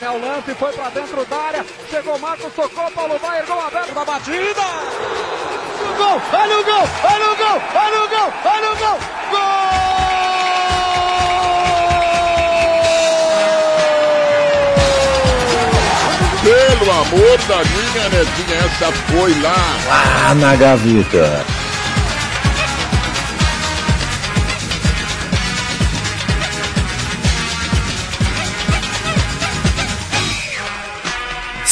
É o lance, foi pra dentro da área. Chegou Marcos, tocou, Paulo Baier, gol aberto da batida. Gol, olha o gol, olha o gol, olha o gol, olha o gol. Gol! Pelo amor da minha netinha, essa foi lá. Lá na gaveta.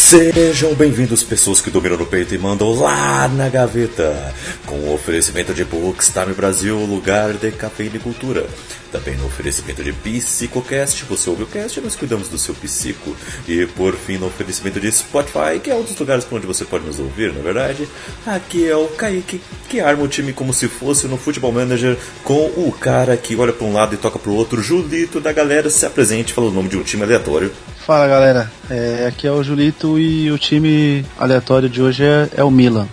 Sejam bem-vindos, pessoas que dominam no peito e mandam lá na gaveta, com o oferecimento de Bookstime Brasil, lugar de cafeína e cultura. Também no oferecimento de Psicocast, você ouve o cast nós cuidamos do seu psico. E por fim, no oferecimento de Spotify, que é um dos lugares onde você pode nos ouvir, na verdade. Aqui é o Kaique, que arma o time como se fosse no Futebol Manager, com o cara que olha para um lado e toca para o outro, Julito da galera, se apresente, fala o nome de um time aleatório. Fala galera, é, aqui é o Julito e o time aleatório de hoje é, é o Milan.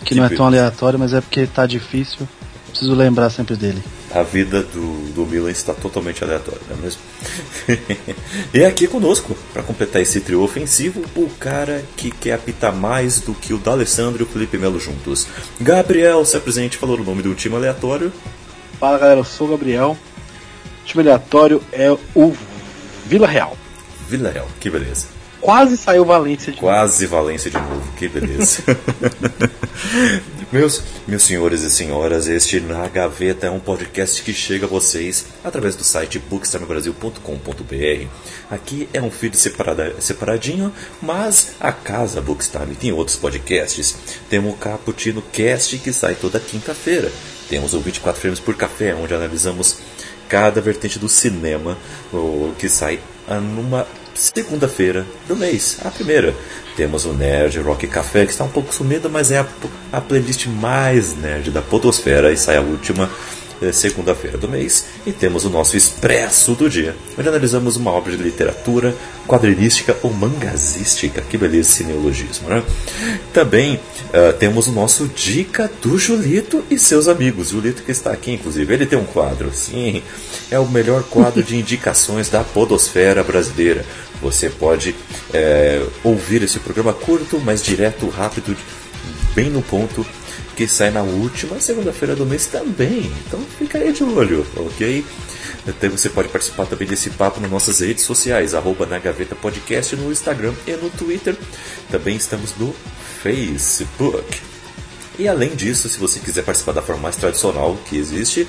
Que, que não é tão aleatório, mas é porque tá difícil. Preciso lembrar sempre dele. A vida do, do Milan está totalmente aleatória, não é mesmo? e aqui conosco, para completar esse trio ofensivo, o cara que quer apitar mais do que o D'Alessandro e o Felipe Melo juntos. Gabriel, se apresente, falou o nome do time aleatório. Fala galera, eu sou o Gabriel. O time aleatório é o Vila Real. Vila Real, que beleza. Quase saiu Valência de Quase novo. Valência de novo, que beleza. meus, meus senhores e senhoras, este Na Gaveta é um podcast que chega a vocês através do site bookstimebrasil.com.br. Aqui é um feed separada, separadinho, mas a casa Bookstime tem outros podcasts. Temos o Caputino Cast que sai toda quinta-feira. Temos o 24 Frames por Café, onde analisamos cada vertente do cinema, o que sai numa segunda-feira do mês, a primeira. Temos o Nerd Rock Café, que está um pouco sumido, mas é a, a playlist mais nerd da Podosfera e sai a última segunda-feira do mês. E temos o nosso Expresso do Dia, onde analisamos uma obra de literatura quadrinística ou mangazística. Que beleza esse neologismo, né? Também uh, temos o nosso Dica do Julito e seus amigos. Julito que está aqui, inclusive. Ele tem um quadro, sim. É o melhor quadro de indicações da podosfera brasileira. Você pode é, ouvir esse programa curto, mas direto, rápido, bem no ponto, que sai na última segunda-feira do mês também. Então fica aí de olho, ok? Então você pode participar também desse papo nas nossas redes sociais, arroba na Gaveta Podcast no Instagram e no Twitter. Também estamos no Facebook. E além disso, se você quiser participar da forma mais tradicional que existe,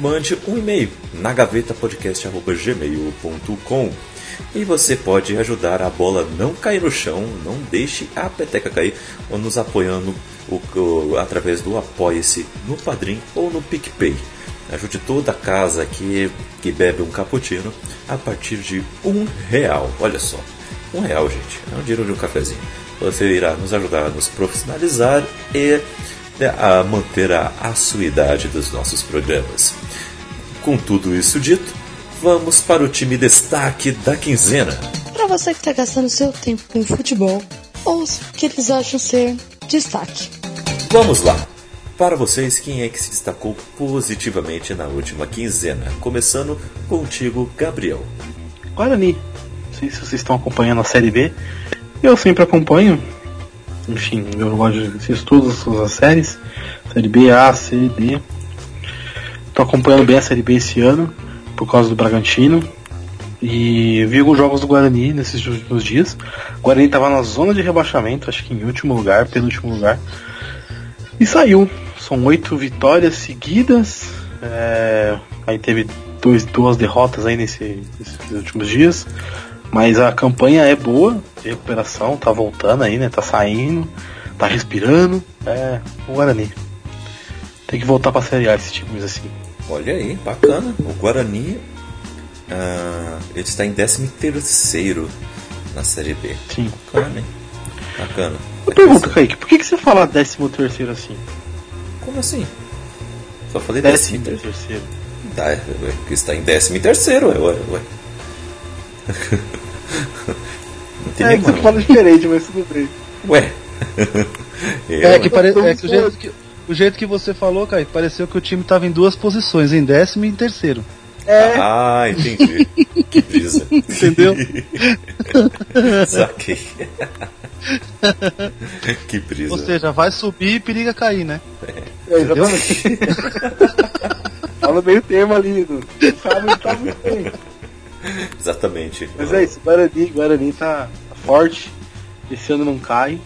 mande um e-mail na gavetapodcast.gmail.com e você pode ajudar a bola não cair no chão, não deixe a peteca cair, ou nos apoiando o, o, através do Apoia-se no Padrim ou no PicPay. Ajude toda a casa que, que bebe um cappuccino a partir de um real. Olha só, um real, gente. É um dinheiro de um cafezinho. Você irá nos ajudar a nos profissionalizar e né, a manter a assuidade dos nossos programas. Com tudo isso dito, vamos para o time destaque da quinzena. Para você que está gastando seu tempo com futebol ou que eles acham ser destaque. Vamos lá. Para vocês, quem é que se destacou positivamente na última quinzena? Começando contigo, Gabriel. Guarani. Não sei se vocês estão acompanhando a Série B. Eu sempre acompanho. Enfim, eu gosto de assistir todas as séries. Série B, A, C, D. Estou acompanhando bem a Série B esse ano por causa do Bragantino. E vi alguns jogos do Guarani nesses últimos dias. O Guarani estava na zona de rebaixamento, acho que em último lugar, penúltimo lugar. E saiu. São oito vitórias seguidas. É... aí teve dois, duas derrotas aí nesse, nesses últimos dias. Mas a campanha é boa de recuperação, tá voltando aí, né? Tá saindo, tá respirando. É o Guarani. Tem que voltar pra Série A esses times assim. Olha aí, bacana. O Guarani uh, ele está em 13 terceiro na Série B. Sim. Bacana, hein? Bacana. Eu pergunto, Kaique, por que, que você fala 13 terceiro assim? Como assim? Só falei 13 terceiro. Tá, é, porque está em 13 terceiro, ué, ué, ué. Não tem é que você fala diferente, mas tudo bem. Ué. é, que pare... é que o jeito que o jeito que você falou, Kaique, pareceu que o time estava em duas posições, em décimo e em terceiro. É. Ah, entendi. que brisa. Entendeu? Saquei. que brisa. Ou seja, vai subir e periga cair, né? É, exatamente. tá no meio termo ali, não sabe tá muito bem. Exatamente. Mas é isso, Guarani, Guarani tá, tá forte. Esse ano não cai.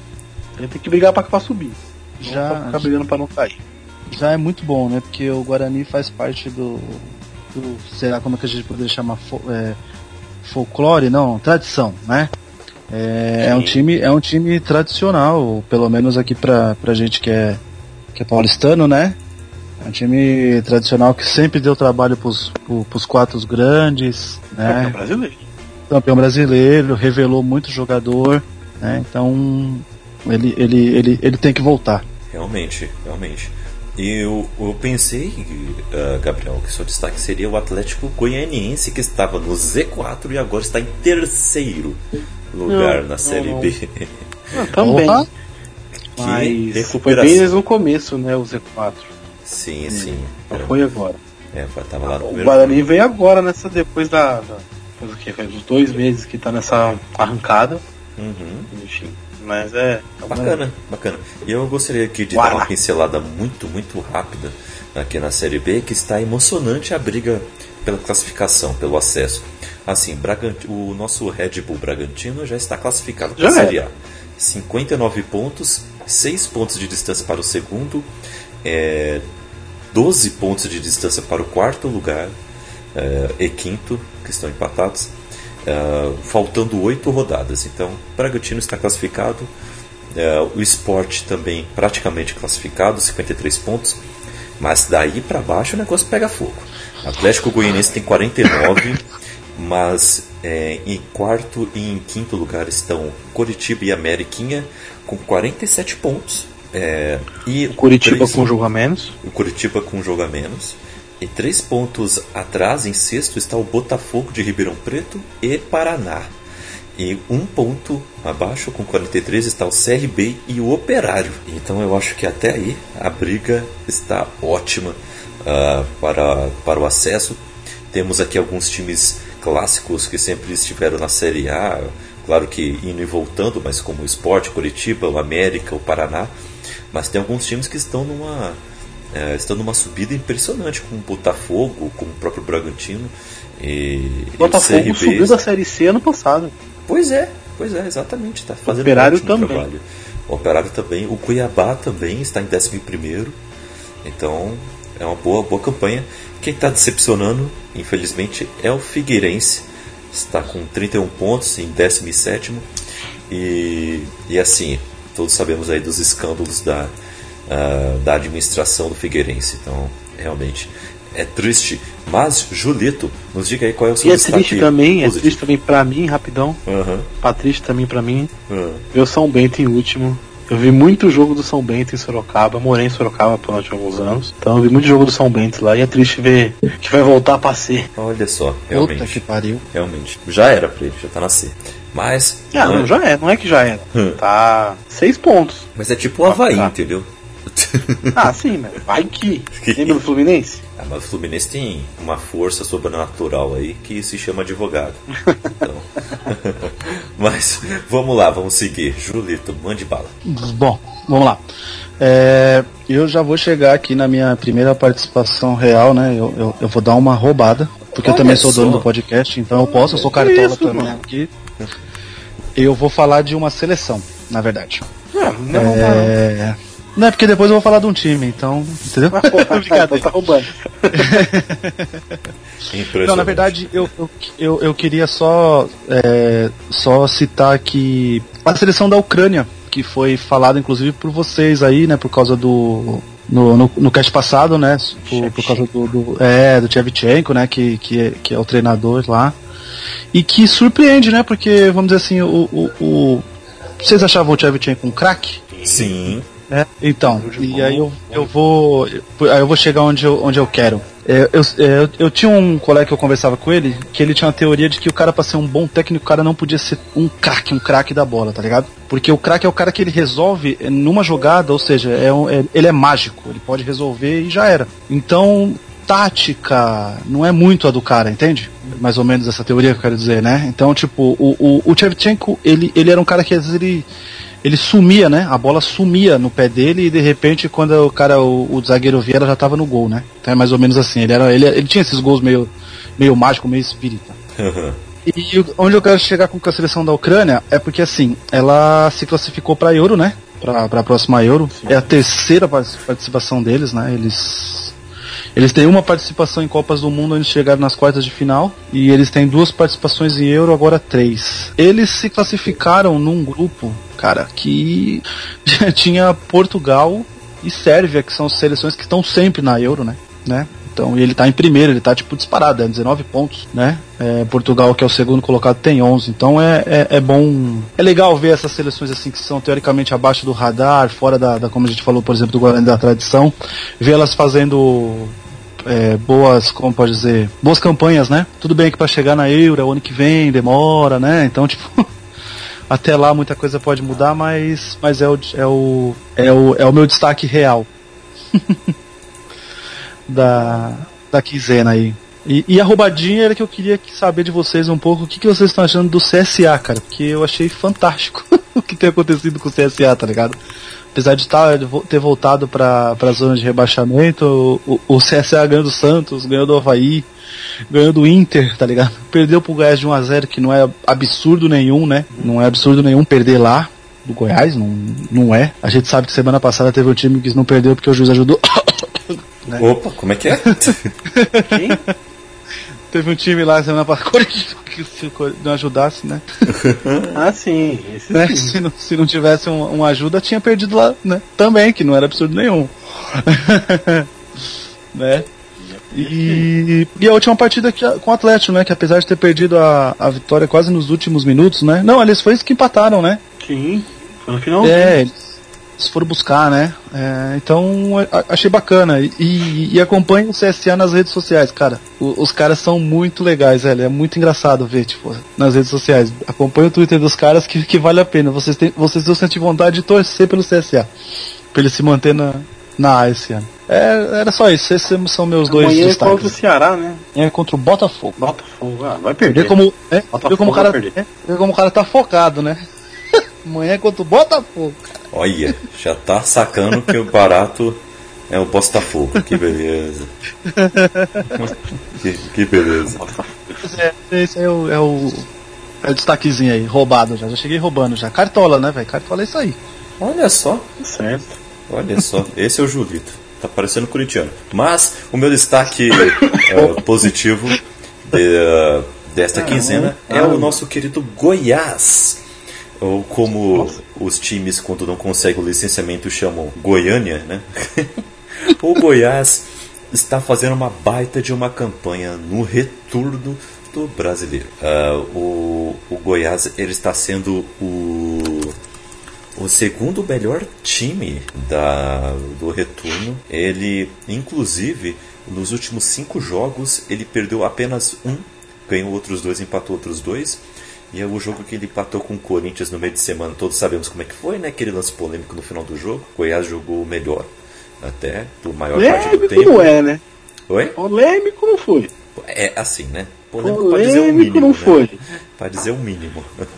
A gente tem que brigar pra, pra subir. Já- pra ficar brigando pra não cair. Já é muito bom, né? Porque o Guarani faz parte do. do sei lá como é que a gente poderia chamar. é, folclore, não, tradição, né? É, é um time, é um time tradicional, pelo menos aqui pra, pra gente que é, que é paulistano, né? É um time tradicional que sempre deu trabalho pros, pro- pros quatro grandes, né? brasileiro. campeão brasileiro, revelou muito jogador, né? Então ele, ele, ele, ele tem que voltar. Realmente, realmente. E eu, eu pensei, ah, Gabriel, que seu destaque seria o Atlético Goianiense, que estava no Z4 e agora está em terceiro lugar Não, na Série não, B. Ah, também. Que Mas foi recuperação. bem desde o começo, né? O Z4. Sim, sim. Não foi agora. É, foi- tava lá no O primeiro. Guarani veio agora nessa. Depois da. da depois do que? Faz uns dois meses que tá nessa arrancada. Uhum. Enfim. Mas é. é Bacana, bacana. E eu gostaria aqui de dar uma pincelada muito, muito rápida aqui na Série B, que está emocionante a briga pela classificação, pelo acesso. Assim, Bragant- o nosso Red Bull Bragantino já está classificado para a Já Série A. 59 pontos, 6 pontos de distância para o segundo, é, 12 pontos de distância para o quarto lugar é, e quinto, que estão empatados, é, faltando 8 rodadas. Então, Bragantino está classificado, é, o Sport também praticamente classificado, 53 pontos. Mas daí para baixo o negócio pega fogo. Atlético Goianiense tem 49, mas é, em quarto e em quinto lugar estão Coritiba e Ameriquinha com 47 pontos. É, e Curitiba três- com um jogo a menos. o Curitiba com um jogo a menos. E três pontos atrás, em sexto, está o Botafogo de Ribeirão Preto e Paraná. E um ponto abaixo, com 43, está o CRB e o Operário. Então eu acho que até aí a briga está ótima ah, para, para o acesso. Temos aqui alguns times clássicos que sempre estiveram na Série A, claro que indo e voltando, mas como o Sport, Curitiba, o América, o Paraná. Mas tem alguns times que estão numa, é, estão numa subida impressionante, com o Botafogo, com o próprio Bragantino. E, e o Botafogo CRB. subiu da Série C ano passado. Pois é, pois é, exatamente. Está fazendo Operário um também. trabalho. O Operário também. O Cuiabá também está em 11 Então é uma boa, boa campanha. Quem está decepcionando, infelizmente, é o Figueirense. Está com 31 pontos em 17 e, e assim, todos sabemos aí dos escândalos da, ah, da administração do Figueirense. Então, realmente é triste. Mas, Julito, nos diga aí qual é o seu E é triste também, é positivo. triste também pra mim, rapidão. Aham, Patrício também pra mim. Ver o São Bento em último. Eu vi muito jogo do São Bento em Sorocaba. Morei em Sorocaba por alguns anos. Então eu vi muito jogo do São Bento lá. E é triste ver que vai voltar pra ser. Olha só, Puta realmente. que pariu. Realmente. Já era pra ele, já tá na C. Mas. Ah, não é- não, já é. Não é que já era. Hum. Tá seis pontos. Mas é tipo o Havaí, tá. entendeu? Ah, sim, mas vai que. Lembra do Fluminense? Ah, mas o Fluminense tem uma força sobrenatural aí que se chama advogado. Então. mas vamos lá, vamos seguir. Julito, mande bala. Bom, vamos lá. É, eu já vou chegar aqui na minha primeira participação real, né? Eu, eu, eu vou dar uma roubada, porque eu Olha também sou dono do podcast, então eu posso, eu sou cartola isso, também mano? aqui. Eu vou falar de uma seleção, na verdade. Não, não, É, Não é porque depois eu vou falar de um time, então. Entendeu? não. Brincadeira. Tá roubando. Não, na verdade, eu, eu, eu, eu queria só, é, só citar que a seleção da Ucrânia, que foi falada inclusive por vocês aí, né, por causa do. No, no, no cast passado, né? Por, por causa do, do. É, do Tchevchenko, né? Que, que, é, que é o treinador lá. E que surpreende, né? Porque, vamos dizer assim, o. o, o vocês achavam o Tchevchenko um craque? Sim. É, então, e aí eu, eu vou. Aí eu vou chegar onde eu, onde eu quero. É, eu, é, eu, eu tinha um colega que eu conversava com ele, que ele tinha uma teoria de que o cara, pra ser um bom técnico, o cara não podia ser um craque, um craque da bola, tá ligado? Porque o craque é o cara que ele resolve numa jogada, ou seja, é, um- é- ele é mágico, ele pode resolver e já era. Então, tática não é muito a do cara, entende? Mais ou menos essa teoria que eu quero dizer, né? Então, tipo, o, o, o Shevchenko, ele, ele era um cara que às vezes ele, ele sumia, né? A bola sumia no pé dele e de repente quando o cara, o, o zagueiro via, ela já tava no gol, né? Então é mais ou menos assim. Ele, era, ele, ele tinha esses gols meio, meio mágico, meio espírita. E onde eu quero chegar com a seleção da Ucrânia é porque assim, ela se classificou para Euro, né? Para a próxima Euro. É a terceira participação deles, né? Eles eles têm uma participação em Copas do Mundo onde chegaram nas quartas de final e eles têm duas participações em Euro, agora três. Eles se classificaram num grupo, cara, que tinha Portugal e Sérvia, que são seleções que estão sempre na Euro, né? né? Então, ele tá em primeiro, ele tá tipo disparado, é 19 pontos, né? É, Portugal, que é o segundo colocado, tem 11. Então é, é, é, bom. É legal ver essas seleções assim que são teoricamente abaixo do radar, fora da, da como a gente falou, por exemplo, do Guarani da tradição, ver elas fazendo é, boas, como pode dizer, boas campanhas, né? Tudo bem que para chegar na Euro é o ano que vem, demora, né? Então, tipo, até lá muita coisa pode mudar, mas, mas é, o, é, o, é, o, é o meu destaque real. da, da quinzena aí. E, e, a roubadinha era que eu queria saber de vocês um pouco o que, que vocês estão achando do CSA, cara, porque eu achei fantástico o que tem acontecido com o CSA, tá ligado? Apesar de tá, ter voltado para a zona de rebaixamento, o, o, CSA ganhou do Santos, ganhou do Havaí, ganhou do Inter, tá ligado? Perdeu pro Goiás de 1x0, que não é absurdo nenhum, né? Não é absurdo nenhum perder lá do Goiás, não, não é. A gente sabe que semana passada teve um time que não perdeu porque o juiz ajudou. Né? Opa, como é que é? Quem? Teve um time lá semana passada que se não ajudasse, né? ah, sim. Né? sim. Se, não, se não tivesse uma um ajuda, tinha perdido lá, né? Também, que não era absurdo nenhum. né? E, e a última partida que, com o Atlético, né? Que apesar de ter perdido a, a vitória quase nos últimos minutos, né? Não, eles foi isso que empataram, né? Sim, foi no final. É, eles, se for buscar, né? É, então achei bacana. E, e acompanhe o CSA nas redes sociais, cara. O, os caras são muito legais, velho. É muito engraçado ver, tipo, nas redes sociais. Acompanhe o Twitter dos caras que, que vale a pena. Vocês, têm, vocês vão sentir vontade de torcer pelo CSA. Pra ele se manter na, na A esse ano. É, era só isso, esses são meus dois Amanhã destaques. é contra o Ceará, né? É contra o Botafogo. Botafogo, ah, vai perder. Vê como, é, vê como o cara, é, vê como o cara tá focado, né? Amanhã é contra o Botafogo. Olha, já tá sacando que o barato é o Botafogo. Que beleza. que, que, beleza. É, esse é o, é o, é o destaquezinho aí, roubado já. Já cheguei roubando já. Cartola, né, velho? Cartola é isso aí. Olha só. Certo. Olha só, esse é o Julito. Tá parecendo corintiano. Mas o meu destaque é, positivo de, uh, desta quinzena é o nosso querido Goiás ou como Nossa. os times, quando não conseguem o licenciamento, chamam Goiânia, né? o Goiás está fazendo uma baita de uma campanha no retorno do brasileiro. Uh, o, o Goiás ele está sendo o, o segundo melhor time da, do retorno. Ele, inclusive, nos últimos cinco jogos, ele perdeu apenas um, ganhou outros dois, empatou outros dois. E é o jogo que ele empatou com o Corinthians no meio de semana, todos sabemos como é que foi, né? Aquele lance polêmico no final do jogo. O Goiás jogou melhor, até, por maior polêmico parte do tempo. não é, né? Oi? Polêmico não foi. É assim, né? Polêmico, polêmico para dizer o mínimo. não né? foi. Para dizer o mínimo.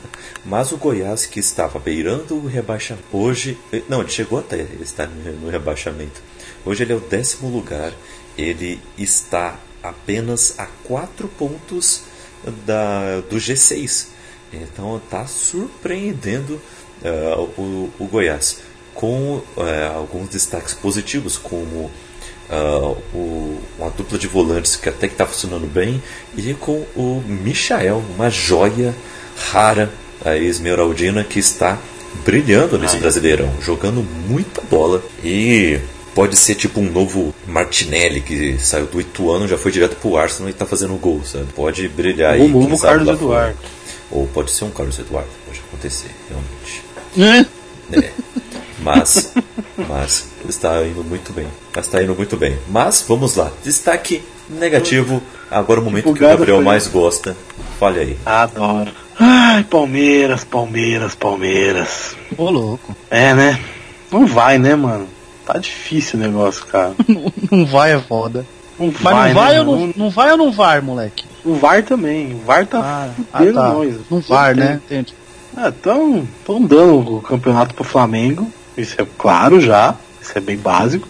Mas o Goiás, que estava beirando o rebaixamento, hoje. Não, ele chegou até estar no rebaixamento. Hoje ele é o décimo lugar. Ele está apenas a quatro pontos da, do G6. Então está surpreendendo uh, o, o, Goiás com uh, alguns destaques positivos, como uh, o, uma dupla de volantes que até que está funcionando bem, e com o Michael, uma joia rara, a esmeraldina, que está brilhando nesse Ai. Brasileirão, jogando muita bola e pode ser tipo um novo Martinelli que saiu do Ituano, já foi direto pro Arsenal e está fazendo gol, sabe? Pode brilhar aí. O novo Carlos Eduardo. Fora. Ou pode ser um Carlos Eduardo, pode acontecer, realmente. É. é. Mas, mas está indo muito bem. Mas está indo muito bem. Mas vamos lá. Destaque negativo. Agora o momento que o Gabriel mais gosta. Fale aí. Adoro. Ai, Palmeiras, Palmeiras, Palmeiras. Ô louco. É, né? Não vai, né, mano? Tá difícil o negócio, cara. não vai é foda. Não Mas não vai, né, ou não, não vai ou não vai, moleque? O VAR também. O VAR tá Ah, ah, fudendo tá. nós. Não vai, né? Entendi. Ah, tão, tão dando o campeonato pro Flamengo. Isso é claro já. Isso é bem básico.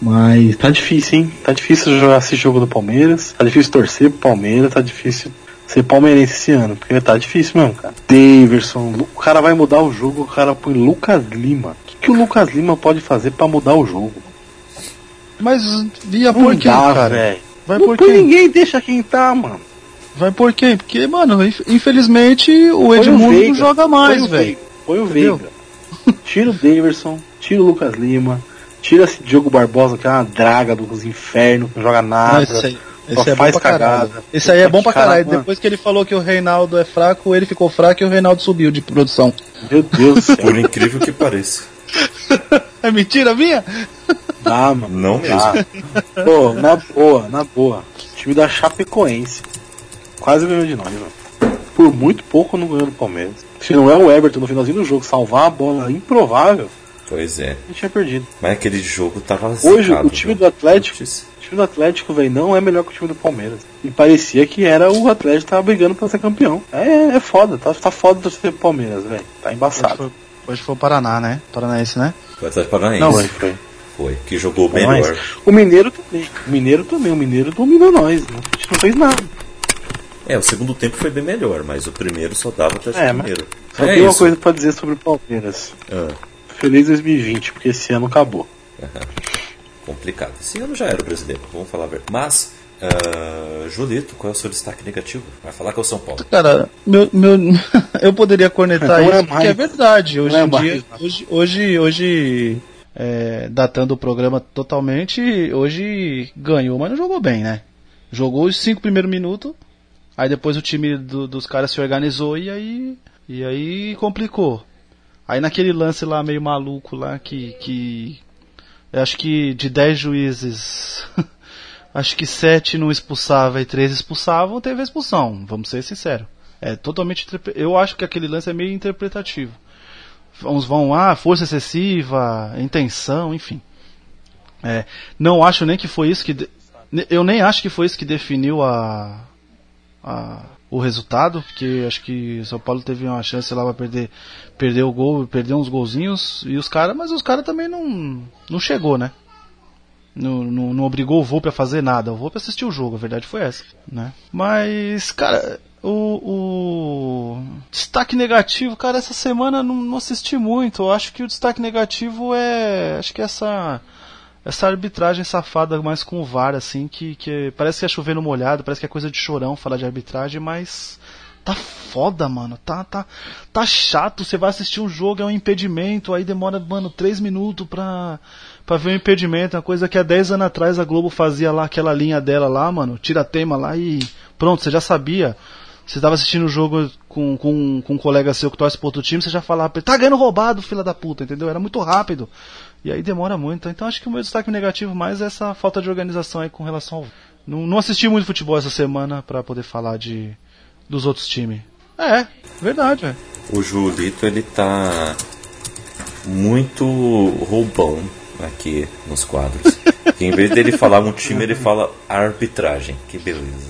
Mas tá difícil, hein? Tá difícil jogar esse jogo do Palmeiras. Tá difícil torcer pro Palmeiras. Tá difícil ser palmeirense esse ano. Porque tá difícil mesmo, cara. Daverson. O cara vai mudar o jogo. O cara põe Lucas Lima. O que, que o Lucas Lima pode fazer pra mudar o jogo? Mas ia Não por dá, cara? velho. Vai Não por quem? ninguém, deixa quem tá, mano. Vai por quem? Porque, mano, inf- infelizmente o Edmundo não joga mais, velho. Põe o? Veiga. Tira o Daverson, tira o Lucas Lima, tira esse Diogo Barbosa, que é uma draga dos infernos, que não joga Não, nada. esse aí, só esse aí é bom faz pra caralho. Esse aí é bom pra Cara, caralho. mano. Depois que ele falou que o Reinaldo é fraco, ele ficou fraco e o Reinaldo subiu de produção. Meu Deus do céu. Por incrível que pareça. É mentira minha? Dá, mano. Não mesmo. Dá. Pô, na boa, na boa. O time da Chapecoense. Quase ganhou de nós, mano. Por muito pouco não ganhou do Palmeiras. Se não é o Everton no finalzinho do jogo salvar a bola improvável, Pois é. a gente tinha perdido. Mas aquele jogo tava Hoje, zicado, o time viu? do Atlético Putz. O time do Atlético, velho, não é melhor que o time do Palmeiras. E parecia que era o Atlético que tava brigando pra ser campeão. É, é foda, tá, tá foda torcer pro Palmeiras, velho. Tá Hoje embaçado. foi, hoje foi o Paraná, né? Paranaense, né? O Atlético Paranaense. Não, foi, foi. Foi. Que jogou Foi melhor. O Mineiro também. O Mineiro também. O Mineiro dominou nós. né? A gente não fez nada. É, o segundo tempo foi bem melhor, mas o primeiro só dava Atlético É, mas- Mineiro. Só é tem uma coisa pra dizer sobre o Palmeiras. Ah, Feliz 2020, porque esse ano acabou. complicado. Esse ano já era o brasileiro, vamos falar a verdade. Mas, ah, Julito, qual é o seu destaque negativo? Vai falar que é o São Paulo. Cara, meu, meu, eu poderia cornetar Não é isso porque mais. é verdade. Hoje Não é em dia, mais. hoje, hoje, hoje é, datando o programa totalmente, hoje ganhou, mas não jogou bem, né? Jogou os cinco primeiros minutos, aí depois o time do- dos caras se organizou e aí, e aí complicou. Aí naquele lance lá meio maluco lá que, que eu acho que de 10 juízes, acho que 7 não expulsava e 3 expulsavam, teve expulsão, vamos ser sinceros. É totalmente eu acho que aquele lance é meio interpretativo. Uns vão ah, força excessiva, intenção, enfim. É, não acho nem que foi isso que de- eu nem acho que foi isso que definiu a, a- o resultado, porque acho que o São Paulo teve uma chance lá para perder, perder o gol, perder uns golzinhos e os caras, mas os caras também não não chegou, né? Não, não, não obrigou o Volpe a fazer nada. O Volpe assistiu o jogo, a verdade foi essa, né? Mas, cara, o, o destaque negativo, cara, essa semana não, não assisti muito. Eu acho que o destaque negativo é, acho que essa essa arbitragem safada mais com o VAR, assim, que, que parece que é chovendo molhado, parece que é coisa de chorão falar de arbitragem, mas tá foda, mano. Tá, tá, tá chato. Você vai assistir um jogo, é um impedimento, aí demora, mano, três minutos pra, pra ver o impedimento. Uma coisa que há 10 anos atrás a Globo fazia lá, aquela linha dela lá, mano, tira tema lá e pronto, você já sabia. Você tava assistindo o jogo com, com, com um colega seu que torce pro outro time, você já falava, pra ele, tá ganhando roubado, fila da puta, entendeu? Era muito rápido. E aí demora muito. Então acho que o meu destaque negativo mais é essa falta de organização aí com relação ao. Não, não assisti muito futebol essa semana pra poder falar de dos outros times. É, verdade, velho. O Julito, ele tá muito roubão aqui nos quadros. Que em vez dele falar um time, ele fala arbitragem. Que beleza.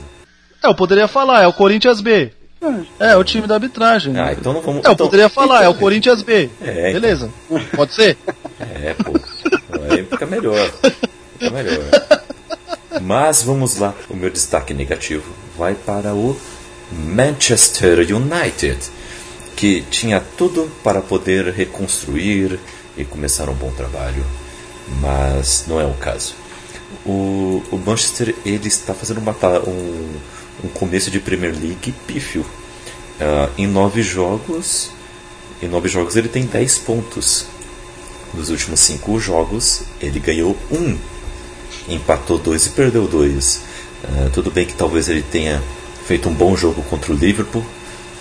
É, eu poderia falar, é o Corinthians B. É, o time da arbitragem. Ah, então não vamos. É, eu então- poderia falar, é o Corinthians B. É, então. Beleza. Pode ser? É, pô. Aí fica melhor. Fica melhor. Mas vamos lá. O meu destaque negativo vai para o Manchester United, que tinha tudo para poder reconstruir e começar um bom trabalho, mas não é o caso. O, o Manchester ele está fazendo uma um, um começo de Premier League pífio. Ah, em nove jogos, em nove jogos ele tem 10 pontos. Nos últimos cinco jogos, ele ganhou um, empatou dois e perdeu dois. Ah, tudo bem que talvez ele tenha feito um bom jogo contra o Liverpool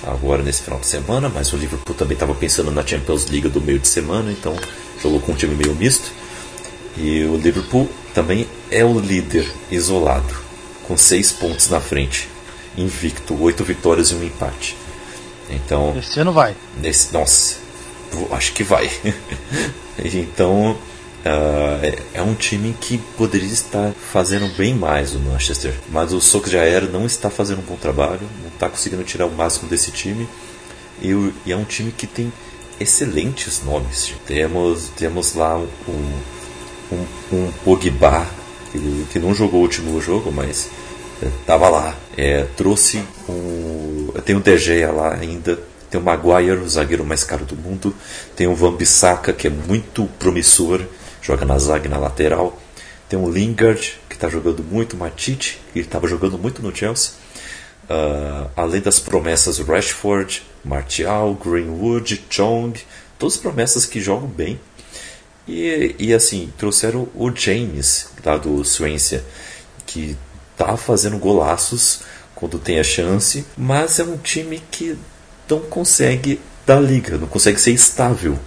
agora nesse final de semana, mas o Liverpool também estava pensando na Champions League do meio de semana, então jogou com um time meio misto. E o Liverpool também é o líder isolado, com seis pontos na frente, invicto, oito vitórias e um empate. Então, Esse ano vai. Nesse, nossa, acho que vai. então, Uh, é, um time que poderia estar fazendo bem mais o Manchester, mas o Solskjaer não está fazendo um bom trabalho, não está conseguindo tirar o máximo desse time e, e, é um time que tem excelentes nomes. Temos, temos lá um, um, um Pogba que, que não jogou o último jogo, mas estava é, lá. É, trouxe um. Tem o Gea lá ainda. Tem o Maguire, o zagueiro mais caro do mundo. Tem o Van Bissaka, que é muito promissor, joga na zaga e na lateral. Tem o Lingard, que está jogando muito. Matite, que estava jogando muito no Chelsea. Uh, além das promessas Rashford, Martial, Greenwood, Chong, todas promessas que jogam bem. E, e assim, trouxeram o James, lá do Swansea, que tá fazendo golaços quando tem a chance, mas é um time que não consegue dar liga, não consegue ser estável.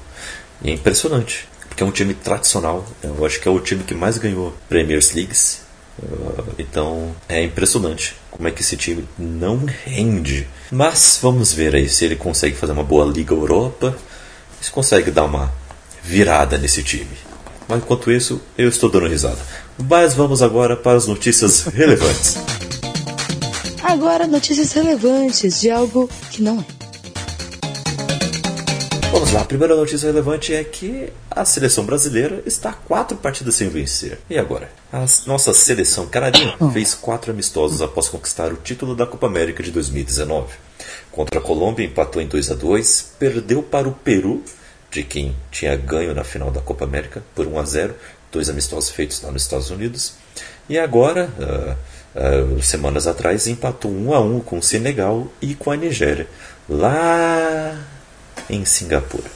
E é impressionante, porque é um time tradicional. Eu acho que é o time que mais ganhou Premier Leagues. Uh, então é impressionante como é que esse time não rende. Mas vamos ver aí se ele consegue fazer uma boa Liga Europa, se consegue dar uma virada nesse time. Mas enquanto isso, eu estou dando risada. Mas vamos agora para as notícias relevantes. Agora, notícias relevantes de algo que não é. Vamos lá, a primeira notícia relevante é que a seleção brasileira está quatro partidas sem vencer. E agora? A nossa seleção canarinha hum. fez quatro amistosos após conquistar o título da Copa América de 2019. Contra a Colômbia empatou em 2 a 2, perdeu para o Peru, de quem tinha ganho na final da Copa América por 1 a 0, dois amistosos feitos lá nos Estados Unidos. E agora, uh, uh, semanas atrás, empatou 1 a 1 com o Senegal e com a Nigéria, lá em Singapura.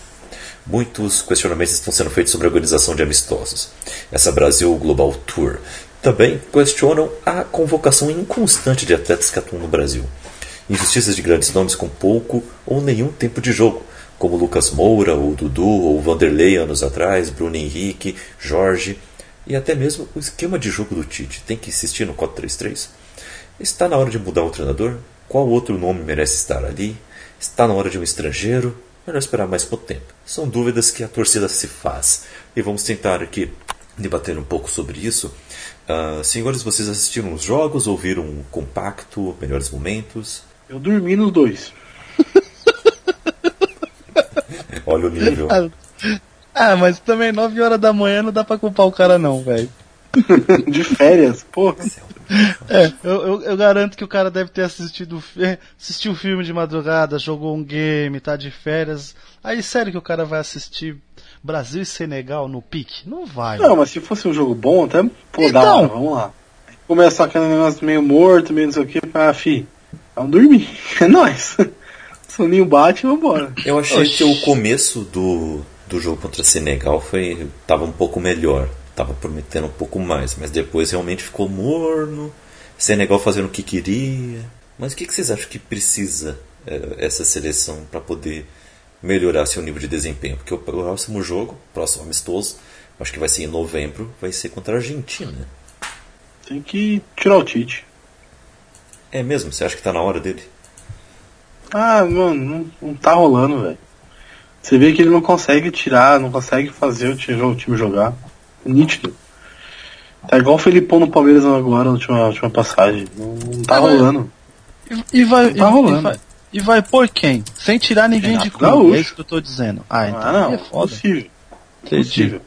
Muitos questionamentos estão sendo feitos sobre a organização de amistosos. Essa Brasil Global Tour também questionam a convocação inconstante de atletas que atuam no Brasil. Injustiças de grandes nomes com pouco ou nenhum tempo de jogo, como Lucas Moura, o Dudu ou Vanderlei anos atrás, Bruno Henrique, Jorge e até mesmo o esquema de jogo do Tite. Tem que insistir no 4-3-3? Está na hora de mudar o treinador? Qual outro nome merece estar ali? Está na hora de um estrangeiro? Melhor esperar mais pouco tempo. São dúvidas que a torcida se faz. E vamos tentar aqui debater um pouco sobre isso. Uh, senhores, vocês assistiram os jogos, ouviram um compacto, melhores momentos? Eu dormi nos dois. Olha o nível. Ah, mas também 9 horas da manhã não dá pra culpar o cara não, velho. De férias, porra. É, eu, eu, eu, garanto que o cara deve ter assistido assistiu o filme de madrugada, jogou um game, tá de férias. Aí sério que o cara vai assistir Brasil e Senegal no pique? Não vai. Não, mas se fosse um jogo bom, até pô, então, dá, vamos lá. Começar aquele negócio meio morto, meio não sei o que, ah, fi, vamos dormir. É nóis. Soninho bate e vambora. Eu achei Oxi. que o começo do, do jogo contra Senegal foi tava um pouco melhor. Tava prometendo um pouco mais, mas depois realmente ficou morno. Senegal fazendo o que queria. Mas o que, que vocês acham que precisa é, essa seleção para poder melhorar seu nível de desempenho? Porque o próximo jogo, próximo amistoso, acho que vai ser em novembro, vai ser contra a Argentina. Tem que tirar o Tite. É mesmo? Você acha que tá na hora dele? Ah, mano, não, não tá rolando, velho. Você vê que ele não consegue tirar, não consegue fazer o time, o time jogar. Nítido. Tá igual o Felipão no Palmeiras agora, na última, última passagem. Não, não tá é, rolando. E, e vai, tá e, rolando. E vai, e vai por quem? Sem tirar ninguém de clube. É isso que eu tô dizendo. Ah, então ah não, é foda. Possível. Entendi. Possível.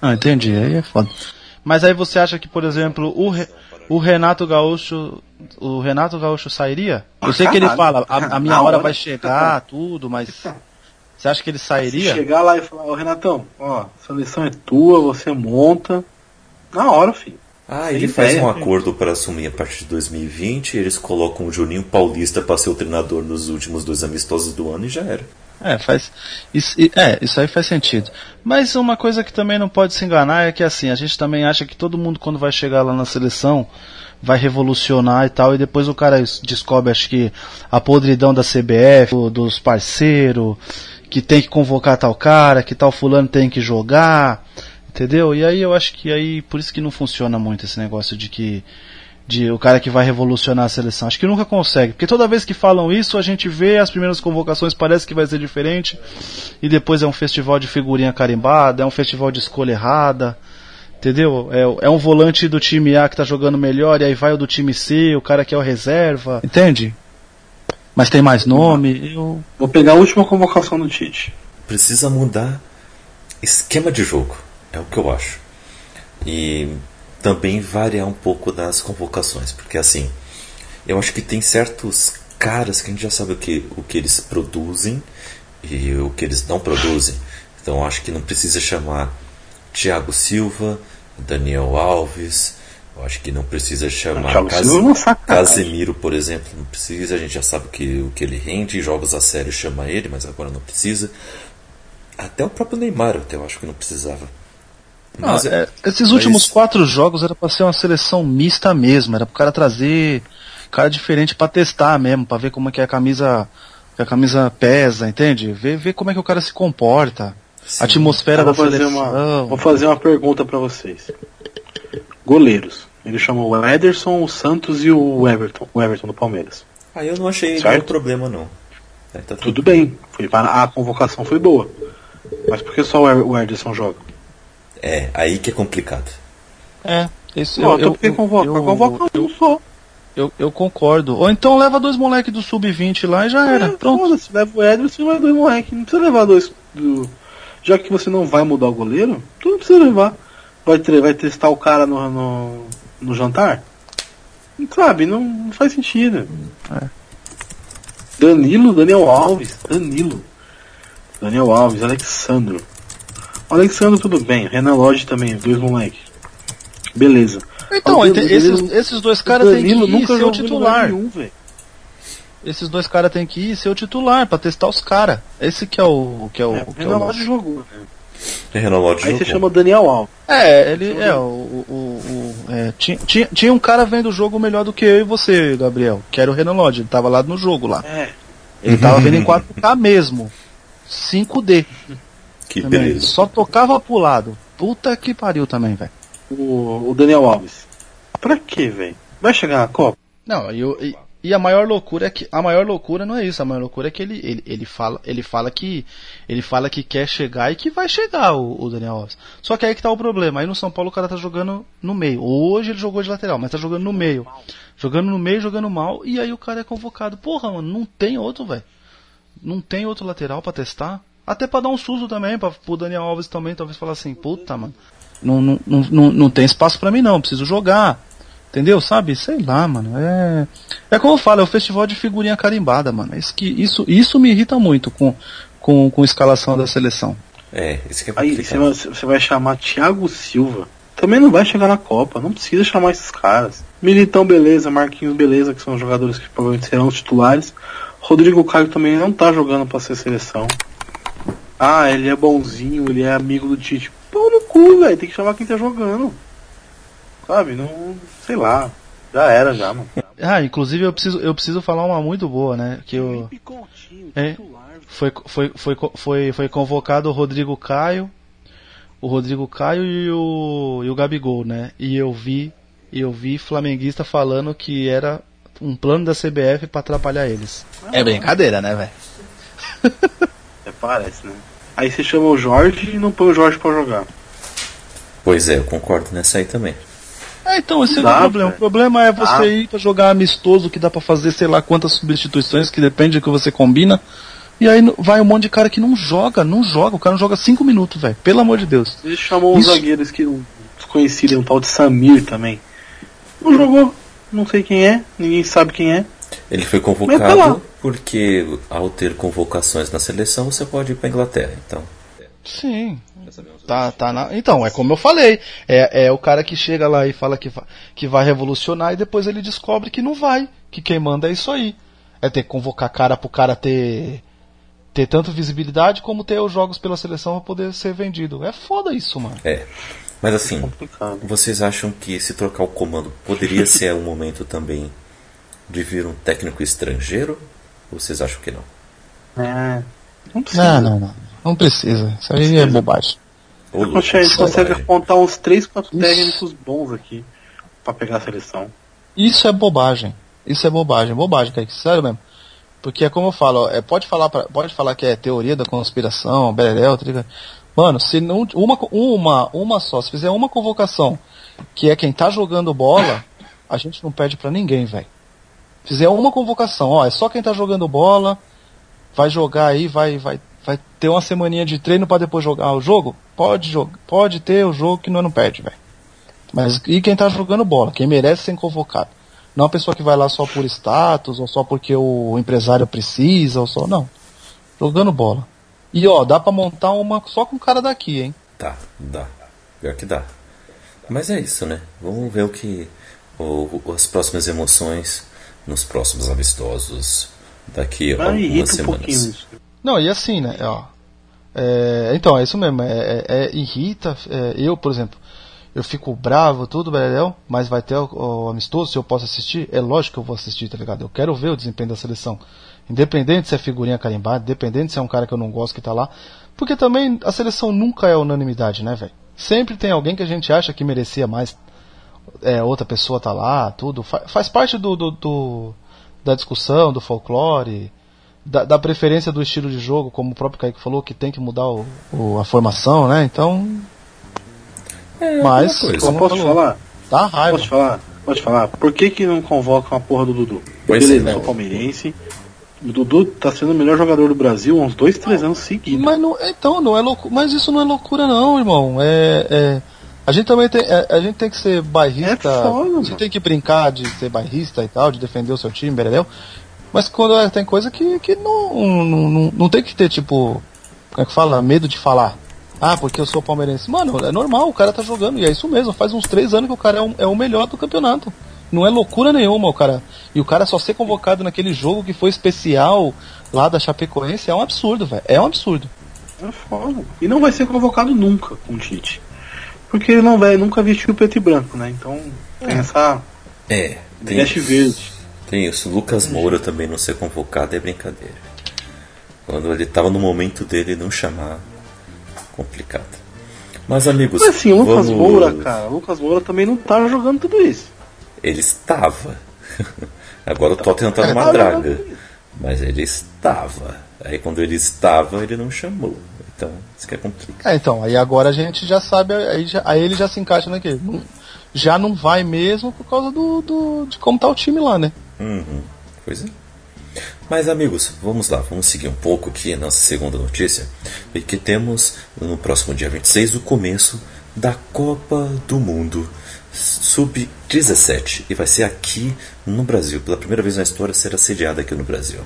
Ah, entendi. Aí é foda. Mas aí você acha que, por exemplo, o, Re, o Renato Gaúcho o Renato Gaúcho sairia? Eu sei que ele fala, a, a minha hora vai chegar, tudo, mas você acha que ele sairia? Se chegar lá e falar, ô Renatão, ó, a seleção é tua, você monta. Na hora, filho. Ah, ele faz um acordo para assumir a partir de 2020 e eles colocam o Juninho Paulista para ser o treinador nos últimos dois amistosos do ano e já era. É, faz. Isso, é, isso aí faz sentido. Mas uma coisa que também não pode se enganar é que assim, a gente também acha que todo mundo quando vai chegar lá na seleção vai revolucionar e tal, e depois o cara descobre, acho que, a podridão da CBF, dos parceiros, que tem que convocar tal cara, que tal fulano tem que jogar, entendeu? E aí eu acho que aí, por isso que não funciona muito esse negócio de que de o cara que vai revolucionar a seleção. Acho que nunca consegue, porque toda vez que falam isso, a gente vê as primeiras convocações parece que vai ser diferente e depois é um festival de figurinha carimbada, é um festival de escolha errada. Entendeu? É, é um volante do time A que tá jogando melhor e aí vai o do time C, o cara que é o reserva. Entende? Mas tem mais nome. Eu... Vou pegar a última convocação do Tite. Precisa mudar esquema de jogo, é o que eu acho. E também variar um pouco das convocações, porque assim, eu acho que tem certos caras que a gente já sabe o que, o que eles produzem e o que eles não produzem. Então acho que não precisa chamar Thiago Silva, Daniel Alves, eu acho que não precisa chamar Cas- é. Casemiro, por exemplo, não precisa, a gente já sabe o que, o que ele rende, jogos a sério chama ele, mas agora não precisa. Até o próprio Neymar, eu até acho que não precisava. Ah, é, esses mas- últimos quatro jogos era pra ser uma seleção mista mesmo, era pro cara trazer cara diferente pra testar mesmo, pra ver como é que a camisa que a camisa pesa, entende? Ver, ver como é que o cara se comporta. A atmosfera Eu da vou fazer seleção. uma, vou fazer uma pergunta pra vocês. Goleiros. Ele chamou o Ederson, o Santos e o Everton. O Everton do Palmeiras. Aí eu não achei Certo. nenhum problema, não. Aí tá Tudo bem. Foi, a convocação foi boa. Mas por que só o Er- o Ederson joga? É, aí que é complicado. É, isso Não, então por que convoca? Convoca um só. eu, eu concordo. Ou então leva dois moleques do sub-20 lá e já era. É, Pronto. foda-se, leva o Ederson e mais dois moleque. Não precisa levar dois. Do... Já que você não vai mudar o goleiro, tu não precisa levar. Vai, tre- vai testar o cara no, no, no jantar? Sabe, não, não faz sentido. É. Danilo, Daniel Alves, Danilo. Daniel Alves, Alexandro. O Alexandro tudo bem, Renan Lodge também, dois moleques. Beleza. Então, O Danilo- esses, esses dois caras têm que ir nunca ser o titular. nenhum. Esses dois caras têm que ir ser o titular pra testar os caras. Esse que é o que é o, É, o que é Renan o Lodge jogou. né? Renan Lodge Aí você chama Daniel Alves. É, ele é o. o, o- o- é, tinha, tinha, tinha um cara vendo o jogo melhor do que eu e você, Gabriel, que era o Renan Lodge, ele tava lá no jogo lá. É. Ele tava vendo em 4K mesmo. 5D. Que também. beleza. Só tocava pro lado. Puta que pariu também, velho. O, o Daniel Alves. Pra quê, velho? Vai chegar na Copa? Não, e, o- e, e a maior loucura é que a maior loucura não é isso, a maior loucura é que ele, ele, ele fala, ele fala que ele fala que quer chegar e que vai chegar o, o Daniel Alves. Só que aí que tá o problema. Aí no São Paulo o cara tá jogando no meio. Hoje ele jogou de lateral, mas tá jogando no meio. Jogando no meio, jogando mal, e aí o cara é convocado. Porra, mano, não tem outro, velho. Não tem outro lateral pra testar. Até pra dar um susto também, pra, pro Daniel Alves também, talvez falar assim, puta, mano. Não, não, não, não, não tem espaço pra mim não, preciso jogar. Entendeu? Sabe? Sei lá, mano. É. É como eu falo, é o festival de figurinha carimbada, mano. Isso, que, isso, isso me irrita muito com, com, com a escalação da seleção. É, isso que é Aí você vai, você vai chamar Thiago Silva. Também não vai chegar na Copa. Não precisa chamar esses caras. Militão, beleza. Marquinhos, beleza. Que são jogadores que provavelmente serão os titulares. Rodrigo Caio também não tá jogando pra ser seleção. Ah, ele é bonzinho, ele é amigo do Tite. Pau no cu, velho. Tem que chamar quem tá jogando. Sabe? Não. Sei lá. Já era, já, mano. Ah, inclusive eu preciso, eu preciso falar uma muito boa, né? Que eu, É. foi, foi, foi, foi, foi convocado o Rodrigo Caio, o Rodrigo Caio e o, e o Gabigol, né? E eu vi, e eu vi flamenguista falando que era um plano da CBF pra atrapalhar eles. É brincadeira, né, velho? É, parece, né? Aí você chama o Jorge e não põe o Jorge pra jogar. Pois é, eu concordo nessa aí também. É, então, esse é o problema. O problema é você Dá. ir pra jogar amistoso, que dá pra fazer sei lá quantas substituições, que depende do que você combina. E aí vai um monte de cara que não joga, não joga. O cara não joga cinco minutos, velho. Pelo amor de Deus. Ele chamou uns Isso. zagueiros que um desconhecido, um tal de Samir também. Não jogou, não sei quem é, ninguém sabe quem é. Ele foi Mas tá convocado porque ao ter convocações na seleção você pode ir pra Inglaterra. Então, Sim. Tá, tá na... Então, é como eu falei. É, é o cara que chega lá e fala que, va- que vai revolucionar e depois ele descobre que não vai. Que quem manda é isso aí. É ter que convocar cara pro cara ter. ter tanto visibilidade como ter os jogos pela seleção pra poder ser vendido. É foda isso, mano. é. Mas assim, Complicado. vocês acham que se trocar o comando poderia ser um momento também de vir um técnico estrangeiro? Ou vocês acham que não? É, não precisa. Não, não, não. Não precisa. Isso aí é bobagem. Ô, Poxa, a gente consegue bobagem. apontar uns 3, 4 técnicos bons aqui pra pegar a seleção. Isso é bobagem. Isso é bobagem, bobagem, Kaique, sério mesmo. Porque é como eu falo, ó, é, pode, falar pra, pode falar que é teoria da conspiração, Berel, tá Mano, se não. Uma, uma, uma só, se fizer uma convocação, que é quem tá jogando bola, a gente não pede para ninguém, velho. Fizer uma convocação, ó, é só quem tá jogando bola, vai jogar aí, vai, vai, vai ter uma semaninha de treino para depois jogar o jogo? Pode jogar, pode ter o jogo que nós não perde, velho. Mas e quem tá jogando bola, quem merece ser convocado? Não a pessoa que vai lá só por status, ou só porque o empresário precisa, ou só. Não. Jogando bola. E ó, dá pra montar uma só com o cara daqui, hein? Tá, dá. Pior que dá. Mas é isso, né? Vamos ver o que. O, as próximas emoções nos próximos amistosos daqui a algumas semanas. Um Não, e assim, né? Ó, é, então, é isso mesmo. É, é, é irrita. É, eu, por exemplo, eu fico bravo, tudo, Beléu, mas vai ter o, o, amistoso, se eu posso assistir, é lógico que eu vou assistir, tá ligado? Eu quero ver o desempenho da seleção. Independente se é figurinha carimbada, independente se é um cara que eu não gosto que tá lá. Porque também a seleção nunca é unanimidade, né, velho? Sempre tem alguém que a gente acha que merecia mais. É, outra pessoa tá lá, tudo. Fa faz parte do, do, do, da discussão, do folclore, da, da, preferência do estilo de jogo, como o próprio Kaique falou, que tem que mudar o, o, a formação, né? Então, é, Mas, como posso falou, falar? Tá raiva. Posso falar? Pode falar. Por que que não convoca uma porra do Dudu? Pois Beleza, é, sou palmeirense. O Dudu tá sendo o melhor jogador do Brasil há uns dois, três anos seguidos. Mas não, então, não é loucura. Mas isso não é loucura não, irmão. É, é a gente também tem, é, a gente tem que ser bairrista. É foda, a gente tem que brincar de ser bairrista e tal, de defender o seu time, Bereleu. Mas quando é, tem coisa que, que não, não, não, não tem que ter, tipo, como é que fala? Medo de falar. Ah, porque eu sou palmeirense. Mano, é normal, o cara tá jogando. E é isso mesmo, faz uns três anos que o cara é, um, é o melhor do campeonato. Não é loucura nenhuma, o cara. E o cara só ser convocado naquele jogo que foi especial lá da Chapecoense é um absurdo, velho. É um absurdo. É foda. E não vai ser convocado nunca com o Tite. Porque ele não vai, nunca vestiu preto e branco, né? Então tem é. essa. É, tem veste verde. Tem isso. Lucas Moura também não ser convocado é brincadeira. Quando ele tava no momento dele não chamar, complicado. Mas amigos, Mas assim, o Lucas vamos... Moura, cara, o Lucas Moura também não tá jogando tudo isso. Ele estava. Agora o Tottenham tá numa draga. Mas ele estava. Aí quando ele estava, ele não chamou. Então, isso que é complicado. É, então, aí agora a gente já sabe, aí, já, aí ele já se encaixa naquele. Não, já não vai mesmo por causa do, do, de como tá o time lá, né? Uhum. Pois é. Mas amigos, vamos lá, vamos seguir um pouco aqui a nossa segunda notícia, porque temos no próximo dia 26 o começo da Copa do Mundo Sub-17 e vai ser aqui no Brasil. Pela primeira vez na história será sediada aqui no Brasil.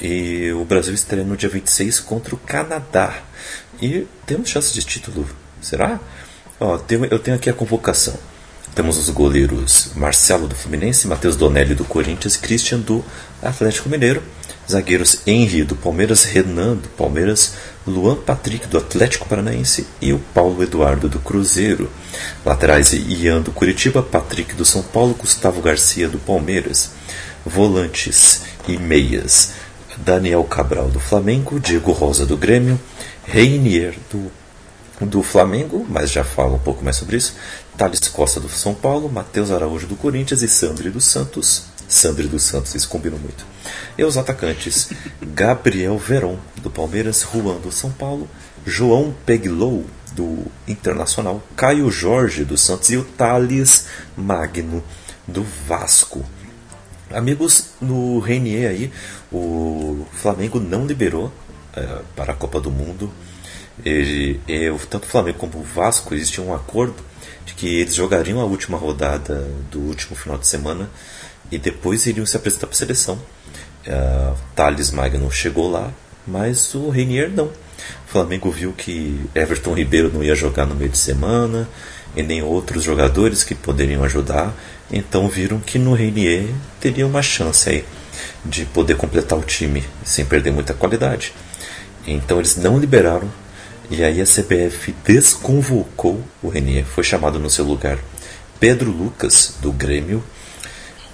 E o Brasil estreia no dia 26 contra o Canadá. E temos chance de título, será? Ó, eu tenho aqui a convocação. Temos os goleiros Marcelo do Fluminense, Matheus Donelli do Corinthians Christian do Atlético Mineiro. Zagueiros Henry do Palmeiras, Renan do Palmeiras, Luan Patrick do Atlético Paranaense e o Paulo Eduardo do Cruzeiro. Laterais Ian do Curitiba, Patrick do São Paulo, Gustavo Garcia do Palmeiras. Volantes e meias Daniel Cabral do Flamengo, Diego Rosa do Grêmio, Reinier do do Flamengo, mas já falo um pouco mais sobre isso. Thales Costa do São Paulo, Matheus Araújo do Corinthians e Sandri dos Santos. Sandri dos Santos, eles combinam muito. E os atacantes: Gabriel Veron do Palmeiras, Juan do São Paulo, João Peglow do Internacional, Caio Jorge do Santos e o Thales Magno do Vasco. Amigos, no Renier aí, o Flamengo não liberou é, para a Copa do Mundo ele, tanto o Flamengo como o Vasco existia um acordo de que eles jogariam a última rodada do último final de semana e depois iriam se apresentar para a seleção. Uh, Thales Magno chegou lá, mas o Reinier não. O Flamengo viu que Everton Ribeiro não ia jogar no meio de semana e nem outros jogadores que poderiam ajudar, então viram que no Reinier teria uma chance aí de poder completar o time sem perder muita qualidade. Então eles não liberaram e aí a CBF desconvocou o Renier, foi chamado no seu lugar Pedro Lucas, do Grêmio,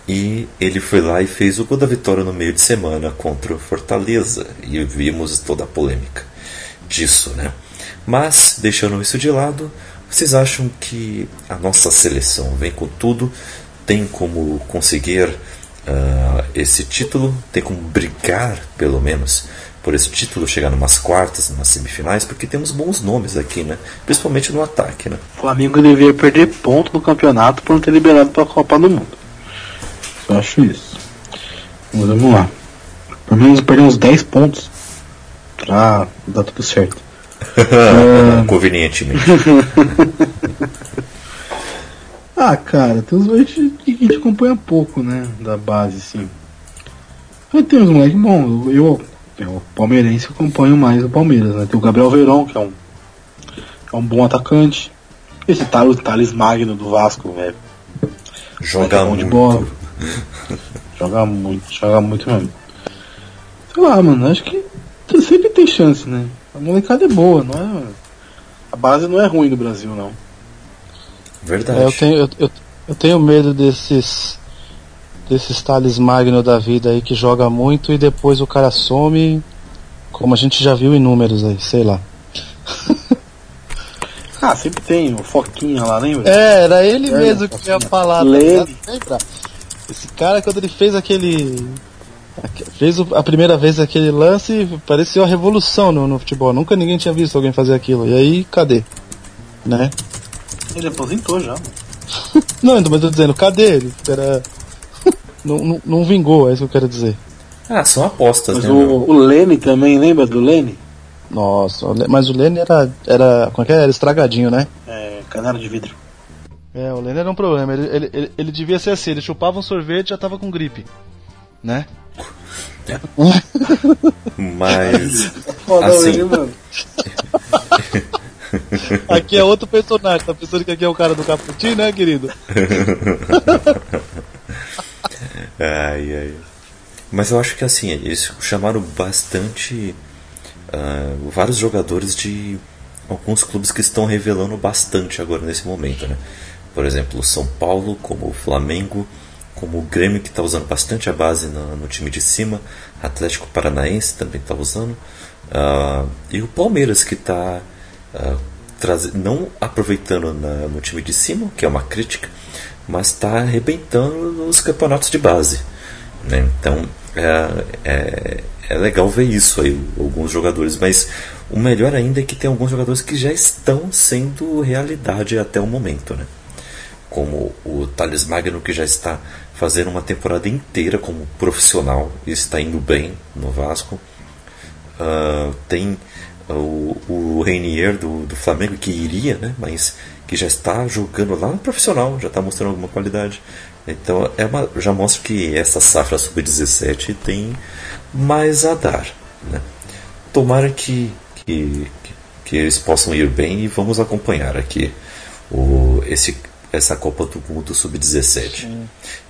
e ele foi lá e fez o gol da vitória no meio de semana contra o Fortaleza. E vimos toda a polêmica disso, né? Mas, deixando isso de lado, vocês acham que a nossa seleção vem com tudo tem como conseguir uh, esse título, tem como brigar, pelo menos, por esse título, chegar numas quartas, numas semifinais, porque temos bons nomes aqui, né? Principalmente no ataque, né? O Flamengo devia perder ponto no campeonato por não ter liberado para a Copa do Mundo. Eu acho isso. Mas vamos lá. Pelo menos perder uns 10 pontos pra dar tudo certo. é... Convenientemente. ah, cara, tem uns moleques que a gente acompanha pouco, né? Da base, sim. Mas tem uns moleques bons. Eu, eu, palmeirense, acompanho mais o Palmeiras, né? Tem o Gabriel Verón, que é um, é um bom atacante. Esse Thales, Thales Magno do Vasco, velho. Joga muito. De bola. joga muito, joga muito mesmo. Sei lá, mano, acho que sempre tem chance, né? A molecada é boa, não é? A base não é ruim no Brasil, não. Verdade. É, eu, tenho, eu, eu, eu, tenho medo desses desses Thales Magno da vida aí que joga muito e depois o cara some, como a gente já viu em números aí, sei lá. ah, sempre tem, o Foquinha lá, lembra? É, era ele é, mesmo que tinha falado. Tá lembra? Esse cara quando ele fez aquele Fez a primeira vez aquele lance, pareceu a revolução no, no, futebol. Nunca ninguém tinha visto alguém fazer aquilo. E aí, cadê? Né? Ele aposentou já. não, mas eu tô dizendo, cadê ele? Era... não, não, não, vingou, é isso que eu quero dizer. Ah, são apostas, mas né? O, o Lene também, lembra do Lene? Nossa, mas o Lene era. era como é que era? Era estragadinho, né? É, canela de vidro. É, o Lene era um problema. Ele, ele, ele, ele devia ser assim, ele chupava um sorvete e já tava com gripe. Né? Mas. Foda assim, ele, mano. Aqui é outro personagem, tá pensando que aqui é o cara do Caputinho, né, querido? ai, ai. Mas eu acho que assim, eles chamaram bastante. Uh, vários jogadores de alguns clubes que estão revelando bastante agora nesse momento, né? Por exemplo, o São Paulo, como o Flamengo, como o Grêmio, que está usando bastante a base no, no, time de cima, Atlético Paranaense também está usando, uh, e o Palmeiras, que está uh, não aproveitando na, no time de cima, que é uma crítica, mas está arrebentando nos campeonatos de base. Né? Então é, é, é, legal ver isso aí, alguns jogadores, mas o melhor ainda é que tem alguns jogadores que já estão sendo realidade até o momento. Né? Como o Thales Magno, que já está fazendo uma temporada inteira como profissional e está indo bem no Vasco. Uh, tem o, o Reinier do, do Flamengo que iria, né, mas que já está jogando lá no profissional, já está mostrando alguma qualidade. Então é uma, já mostra que essa safra sub-17 tem mais a dar. Né? Tomara que, que, que eles possam ir bem e vamos acompanhar aqui o, esse essa Copa do Mundo Sub-17.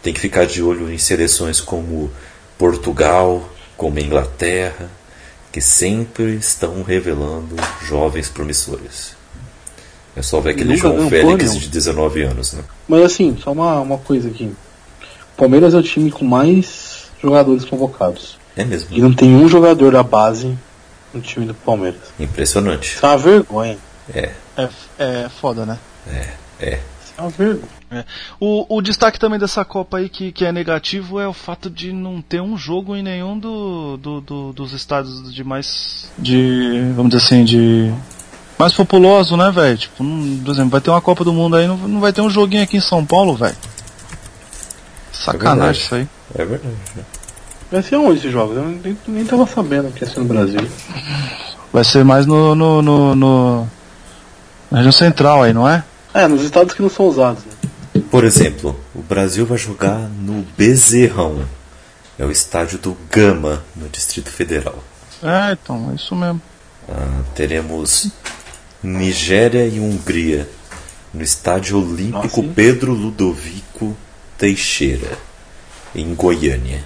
Tem que ficar de olho em seleções como Portugal, como Inglaterra, que sempre estão revelando jovens promissores. É só ver aquele João Félix de 19 anos, né? Mas assim, só uma, uma coisa aqui. Palmeiras é o time com mais jogadores convocados. É mesmo. E não tem um jogador da base no time do Palmeiras. Impressionante. Isso é uma vergonha. É. É, é foda, né? É, é. É. O, o destaque também dessa Copa aí que, que é negativo é o fato de não ter um jogo em nenhum do, do, do dos estados de mais. de. vamos dizer assim, de. Mais populoso, né, velho? Tipo, não, por exemplo, vai ter uma Copa do Mundo aí, não, não vai ter um joguinho aqui em São Paulo, velho. Sacanagem é isso aí. É verdade. Vai ser onde esses jogos? Eu nem, nem tava sabendo que ia ser no Brasil. Vai ser mais no. no, no, no na região central aí, não é? É, nos estados que não são usados. Né? Por exemplo, o Brasil vai jogar no Bezerrão. É o estádio do Gama, no Distrito Federal. É, então, é isso mesmo. Ah, teremos Nigéria e Hungria no Estádio Olímpico Nossa, Pedro Ludovico Teixeira, em Goiânia.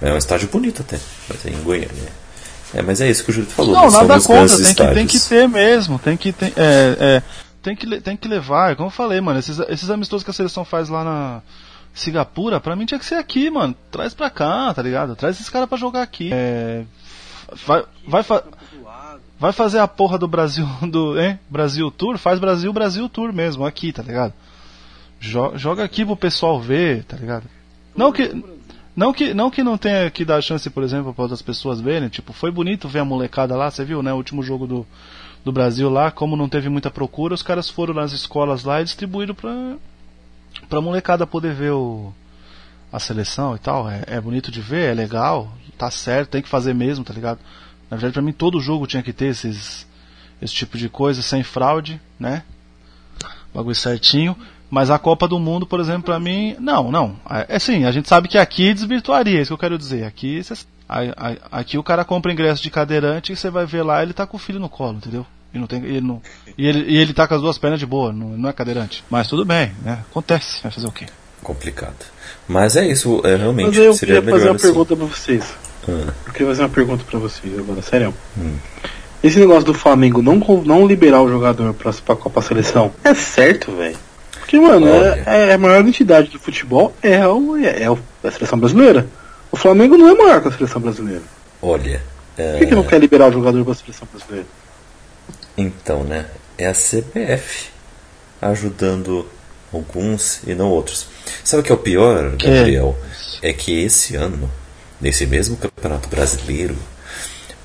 É um estádio bonito até, mas é em Goiânia. É, mas é isso que o Júlio falou. Não, nada contra, tem que, tem que ter mesmo. Tem que ter. É, é, tem que, tem que levar, como eu falei, mano, esses, esses amistosos que a seleção faz lá na Singapura, pra mim tinha que ser aqui, mano. Traz pra cá, tá ligado? Traz esses caras pra jogar aqui. É, vai, vai, fa vai fazer a porra do Brasil, do, hein? Brasil Tour? Faz Brasil, Brasil Tour mesmo, aqui, tá ligado? Jo joga aqui pro pessoal ver, tá ligado? Não que, não que, não que não tenha que dar chance, por exemplo, para outras pessoas verem. Tipo, foi bonito ver a molecada lá, você viu, né? O último jogo do, do Brasil lá, como não teve muita procura, os caras foram nas escolas lá e distribuíram pra, pra molecada poder ver o, a seleção e tal. É, é bonito de ver, é legal, tá certo, tem que fazer mesmo, tá ligado? Na verdade, pra mim, todo jogo tinha que ter esses, esse tipo de coisa, sem fraude, né? Bagulho certinho. Mas a Copa do Mundo, por exemplo, pra mim, não, não. É assim, a gente sabe que aqui desvirtuaria, é isso que eu quero dizer. Aqui, aqui o cara compra ingresso de cadeirante e você vai ver lá, ele tá com o filho no colo, entendeu? E, não tem, ele não, e, ele, e ele tá com as duas pernas de boa, não, não é cadeirante. Mas tudo bem, né? Acontece, vai fazer o quê? Complicado. Mas é isso, é, realmente. Mas eu seria queria fazer uma assim. pergunta pra vocês. Hum. Eu queria fazer uma pergunta pra vocês agora, sério. Hum. Esse negócio do Flamengo não, não liberar o jogador pra, pra Copa Seleção é certo, velho. Porque, mano, Olha. é, é a maior entidade do futebol é, o, é, é o- é a seleção brasileira. O Flamengo não é maior que a seleção brasileira. Olha. Por que, que não quer liberar o jogador pra seleção brasileira? Então, né? É a CBF ajudando alguns e não outros. Sabe o que é o pior, Gabriel? É que esse ano, nesse mesmo Campeonato Brasileiro,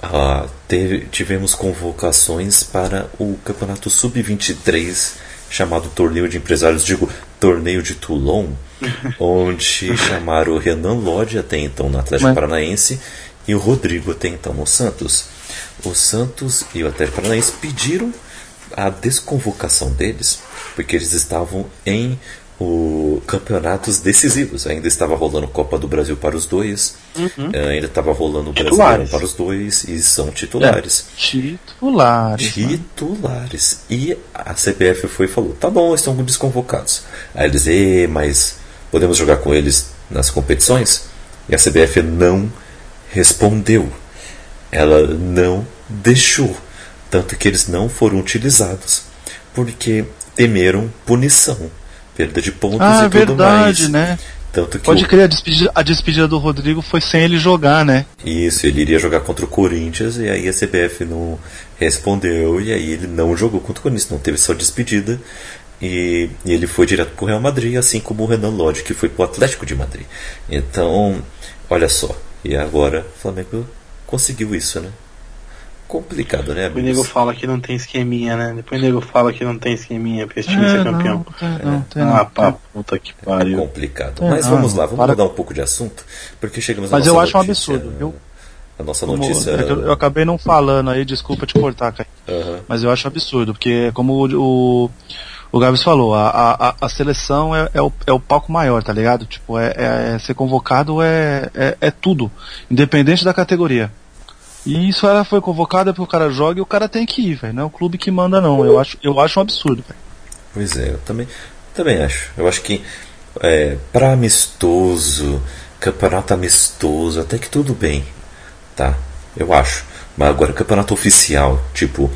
ah, teve- tivemos convocações para o Campeonato Sub-23, chamado Torneio de Empresários, digo, Torneio de Toulon, onde chamaram o Renan Lodge, até então no Atlético Mas- Paranaense, e o Rodrigo, até então no Santos. O Santos e o Atlético Paranaense pediram a desconvocação deles, porque eles estavam em o, campeonatos decisivos. Ainda estava rolando Copa do Brasil para os dois, eh, ainda estava rolando o Brasileirão Titulares. para os dois, e são titulares. Titulares. né? Titulares. E a CBF foi e falou: tá bom, estão desconvocados. Aí eles, "Ê, mas podemos jogar com eles nas competições? E a CBF não respondeu. Ela não deixou. Tanto que eles não foram utilizados porque temeram punição, perda de pontos Ah, e tudo verdade, mais. né? Tanto que Pode o- crer, a despedida, a despedida do Rodrigo foi sem ele jogar, né? Isso, ele iria jogar contra o Corinthians e aí a CBF não respondeu e aí ele não jogou contra o Corinthians, não teve sua despedida e, e ele foi direto pro Real Madrid, assim como o Renan Lodge que foi pro Atlético de Madrid. Então, olha só, e agora o Flamengo conseguiu isso, né? Complicado, né, Depois o nego fala que não tem esqueminha, né? Depois o nego fala que não tem esqueminha pra esse time É, ser não, campeão. tem, não, tem, ah, não. pá, puta que É pariu. complicado. É, Mas não, vamos lá, vamos para- mudar um pouco de assunto, porque chegamos Mas eu acho um notícia, absurdo, viu? A nossa Como- notícia. é que eu, eu acabei não falando aí, desculpa te cortar, cara. Aham. Mas eu acho absurdo, porque como o, o, o Gabs falou, a, a, a seleção é, é, o, é o palco maior, tá ligado? Tipo, é, é- é ser convocado é, é, é tudo, independente da categoria. E isso ela foi convocada porque o cara joga e o cara tem que ir, velho. Não é o clube que manda, não. Eu acho, eu acho um absurdo, velho. Pois é, eu também, também acho. Eu acho que é, para amistoso, campeonato amistoso, até que tudo bem, tá? Eu acho. Mas agora campeonato oficial, tipo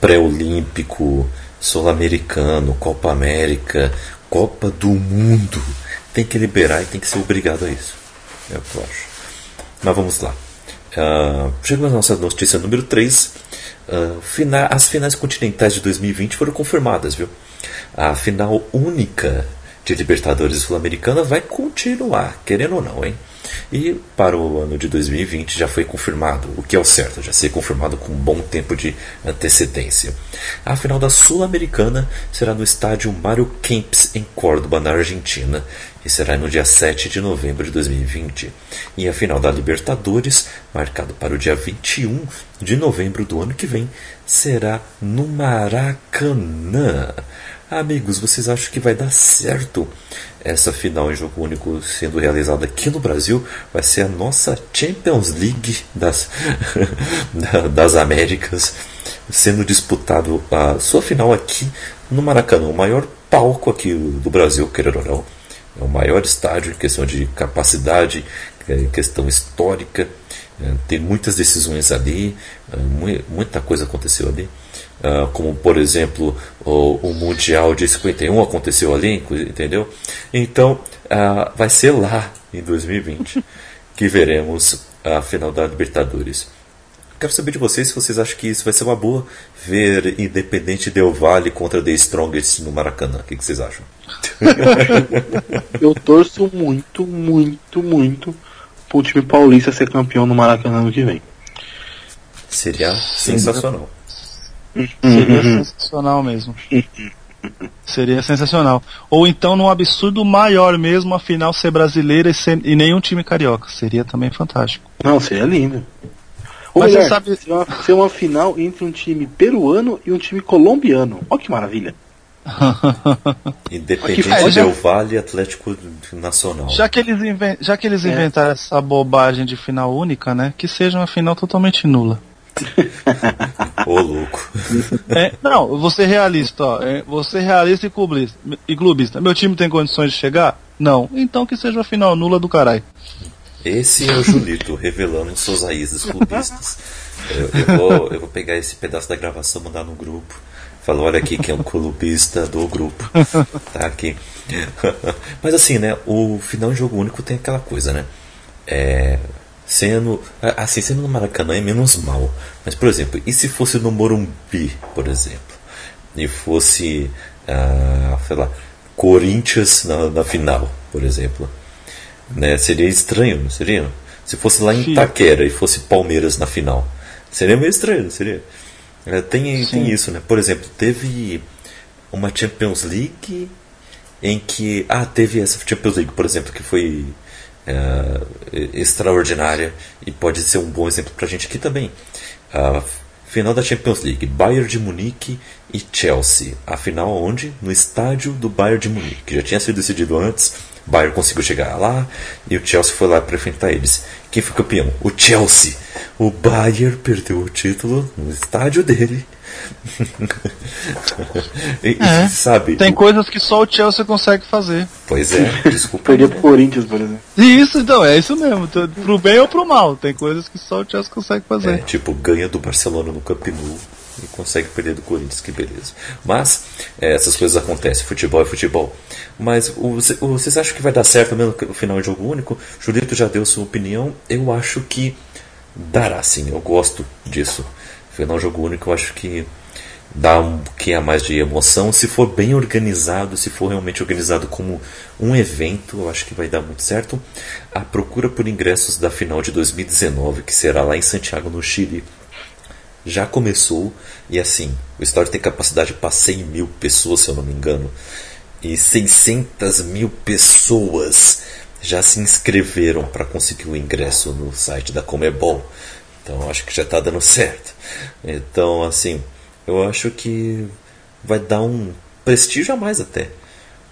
pré-olímpico, sul-americano, Copa América, Copa do Mundo, tem que liberar e tem que ser obrigado a isso. É o que eu acho. Mas vamos lá. Ah, chegamos à nossa notícia número 3. as finais continentais de 2020 foram confirmadas, viu? A final única de Libertadores Sul-Americana vai continuar, querendo ou não, hein? E para o ano de 2020 já foi confirmado, o que é o certo, já ser confirmado com um bom tempo de antecedência. A final da Sul-Americana será no estádio Mário Kempes, em Córdoba, na Argentina, e será no dia 7 de novembro de 2020. E a final da Libertadores, marcado para o dia 21 de novembro do ano que vem, será no Maracanã. Amigos, vocês acham que vai dar certo essa final em jogo único sendo realizada aqui no Brasil? Vai ser a nossa Champions League das, da- das Américas, sendo disputado a sua final aqui no Maracanã, o maior palco aqui do Brasil, querendo ou não. É o maior estádio em questão de capacidade, em questão histórica. É, Tem muitas decisões ali, é, mui- muita coisa aconteceu ali. Ah, como, por exemplo, o, o Mundial de 51 aconteceu ali, entendeu? Então, ah, vai ser lá, em 2020, que veremos a final da Libertadores. Quero saber de vocês se vocês acham que isso vai ser uma boa ver Independente Del Vale contra The Strongest no Maracanã. O que, que vocês acham? Eu torço muito, muito, muito pro time paulista ser campeão no Maracanã no que vem. Seria sensacional. Seria sensacional mesmo. Seria sensacional. Ou então, num absurdo maior mesmo, a final ser brasileira e, sem, e nenhum time carioca. Seria também fantástico. Não, seria lindo. Ou Mas melhor, você sabe- ser, uma, ser uma final entre um time peruano e um time colombiano. Olha que maravilha. Independente já- Del Vale e Atlético Nacional. Já que eles, inven- já que eles É. inventaram essa bobagem de final única, né? Que seja uma final totalmente nula. Ô louco. É, não, eu vou ser realista, ó. É, vou ser realista e clubista, e clubista. Meu time tem condições de chegar? Não. Então que seja uma final nula do caralho. Esse é o Julito revelando suas raízes clubistas. Eu, eu vou, eu vou pegar esse pedaço da gravação, mandar no grupo. Falar, olha aqui quem é o clubista do grupo. Tá aqui. Mas assim, né? O final de jogo único tem aquela coisa, né? É, sendo. Assim, sendo no Maracanã é menos mal. Mas, por exemplo, e se fosse no Morumbi, por exemplo? E fosse. ah, sei lá. Corinthians na, na final, por exemplo. Né? Seria estranho, não seria? Se fosse lá em Sim. Itaquera e fosse Palmeiras na final. Seria meio estranho, não seria? É, tem, tem Sim. isso, né? Por exemplo, teve uma Champions League em que. Ah, teve essa Champions League, por exemplo, que foi é, extraordinária e pode ser um bom exemplo pra gente aqui também. A final da Champions League, Bayern de Munique e Chelsea. A final onde? No estádio do Bayern de Munique, que já tinha sido decidido antes. Bayern conseguiu chegar lá e o Chelsea foi lá para enfrentar eles. Quem foi campeão? O Chelsea. O Bayern perdeu o título no estádio dele. E, É, sabe? Tem o- coisas que só o Chelsea consegue fazer. Pois é, desculpa. Perder pro Corinthians, por exemplo. E isso, então, é isso mesmo. Pro bem ou pro mal. Tem coisas que só o Chelsea consegue É, fazer. tipo, ganha do Barcelona no Camp Nou e consegue perder do Corinthians, que beleza. Mas, é, essas coisas acontecem, futebol é futebol. Mas, o- o- vocês acham que vai dar certo mesmo no final de jogo único? Julito já deu sua opinião, eu acho que dará sim, eu gosto disso. Final jogo único, eu acho que dá um que a mais de emoção. Se for bem organizado, se for realmente organizado como um evento, eu acho que vai dar muito certo. A procura por ingressos da final de 2019, que será lá em Santiago, no Chile, já começou. E assim, o estádio tem capacidade para 100 mil pessoas, se eu não me engano. E 600 mil pessoas já se inscreveram para conseguir o ingresso no site da Comebol. Então acho que já está dando certo. Então, assim, eu acho que vai dar um prestígio a mais até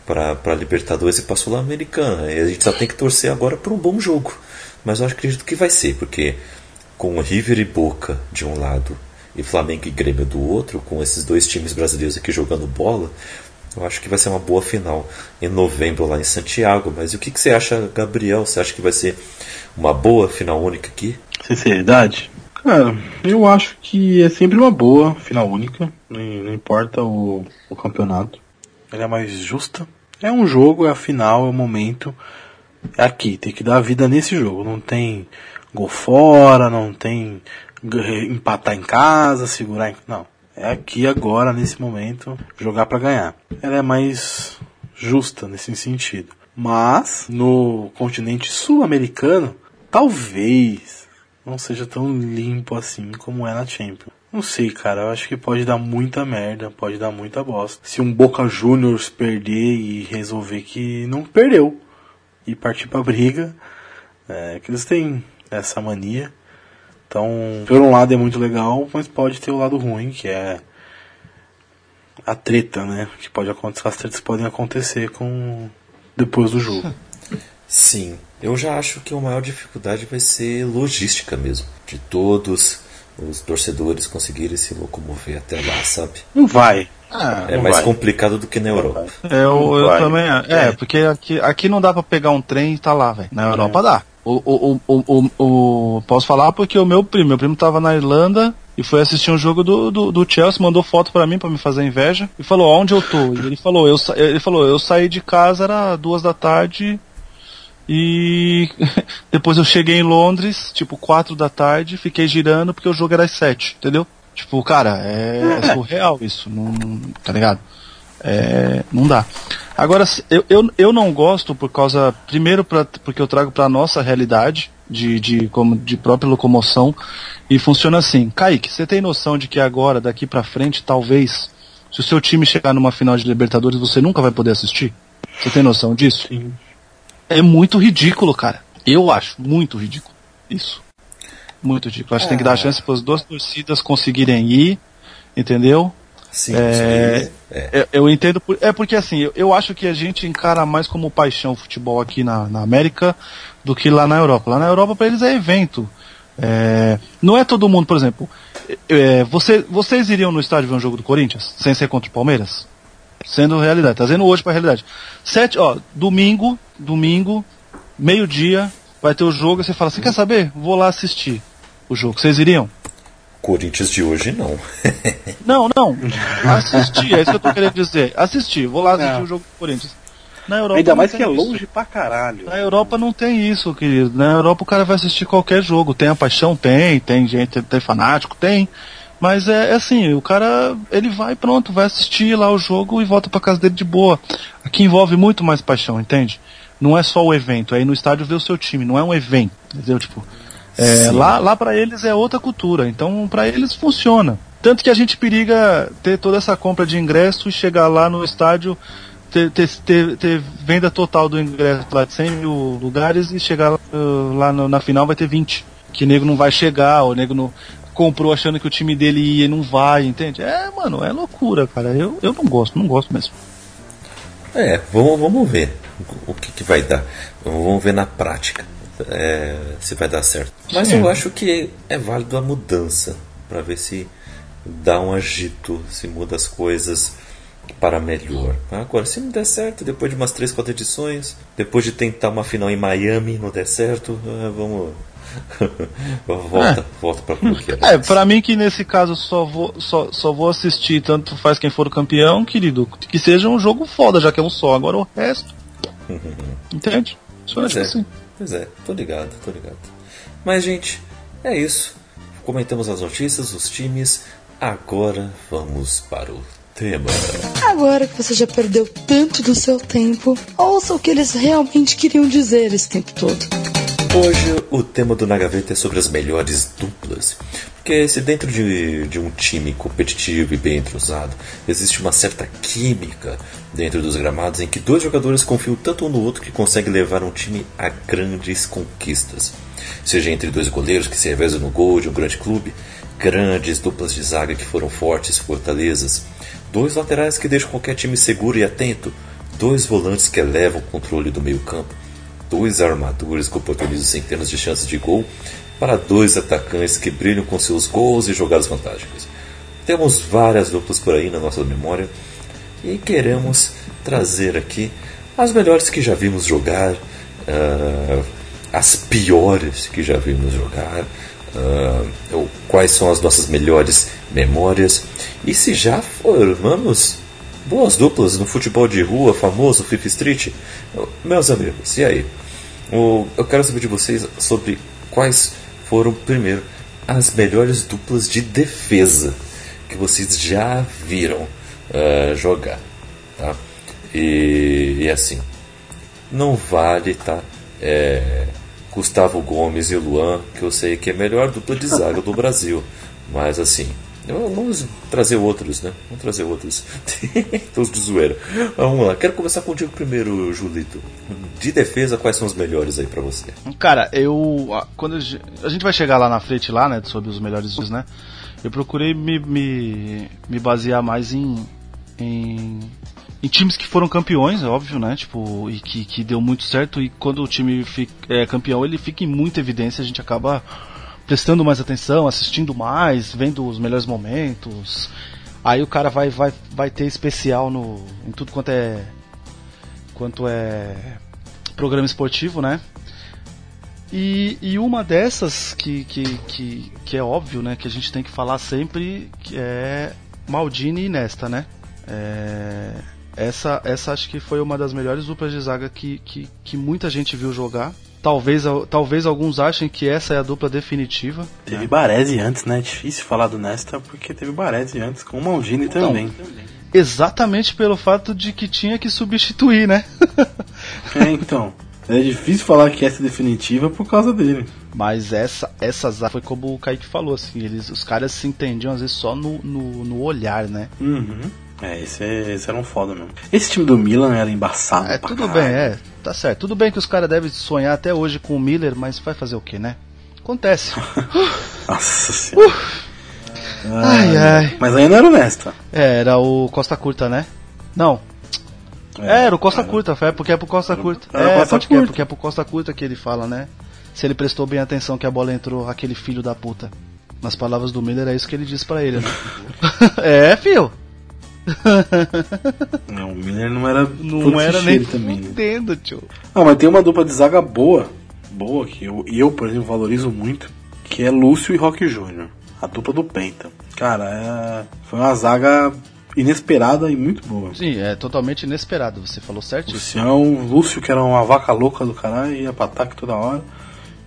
para Libertadores e para Sul-Americana. E a gente só tem que torcer agora por um bom jogo. Mas eu acredito que vai ser, porque com River e Boca de um lado e Flamengo e Grêmio do outro, com esses dois times brasileiros aqui jogando bola, eu acho que vai ser uma boa final em novembro lá em Santiago. Mas o que, que você acha, Gabriel? Você acha que vai ser uma boa final única aqui? Sinceridade? Cara, eu acho que é sempre uma boa final única. Não, importa o, o campeonato. Ela é mais justa. É um jogo, é a final, é o momento. É aqui, tem que dar vida nesse jogo. Não tem gol fora, não tem empatar em casa, segurar em. Não. É aqui agora, nesse momento, jogar pra ganhar. Ela é mais justa nesse sentido. Mas, no continente sul-americano, talvez não seja tão limpo assim como é na Champions. Não sei, cara. Eu acho que pode dar muita merda, pode dar muita bosta. Se um Boca Juniors perder e resolver que não perdeu e partir pra briga, é, que eles têm essa mania. Então, por um lado é muito legal, mas pode ter o lado ruim, que é a treta, né? Que pode acontecer, as tretas podem acontecer com depois do jogo. Sim, eu já acho que a maior dificuldade vai ser logística mesmo. De todos os torcedores conseguirem se locomover até lá, sabe? Não vai. Ah, É não mais vai. complicado do que na Europa. Eu, eu também. É, É. porque aqui, aqui não dá pra pegar um trem e tá lá, velho. Na Europa dá. O, o, o, o, o- posso falar porque o meu primo, meu primo tava na Irlanda e foi assistir um jogo do, do, do Chelsea, mandou foto pra mim pra me fazer inveja e falou onde eu tô. E ele falou, eu, ele falou, eu saí de casa era duas da tarde E depois eu cheguei em Londres, tipo 4 da tarde, fiquei girando porque o jogo era às 7, entendeu? Tipo, cara, é, é surreal isso, não, não, tá ligado? É, não dá. Agora, eu, eu, eu não gosto por causa, primeiro pra, porque eu trago pra nossa realidade de, de, como, de própria locomoção e funciona assim. Kaique, você tem noção de que agora, daqui pra frente, talvez, se o seu time chegar numa final de Libertadores, você nunca vai poder assistir? Você tem noção disso? Sim. É muito ridículo, cara. Eu acho muito ridículo. Isso. Muito ridículo. Acho que tem que dar chance para as duas torcidas conseguirem ir, entendeu? Sim, É, sim, é. Eu, eu entendo. Por, é porque assim, eu, eu acho que a gente encara mais como paixão o futebol aqui na, na América do que lá na Europa. Lá na Europa para eles é evento. É, não é todo mundo, por exemplo. é, você, vocês iriam no estádio ver um jogo do Corinthians sem ser contra o Palmeiras? Sendo realidade, trazendo hoje para realidade. Sete, ó, domingo, domingo, meio-dia, vai ter o jogo e você fala, você quer saber? Vou lá assistir o jogo. Vocês iriam? Corinthians de hoje não. Não, não. Assistir, é isso que eu tô querendo dizer. Assistir, vou lá assistir É. o jogo do Corinthians. Na Europa Ainda não mais tem que é isso. longe pra caralho. Na Europa não tem isso, querido. Na Europa o cara vai assistir qualquer jogo. Tem a paixão? Tem. Tem gente, tem fanático? Tem. Mas é, é assim, o cara, ele vai pronto, vai assistir lá o jogo e volta pra casa dele de boa. Aqui envolve muito mais paixão, entende? Não é só o evento, é ir no estádio ver o seu time, não é um evento, entendeu? Tipo, é, lá, lá para eles é outra cultura, então para eles funciona. Tanto que a gente periga ter toda essa compra de ingresso e chegar lá no estádio, ter, ter, ter, ter venda total do ingresso lá de 100 mil lugares e chegar uh, lá no- na final vai ter 20. Que nego não vai chegar, o nego não comprou achando que o time dele ia e não vai, entende? É, mano, é loucura, cara. Eu, eu não gosto, não gosto mesmo. É, vamos, vamos ver o que, que vai dar. Vamos ver na prática é, se vai dar certo. Mas Sim. eu acho que é válido a mudança para ver se dá um agito, se muda as coisas para melhor. Agora, se não der certo, depois de umas 3, 4 edições, depois de tentar uma final em Miami, não der certo, ah, vamos. volta, volta para bloquear. É, pra mim que nesse caso só vou, só, só vou assistir, tanto faz quem for o campeão, querido, que seja um jogo foda, já que é um só. Agora o resto. Entende? Só Pois acho é, assim. pois é, tô ligado, tô ligado. Mas, gente, é isso. Comentamos as notícias, os times. Agora vamos para o tema. Agora que você já perdeu tanto do seu tempo, ouça o que eles realmente queriam dizer esse tempo todo. Hoje o tema do Na Gaveta é sobre as melhores duplas. Porque se dentro de, de um time competitivo e bem entrosado existe uma certa química dentro dos gramados em que dois jogadores confiam tanto um no outro que conseguem levar um time a grandes conquistas. Seja entre dois goleiros que se revezam no gol de um grande clube, grandes duplas de zaga que foram fortes fortalezas, dois laterais que deixam qualquer time seguro e atento, dois volantes que elevam o controle do meio campo, dois armadores que oportunizam centenas de chances de gol para dois atacantes que brilham com seus gols e jogadas fantásticas. Temos várias duplas por aí na nossa memória e queremos trazer aqui as melhores que já vimos jogar, ah, as piores que já vimos jogar, ou quais são as nossas melhores memórias e se já formamos boas duplas no futebol de rua famoso Fifth Street. Meus amigos, e aí? Eu quero saber de vocês sobre quais foram, primeiro, as melhores duplas de defesa que vocês já viram ah, jogar. Tá? E, e assim, não vale, tá? É, Gustavo Gomes e Luan, que eu sei que é a melhor dupla de zaga do Brasil. Mas assim, vamos trazer outros, né? Vamos trazer outros. Todos de zoeira. Mas Vamos lá, quero começar contigo primeiro, Julito. De defesa, quais são os melhores aí pra você? Cara, eu. Quando a gen- a gente vai chegar lá na frente, lá, né? Sobre os melhores né? Eu procurei me, me, me basear mais em, em. em times que foram campeões, é óbvio, né? Tipo, e que, que deu muito certo. E quando o time fica, é campeão, ele fica em muita evidência, a gente acaba prestando mais atenção, assistindo mais, vendo os melhores momentos. Aí o cara vai, vai, vai ter especial no, em tudo quanto é. quanto é programa esportivo, né? E, e uma dessas que, que, que, que é óbvio, né, que a gente tem que falar sempre, que é Maldini e Nesta, né? É, Essa, essa acho que foi uma das melhores duplas de zaga que, que, que muita gente viu jogar. Talvez, talvez alguns achem que essa é a dupla definitiva. Teve né? Baresi antes, né? É difícil falar do Nesta porque teve Baresi antes com o Maldini então, também. Exatamente pelo fato de que tinha que substituir, né? é, então. É difícil falar que essa é definitiva por causa dele. Mas essa, essa zaga foi como o Kaique falou, assim, eles, os caras se entendiam às vezes só no, no, no olhar, né? Uhum. É, esse, é, esse era um foda mesmo. Esse time do Milan era embaçado. É, tudo caralho. bem, é. Tá certo. Tudo bem que os caras devem sonhar até hoje com o Miller, mas vai fazer o que, né? Acontece. Nossa senhora. Uh. Ai, ai. Mas não era o Nesta. É, era o Costa Curta, né? Não. É, é era o Costa Curta, foi porque é pro Costa Curta. Era é, Costa pode que é porque é pro Costa Curta que ele fala, né? Se ele prestou bem atenção que a bola entrou, aquele filho da puta. Nas palavras do Miller, é isso que ele disse para ele, né? é, fio. Não, o Miller não era não era nem também. Né? Entendo, tio. Ah, mas tem uma dupla de zaga boa, boa que eu, eu por exemplo valorizo muito, que é Lúcio e Rock Júnior, a dupla do Penta. Cara, é, foi uma zaga inesperada e muito boa. Sim, é totalmente inesperado, você falou certo? O Lúcio, que era uma vaca louca do caralho, ia pra ataque toda hora.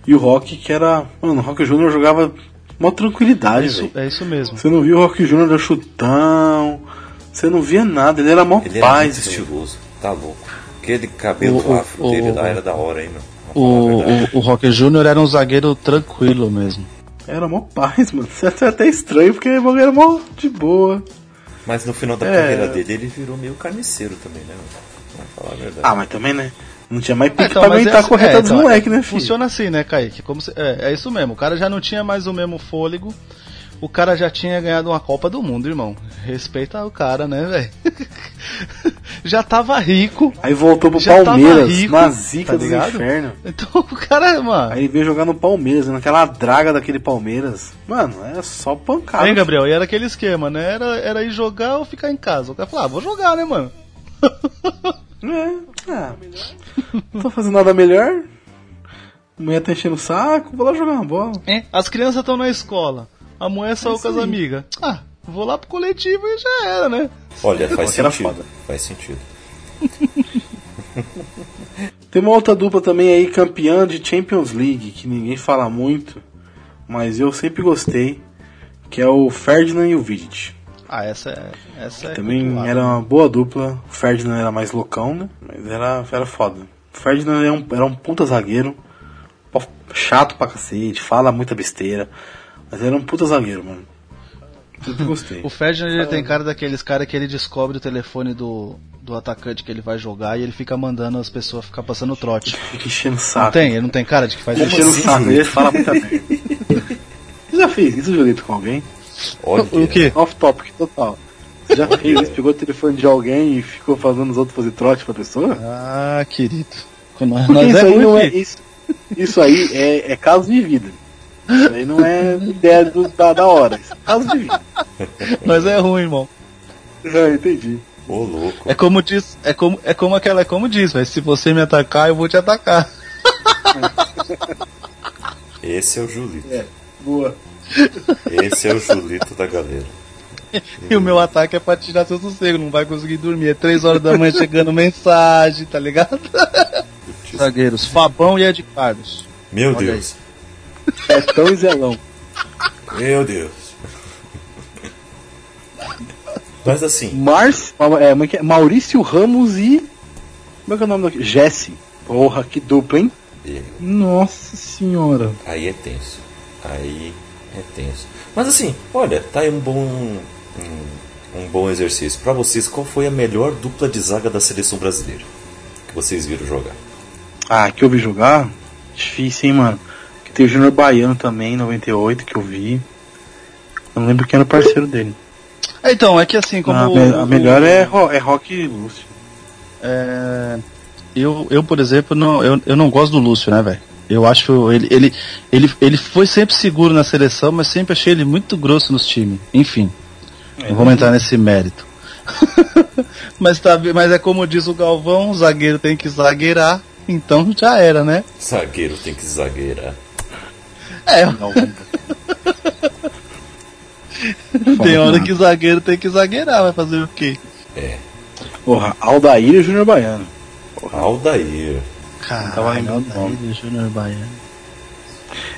E o Rock, que era. Mano, o Rock Júnior jogava uma tranquilidade, é isso, é isso mesmo. Você não viu o Rock Júnior dar chutão, você não via nada, ele era mó ele paz. Ele era estiloso, tá louco. Aquele cabelo o, afro o, dele lá era da hora, hein, meu. O, o, o Rock Jr. era um zagueiro tranquilo mesmo. Era mó paz, mano. Isso é até estranho, porque ele era mó de boa. Mas no final da é... carreira dele, ele virou meio carniceiro também, né? Vamos falar a verdade. Ah, mas também, né? Não tinha mais pique então, pra aguentar é, a correta é, dos então, moleques, né, filho? Funciona assim, né, Kaique? Como se, é, é isso mesmo. O cara já não tinha mais o mesmo fôlego o cara já tinha ganhado uma Copa do Mundo, irmão. Respeita o cara, né, velho? já tava rico. Aí voltou pro Palmeiras, rico, na zica tá do inferno. Então o cara, mano. Aí veio jogar no Palmeiras, naquela draga daquele Palmeiras. Mano, é só pancada. Aí, Gabriel, e era aquele esquema, né? Era, era ir jogar ou ficar em casa. O cara falou, ah, vou jogar, né, mano? é, é. Não tô fazendo nada melhor. Amanhã tá enchendo o saco, vou lá jogar uma bola. É, as crianças estão na escola. A mulher saiu é com as amigas. Ah, vou lá pro coletivo e já era, né? Olha, faz sentido. Faz sentido. Tem uma outra dupla também aí, campeã de Champions League, que ninguém fala muito, mas eu sempre gostei, que é o Ferdinand e o Vidic. Ah, essa é. Essa é também era uma boa dupla. O Ferdinand era mais loucão, né? Mas era, era foda. O Ferdinand era um, era um puta zagueiro, chato pra cacete, fala muita besteira. Mas era um puta zagueiro, mano. Sempre gostei. o Ferdinand ele tem cara daqueles cara que ele descobre o telefone do, do atacante que ele vai jogar e ele fica mandando as pessoas ficar passando trote. Fica enchendo o saco. Não tem? Ele não tem cara de que faz isso? Enchendo assim, saco, ele fala muita merda. Você já fez isso, Julito, com alguém? O quê? Off topic total. Você já fez isso? Pegou o telefone de alguém e ficou fazendo os outros fazer trote pra pessoa? Ah, querido. Nós, nós isso, é aí não é, isso, isso aí é, é caso de vida. Isso aí não é ideia do, da, da hora. Isso é caso de. Mas é ruim, irmão. É, entendi. Ô, louco. É como diz, é como, é como aquela, é como diz, mas se você me atacar, eu vou te atacar. Esse é o Julito. É, boa. Esse é o Julito da galera. E o meu ataque é pra tirar seu sossego, não vai conseguir dormir. É 3 horas da manhã chegando mensagem, tá ligado? Zagueiros, Fabão e Ed Carlos. Meu Olha Deus. Aí. Betão e Zelão. Meu Deus. Mas assim. Márcio, é, é, é, Maurício Ramos e. Como é que é o nome daqui? Jesse. Porra, que dupla, hein? Nossa senhora. Aí é tenso. Aí é tenso. Mas assim, olha, tá aí um bom. Um, um bom exercício. Para vocês, qual foi a melhor dupla de zaga da seleção brasileira? Que vocês viram jogar? Ah, que eu vi jogar? Difícil, hein, mano. Tem o Júnior Baiano também, 98, que eu vi. Eu não lembro quem era o parceiro dele. É, então, é que assim, como. Ah, o, a melhor é, é Rock e Lúcio. É, eu, eu, por exemplo, não, eu, eu não gosto do Lúcio, né, velho? Eu acho ele, ele, ele, ele foi sempre seguro na seleção, mas sempre achei ele muito grosso nos times. Enfim, é, não vamos entrar nesse mérito. mas, tá, mas é como diz o Galvão, o zagueiro tem que zagueirar, então já era, né? Zagueiro tem que zagueirar. É. tem hora que zagueiro tem que zagueirar, vai fazer o quê? É. Porra, Aldair e Júnior Baiano. Aldair. Tava Caralho, o. Aldair Júnior Baiano.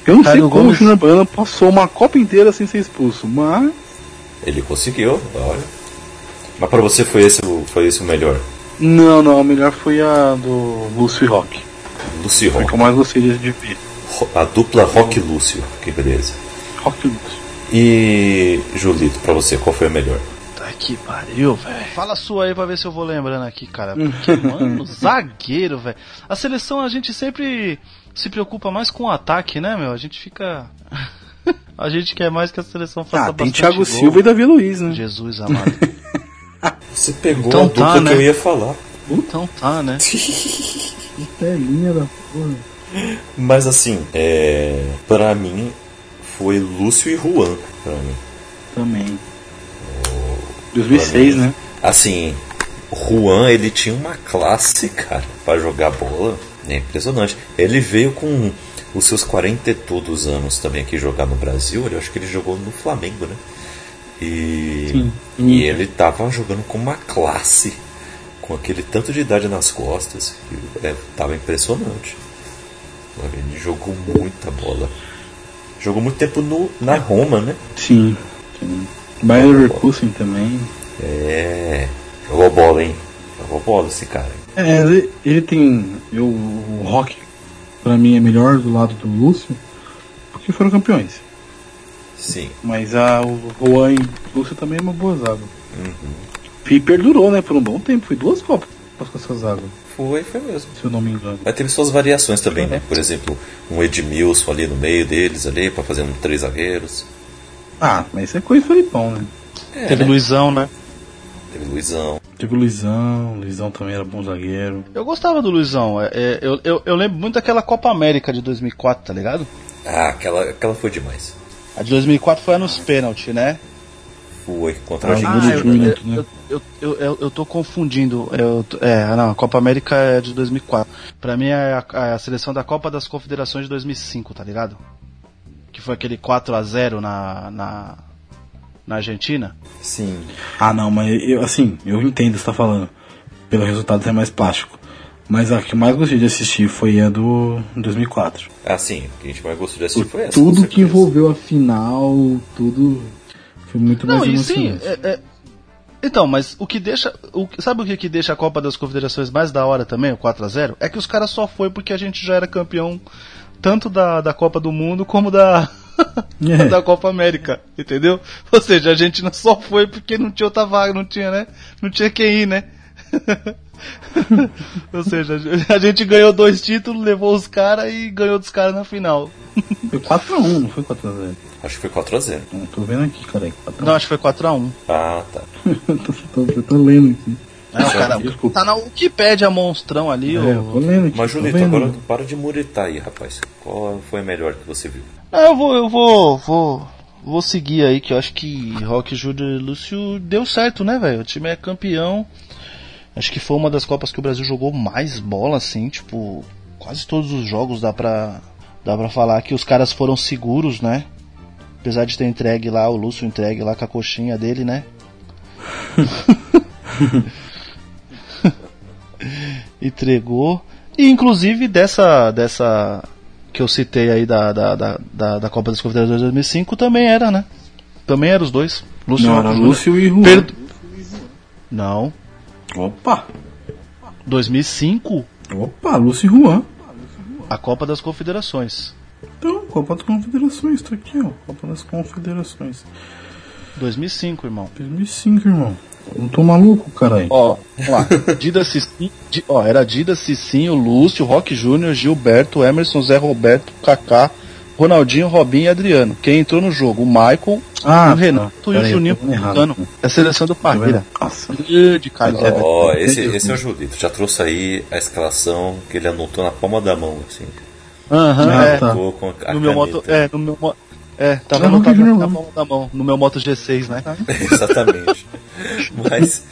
Eu não Caio sei como Gomes. o Júnior Baiano passou uma Copa inteira sem ser expulso, mas. Ele conseguiu, olha. Mas pra você foi esse, o- foi esse o melhor? Não, não, a melhor foi a do e Rock. Lucio Foi a que Rock. eu mais gostei de ver. A dupla Rock Lúcio. Que beleza. Rock Lúcio. E Julito, pra você, qual foi a melhor? Tá que pariu, velho. Fala a sua aí pra ver se eu vou lembrando aqui, cara. Porque, mano, zagueiro, velho. A seleção a gente sempre se preocupa mais com o ataque, né, meu? A gente fica. a gente quer mais que a seleção faça Ah, tem bastante Thiago gol. Silva e Davi Luiz, né? Jesus amado. Você pegou Então a dupla tá, né? que eu ia falar. então tá, né? Telinha da porra. Mas assim, é. Pra mim, foi Lúcio e Juan. Pra mim. Também. 2006, né? Assim, o Juan, ele tinha uma classe, cara, pra jogar bola. É impressionante. Ele veio com os seus 40 e todos anos também aqui jogar no Brasil. Eu acho que ele jogou no Flamengo, né? E, Sim. e ele tava jogando com uma classe, com aquele tanto de idade nas costas, que é, tava impressionante. Ele jogou muita bola. Jogou muito tempo no, na Roma, né? Sim. Sim. Bayer Leverkusen também. É. Jogou bola, hein? Jogou bola esse cara. É, ele, ele tem. Eu, o Rock, pra mim, é melhor do lado do Lúcio, porque foram campeões. Sim. Mas a, o Juan e o Lúcio também é uma boa zaga. Uhum. E perdurou, né, por um bom tempo. Foi duas Copas com essa zaga, Foi, foi mesmo. se eu não me engano. Mas teve suas variações também, né? Por exemplo, um Edmilson ali no meio deles, ali, pra fazer um três zagueiros. Ah, mas isso é coisa Felipão, né? É, Teve né? Luizão, né? Teve Luizão. Teve o Luizão, Luizão também era bom zagueiro. Eu gostava do Luizão. É, é, eu, eu, eu lembro muito daquela Copa América de 2004, tá ligado? Ah, aquela, aquela foi demais. A de 2004 foi a nos pênalti, né? Foi contra a Ah. Gol do eu, eu, né? eu, eu, eu, tô confundindo. Eu, é, não, a Copa América é de 2004. Pra mim é a, é a seleção da Copa das Confederações de 2005, tá ligado? Que foi aquele 4 a 0 na, na, na Argentina. Sim. Ah, não, mas eu, assim, eu entendo o que você tá falando. Pelo resultado ser mais plástico. Mas a que eu mais gostei de assistir foi a do 2004. Ah, sim. O que a gente mais gostou de assistir foi essa. Tudo que envolveu a final, tudo foi muito Não, mais sim. emocionante. é- é- então, mas o que deixa. O, sabe o que, que deixa a Copa das Confederações mais da hora também, o 4 a 0 É que os caras só foi porque a gente já era campeão tanto da, da Copa do Mundo como da. É. da Copa América, entendeu? Ou seja, a gente não só foi porque não tinha outra vaga, não tinha, né? Não tinha quem ir, né? Ou seja, a gente ganhou dois títulos, levou os caras e ganhou dos caras na final. Foi 4x1, não foi 4x0. Acho que foi 4x0. Não, tô vendo aqui, cara. 4 Não, acho que foi 4 a 1 Ah, tá. Eu tô, tô- eu tô lendo aqui. É, o cara tá na Wikipédia monstrão ali, É, tô lendo aqui. Mas, Julito, agora para de muritar aí, rapaz. Qual foi a melhor que você viu? Ah, eu vou, eu vou, vou, vou seguir aí, que eu acho que Rock Júnior e Lúcio deu certo, né, velho? O time é campeão. Acho que foi uma das Copas que o Brasil jogou mais bola, assim, tipo, quase todos os jogos dá pra, dá pra falar que os caras foram seguros, né? Apesar de ter entregue lá, o Lúcio entregue lá com a coxinha dele, né? Entregou. E inclusive dessa, dessa que eu citei aí da, da, da, da, da Copa das Confederações de 2005 também era, né? Também eram os dois. Lúcio Não, e era. Lúcio e Juan. Per- Não. Opa! 2005, Opa, Lúcio e Juan. a Copa das Confederações. Então, Copa das Confederações, tá aqui, ó. Copa das Confederações. 2005, irmão. 2005, irmão. Eu não tô maluco, caralho. Ó, vamos lá. Dida Cicinho, Di- ó, era Dida Cicinho, Lúcio, Roque Júnior, Gilberto, Emerson, Zé Roberto, Kaká, Ronaldinho, Robinho e Adriano. Quem entrou no jogo? O Michael, Ah, o Renato tá. e o Juninho eu tô vendo errado. Cano. É a seleção do Tá? Parreira. Nossa. Grande Carlos. Ó, esse, esse é o Julito. Já trouxe aí a escalação que ele anotou na palma da mão, assim. Aham, Ah, é. tá. Vou com a No meu moto, é, no meu mo- é, tava Não, Júnior na palma da mão, no meu Moto G6, né? Exatamente. Mas,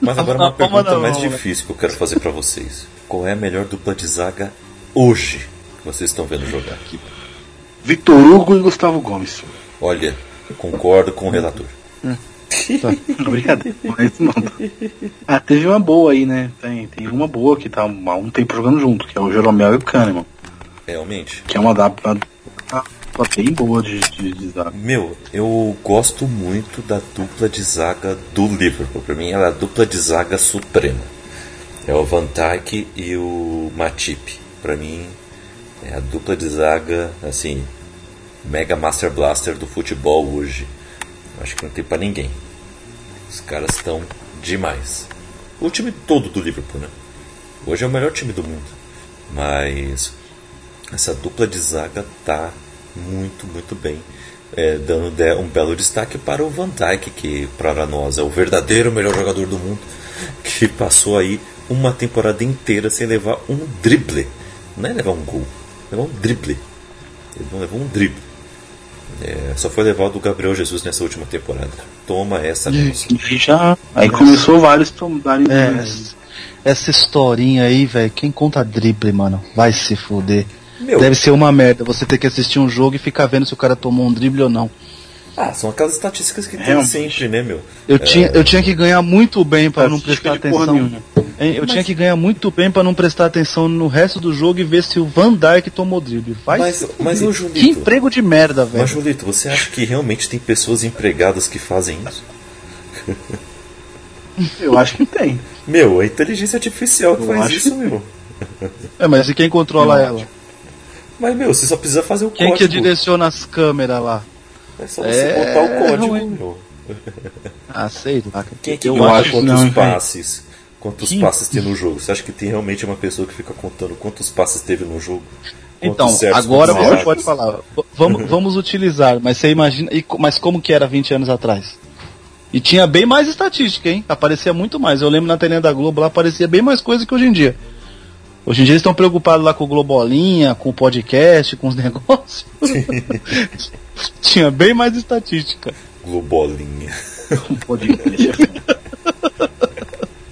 mas agora uma pergunta mais mão, difícil que eu quero fazer pra vocês. Qual é a melhor dupla de zaga hoje que vocês estão vendo jogar aqui? Vitor Hugo e Gustavo Gomes. Olha, concordo com o relator. Brincadeira, mas não. Ah, teve uma boa aí, né? Tem, tem uma boa que tá há um tempo jogando junto, que é o Jeromel e o Kahneman. Realmente. Que é uma da uma bem boa de, de, de zaga. Meu, eu gosto muito da dupla de zaga do Liverpool. Pra mim, ela é a dupla de zaga suprema. É o Van Dijk e o Matip. Pra mim, é a dupla de zaga, assim, Mega Master Blaster do futebol hoje. Acho que não tem pra ninguém. Os caras estão demais. O time todo do Liverpool, né? Hoje é o melhor time do mundo. Mas essa dupla de zaga tá muito, muito bem. É, dando um belo destaque para o Van Dijk, que para nós é o verdadeiro melhor jogador do mundo, que passou aí uma temporada inteira sem levar um drible. Não é levar um gol, levar um drible. Ele não levou um drible. É, só foi levar o do Gabriel Jesus nessa última temporada. Toma essa. Já, aí começou vários tomarem. É, essa historinha aí, velho. Quem conta drible, mano? Vai se fuder. Meu. Deve ser uma merda você ter que assistir um jogo e ficar vendo se o cara tomou um drible ou não. Ah, são aquelas estatísticas que tem sempre, né, meu? Eu, é... tinha, eu tinha que ganhar muito bem para não prestar atenção. Eu mas... tinha que ganhar muito bem para não prestar atenção no resto do jogo e ver se o Van Dijk tomou drible. Faz mas, mas o Julito, que emprego de merda, velho. Mas Julito, você acha que realmente tem pessoas empregadas que fazem isso? Eu acho que tem. Meu, a inteligência artificial que eu faz isso, que... meu. É, mas e quem controla ela? Acho. Mas, meu, você só precisa fazer o Quem código. Quem que direciona as câmeras lá? É só você é... botar o código, é meu. Ah, sei lá. Quem é que eu conta quantos não, passes? Quantos que... passes tem no jogo? Você acha que tem realmente uma pessoa que fica contando quantos passes teve no jogo? Então, agora você pode falar. Vamos, vamos utilizar, mas você imagina. Mas como que era 20 anos atrás? E tinha bem mais estatística, hein? Aparecia muito mais. Eu lembro na telinha da Globo lá aparecia bem mais coisa que hoje em dia. Hoje em dia eles estão preocupados lá com o Globolinha, com o podcast, com os negócios. Tinha bem mais estatística. Globolinha. Com podcast.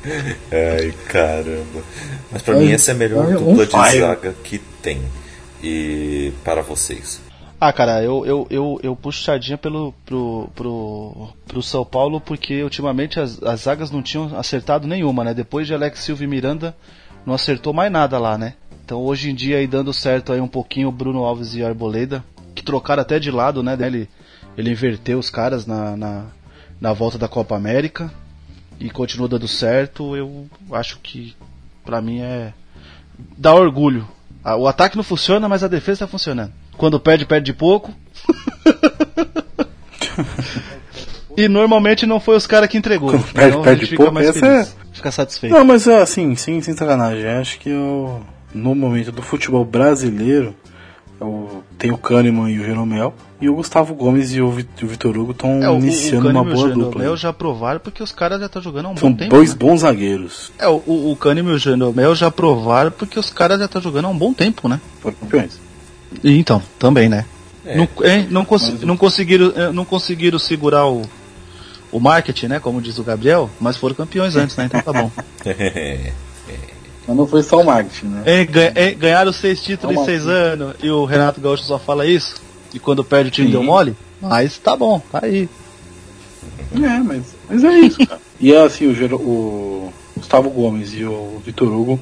Ai, caramba. Mas pra Ai, mim essa é a melhor Ai, dupla de zaga que tem. E para vocês. Ah, cara, eu, eu, eu, eu puxo sardinha pelo, pro, pro, pro São Paulo porque ultimamente as, as zagas não tinham acertado nenhuma, né? Depois de Alex Silva e Miranda, não acertou mais nada lá, né? Então hoje em dia aí dando certo aí um pouquinho Bruno Alves e Arboleda, que trocaram até de lado, né? Ele, ele inverteu os caras na, na, na volta da Copa América e continua dando certo. Eu acho que pra mim é. dá orgulho. O ataque não funciona, mas a defesa tá funcionando. Quando perde, perde de pouco. e normalmente não foi os caras que entregou. Quando perde, então, perde de pouco, mais essa é ficar satisfeito. Não, mas assim, sem, sem sacanagem, acho que eu, no momento do futebol brasileiro, eu, tem o Kahneman e o Jeromel, e o Gustavo Gomes e o, Vitor Hugo estão é, iniciando uma boa dupla. O Jeromel já provaram porque os caras já estão jogando há um São bom tempo. São dois né? bons zagueiros. É, o, o Kahneman e o Jeromel já provaram porque os caras já estão jogando há um bom tempo, né? Foram campeões. E então, também, né? É. Não, hein, não, cons não, conseguiram, eh, não conseguiram segurar o, o marketing, né? Como diz o Gabriel, mas foram campeões antes, né? Então tá bom. Mas não foi só o marketing, né? É, é, ganharam seis títulos em seis anos e o Renato Gaúcho só fala isso. E quando perde o time Sim. deu mole. Mas tá bom, tá aí. É, mas, mas é isso, cara. e assim, o, o Gustavo Gomes e o Vitor Hugo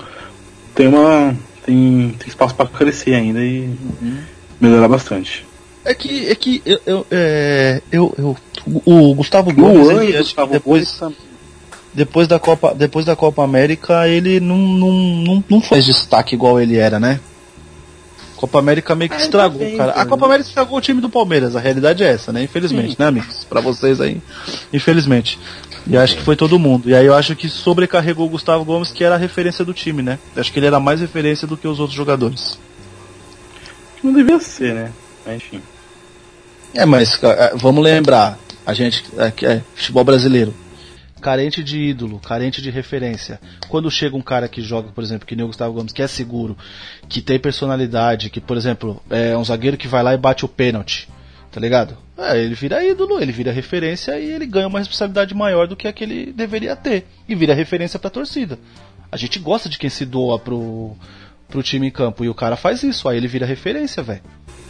tem uma. tem, tem espaço para crescer ainda e uhum. melhorar bastante. É que, é que eu, eu, é, eu, eu o Gustavo Gomes, o ele, Gustavo depois, Gomes depois da Copa, depois da Copa América, ele não, não, não, não fez destaque igual ele era, né? Copa América meio que ah, estragou, bem, cara. A Copa América estragou o time do Palmeiras, a realidade é essa, né? Infelizmente, Sim. né, amigos? Para vocês aí, infelizmente. E acho que foi todo mundo. E aí eu acho que sobrecarregou o Gustavo Gomes, que era a referência do time, né? Acho que ele era mais referência do que os outros jogadores. Não devia ser, né? Enfim. É, mas é, vamos lembrar, a gente, é, é, futebol brasileiro, carente de ídolo, carente de referência. Quando chega um cara que joga, por exemplo, que nem o Gustavo Gomes, que é seguro, que tem personalidade, que, por exemplo, é um zagueiro que vai lá e bate o pênalti, tá ligado? É, ele vira ídolo, ele vira referência e ele ganha uma responsabilidade maior do que a que ele deveria ter. E vira referência pra torcida. A gente gosta de quem se doa pro, pro time em campo. E o cara faz isso, aí ele vira referência, velho.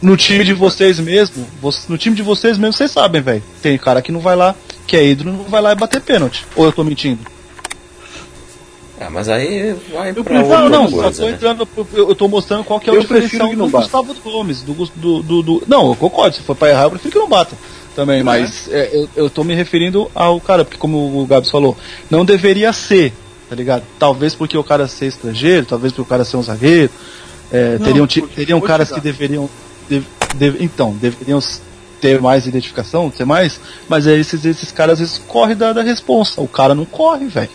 No time de vocês mesmo, no time de vocês mesmo, vocês sabem, velho. Tem cara que não vai lá, que é ídolo não vai lá e bater pênalti. Ou eu tô mentindo? Ah, mas aí vai Eu pra prefiro, outra não, só coisa, tô né? entrando, eu eu tô mostrando qual que é o Eu prefiro diferencial do. Gustavo Gomes, do, do, do, do- Não, eu concordo, se for pra errar, eu prefiro que não bata também, mas é, eu, eu tô me referindo ao cara, porque como o Gabs falou, não deveria ser, tá ligado? Talvez porque o cara ser estrangeiro, talvez porque o cara ser um zagueiro, é, Não, teriam, teriam vou caras que deveriam. de- de- então, deveriam ter mais identificação, ser mais, mas aí esses, esses caras às vezes correm da, da responsa. O cara não corre, velho.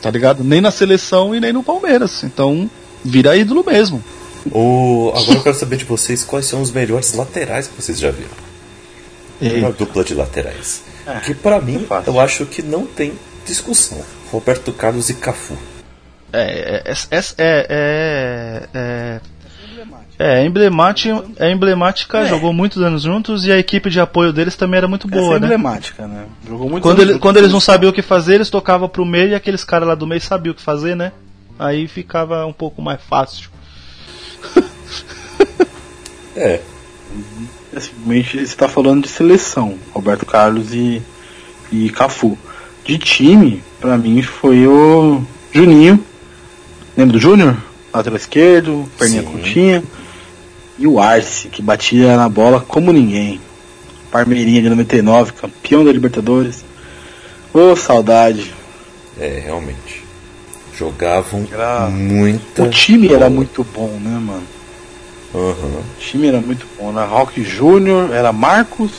Tá ligado? Nem na seleção e nem no Palmeiras. Então, vira ídolo mesmo. O... Agora eu quero saber de vocês quais são os melhores laterais que vocês já viram. A melhor dupla de laterais. que pra mim, fácil. eu acho que não tem discussão. Roberto Carlos e Cafu. É, é, é, é, é, é, é emblemática, é emblemática jogou muitos anos juntos e a equipe de apoio deles também era muito Essa boa, é né? emblemática, né? Jogou muito Quando, ele- quando eles não sabiam o que fazer, eles tocavam pro meio e aqueles caras lá do meio sabiam o que fazer, né? Aí ficava um pouco mais fácil. É, Simplesmente você tá falando de seleção, Roberto Carlos e, e Cafu. De time, pra mim foi o Juninho. Lembra do Júnior? Lateral esquerdo, perninha Sim. curtinha. E o Arce, que batia na bola como ninguém. Parmeirinha de 99, campeão da Libertadores. Ô, saudade. é, realmente. Jogavam Era- muita. O time era bola. muito bom, né, mano? Aham. O time era muito bom. Era Rock Júnior, era Marcos,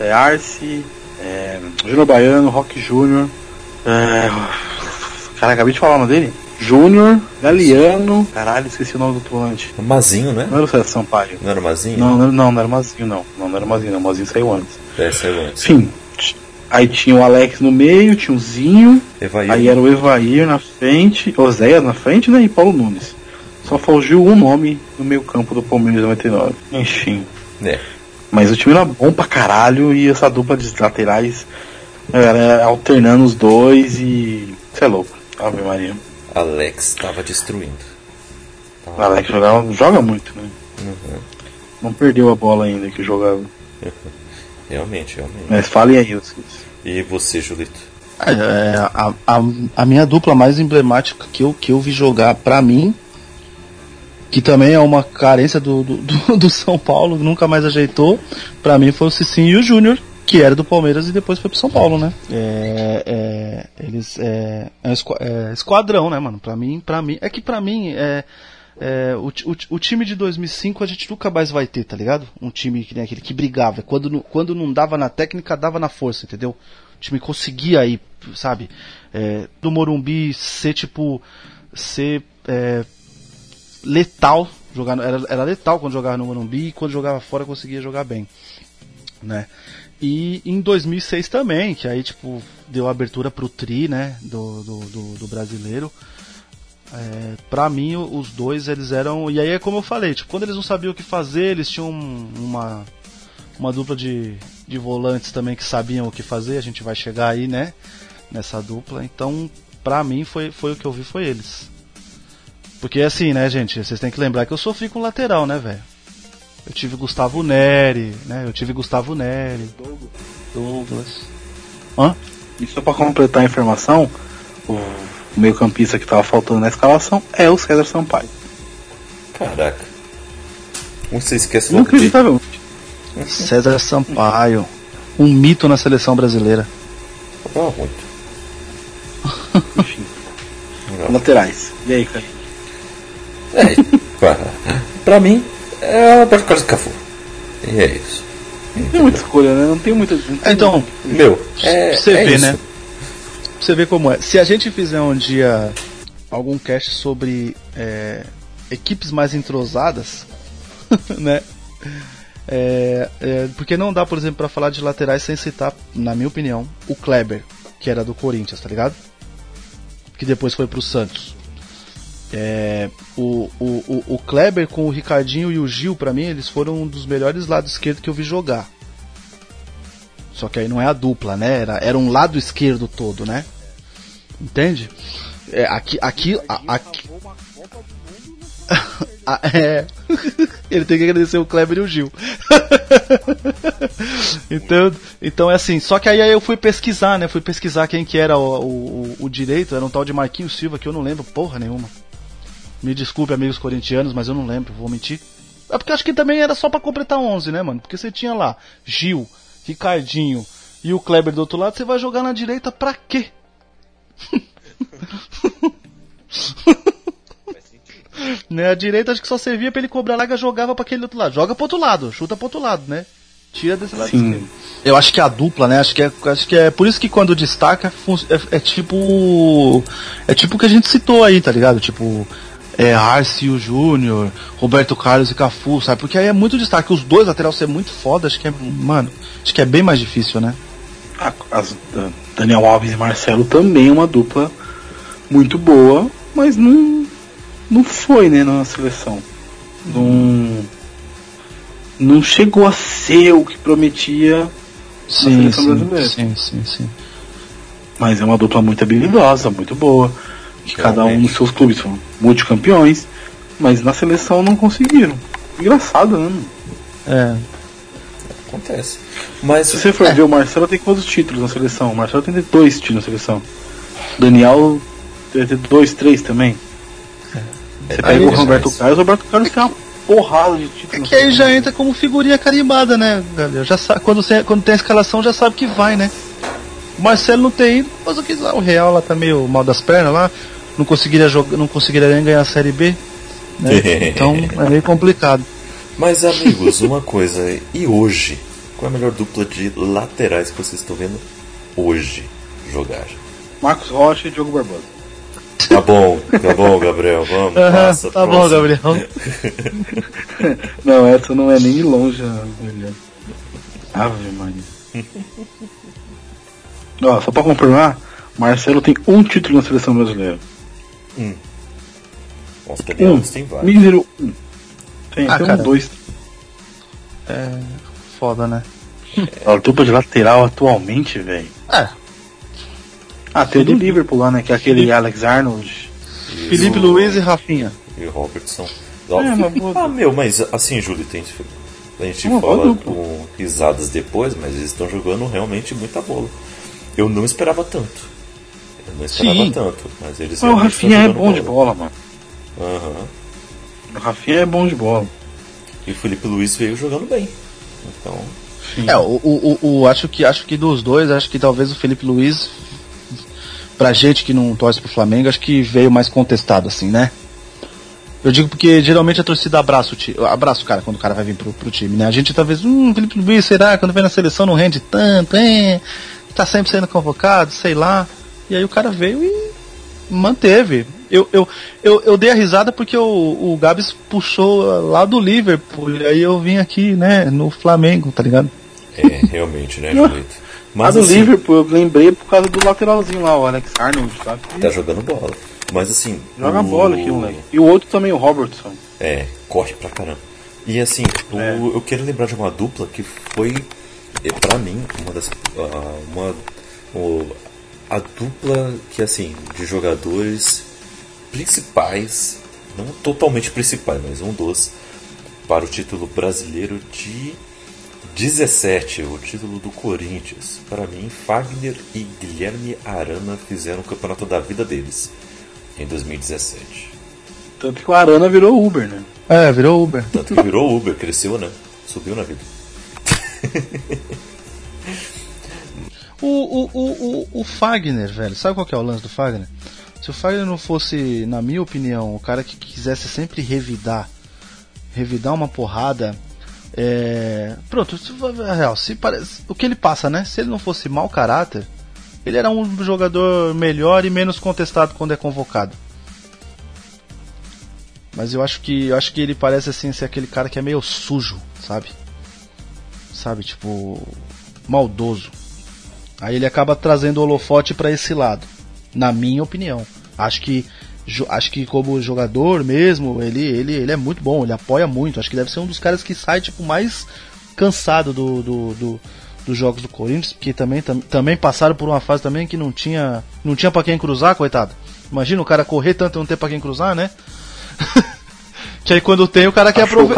é, Arce, é, Júnior Baiano, Rock Júnior. É, cara, acabei de falar o nome dele. Júnior, Galeano. Caralho, esqueci o nome do volante. O Mazinho, né? Não era o César Sampaio. Não era o Mazinho? Não, não, não, não era Mazinho, não. Não, não era Mazinho, não. Mazinho saiu antes. É, saiu antes. Enfim, aí tinha o Alex no meio, tinha o Zinho. Evair. Aí era o Evair na frente, Oséias na frente, né? E Paulo Nunes. Só fugiu um nome no meio campo do Palmeiras 99. Enfim. É. Mas o time era bom pra caralho e essa dupla de laterais era alternando os dois e. Você é louco. Ave Maria. Alex estava destruindo. O Alex jogava, joga muito, né? Uhum. Não perdeu a bola ainda que jogava. Realmente, realmente. Mas falem aí, vocês. E você, Julito? É, é, a, a, a minha dupla mais emblemática que eu, que eu vi jogar pra mim, que também é uma carência do, do, do- São Paulo, nunca mais ajeitou, pra mim foi o Cicinho e o Júnior, que era do Palmeiras e depois foi pro São Paulo, né? É, é, eles é, é, é esquadrão, né, mano? Pra mim, pra mim, é que pra mim é, é, o, o, o time de 2005 a gente nunca mais vai ter, tá ligado? Um time que nem aquele que brigava. Quando, quando não dava na técnica, dava na força, entendeu? O time conseguia ir, sabe? É, do Morumbi ser tipo. ser é, letal. Jogar, era, era letal quando jogava no Morumbi e quando jogava fora conseguia jogar bem. Né? E em 2006 também, que aí tipo deu abertura pro tri, né, do, do, do, do brasileiro. É, pra mim, os dois, eles eram. E aí é como eu falei, tipo, quando eles não sabiam o que fazer, eles tinham um- uma, uma dupla de, de volantes também que sabiam o que fazer. A gente vai chegar aí, né? Nessa dupla. Então, pra mim, foi, foi o que eu vi, foi eles. Porque assim, né, gente? Vocês têm que lembrar que eu sofri com lateral, né, velho? Eu tive Gustavo Neri, né? Eu tive Gustavo Neri. Douglas. Hã? E só pra completar a informação, o meio campista que tava faltando na escalação é o César Sampaio. Caraca. Você esquece logo de... Inacreditavelmente. César Sampaio. Um mito na seleção brasileira. Ah, muito. Enfim. Laterais. E aí, cara? É, pra, mim, é o Roberto Carlos e Cafu. E é isso. Não tem muita escolha, né? Não tem muita. não tem Então, Meu, é, você é vê, isso. né? Você vê como é. Se a gente fizer um dia algum cast sobre é, equipes mais entrosadas, né? É, é, porque não dá, por exemplo, pra falar de laterais sem citar, na minha opinião, o Kleber, que era do Corinthians, tá ligado? Que depois foi pro Santos. É, o, o, o, Kleber com o Ricardinho e o Gil, pra mim, eles foram um dos melhores lados esquerdos que eu vi jogar. Só que aí não é a dupla, né? Era, era um lado esquerdo todo, né? Entende? É, aqui, aqui, a- aqui. Ah, é. Ele tem que agradecer o Kleber e o Gil. então, então é assim. Só que aí eu fui pesquisar, né? Fui pesquisar quem que era o, o, o direito. Era um tal de Marquinhos Silva que eu não lembro porra nenhuma. Me desculpe, amigos corintianos, mas eu não lembro, vou mentir. É porque acho que também era só para completar 11, né, mano? Porque você tinha lá Gil, Ricardinho e o Kleber do outro lado, você vai jogar na direita pra quê? né, a direita acho que só servia pra ele cobrar larga, jogava pra aquele outro lado. Joga pro outro lado, chuta pro outro lado, né? Tira desse lado Sim. esquerdo. Eu acho que a dupla, né? Acho que é, acho que é por isso que quando destaca é, é tipo. É tipo o que a gente citou aí, tá ligado? Tipo. É Arcio Júnior, Roberto Carlos e Cafu, sabe? Porque aí é muito destaque. Os dois laterais ser muito foda, acho que é. Mano, acho que é bem mais difícil, né? A- as- da- Daniel Alves e Marcelo também é uma dupla muito boa, mas não, não foi, né, na seleção. Não, não chegou a ser o que prometia, Sim, seleção sim, brasileira. sim, sim, sim. mas é uma dupla muito habilidosa, muito boa. Que cada um nos seus clubes são multicampeões, mas na seleção não conseguiram. Engraçado, né? mano? É. Acontece. Mas Se você for ver o Marcelo tem quantos títulos na seleção? O Marcelo tem dois títulos na seleção. O Daniel deve ter dois, três também. Você é, pega o é, Roberto mas- Carlos, o Roberto Carlos tem uma porrada de títulos. Que aí já entra como figurinha carimbada, né, galera? Já sabe, quando, você, quando tem a escalação já sabe que vai, né? O Marcelo não tem ido, mas o que lá, o Real lá tá meio mal das pernas lá, não conseguiria jogar, não conseguiria nem ganhar a Série B. Né? Então é meio complicado. Mas amigos, uma coisa, e hoje? Qual é a melhor dupla de laterais que vocês estão vendo hoje jogar? Marcos Rocha e Diogo Barbosa. Tá bom, tá bom, Gabriel, vamos, passa. tá bom, próximo. Gabriel. Não, essa não é nem longe a melhor. Ave Maria. Ó, só pra confirmar, Marcelo tem um título na seleção brasileira. Nossa, Daniel Um. Alves tem vários. Mísero um. Tem, Ah, tem cara. um dois. É foda, né? A dupla de lateral atualmente, velho. É. Ah, tem o do Liverpool lá, né? Que é aquele Alex Arnold. Felipe Luiz e Rafinha. E Robertson. É, uma boa ah, meu, mas assim, Júlio, tem, a gente Uma fala com risadas depois, mas eles estão jogando realmente muita bola. Eu não esperava tanto. Eu não esperava Sim. tanto, mas eles Mas o Rafinha é bom de bola, mano. Aham. O Rafinha é bom de bola. E o Felipe Luiz veio jogando bem. Então, É, o, o, o, o- acho que acho que dos dois, acho que talvez o Felipe Luiz, pra gente que não torce pro Flamengo, acho que veio mais contestado, assim, né? Eu digo porque geralmente a torcida abraça o time, abraça o cara quando o cara vai vir pro, pro time, né? A gente talvez, hum, Felipe Luiz, será? Quando vem na seleção não rende tanto, hein? Tá sempre sendo convocado, sei lá. E aí o cara veio e manteve. Eu, eu, eu, eu dei a risada porque o, o Gabs puxou lá do Liverpool, e aí eu vim aqui, né, no Flamengo, tá ligado? é, realmente, né, Julito? A Mas do assim, Liverpool eu lembrei por causa do lateralzinho lá, o Alex Arnold, sabe? tá jogando bola. Mas assim. Joga o- bola aqui, moleque. E o outro também, o Robertson. É, corre pra caramba. E assim, o- É. eu quero lembrar de uma dupla que foi, eh, pra mim, uma das. ah, uma, o- a dupla que, assim, de jogadores principais, não totalmente principais, mas um dos, para o título brasileiro de 17, o título do Corinthians. Para mim, Fagner e Guilherme Arana fizeram o campeonato da vida deles em 2017. Tanto que o Arana virou Uber, né? É, virou Uber. Tanto que virou Uber, cresceu, né? Subiu na vida. O, o, o, o, o Fagner, velho, sabe qual que é o lance do Fagner? Se o Fagner não fosse, na minha opinião, o cara que quisesse sempre revidar, revidar uma porrada, é... pronto, real, se parece, o que ele passa, né? Se ele não fosse mau caráter, ele era um jogador melhor e menos contestado quando é convocado. Mas eu acho que eu acho que ele parece assim ser aquele cara que é meio sujo, sabe? Sabe, tipo maldoso. Aí ele acaba trazendo o holofote pra esse lado, na minha opinião. Acho que acho que como jogador mesmo, ele, ele, ele é muito bom, ele apoia muito. Acho que deve ser um dos caras que sai tipo mais cansado do, do, do- dos jogos do Corinthians, porque também, tam- também passaram por uma fase também que não tinha não tinha para quem cruzar, coitado. Imagina o cara correr tanto e não ter para quem cruzar, né? Que aí quando tem o cara quer aproveitar.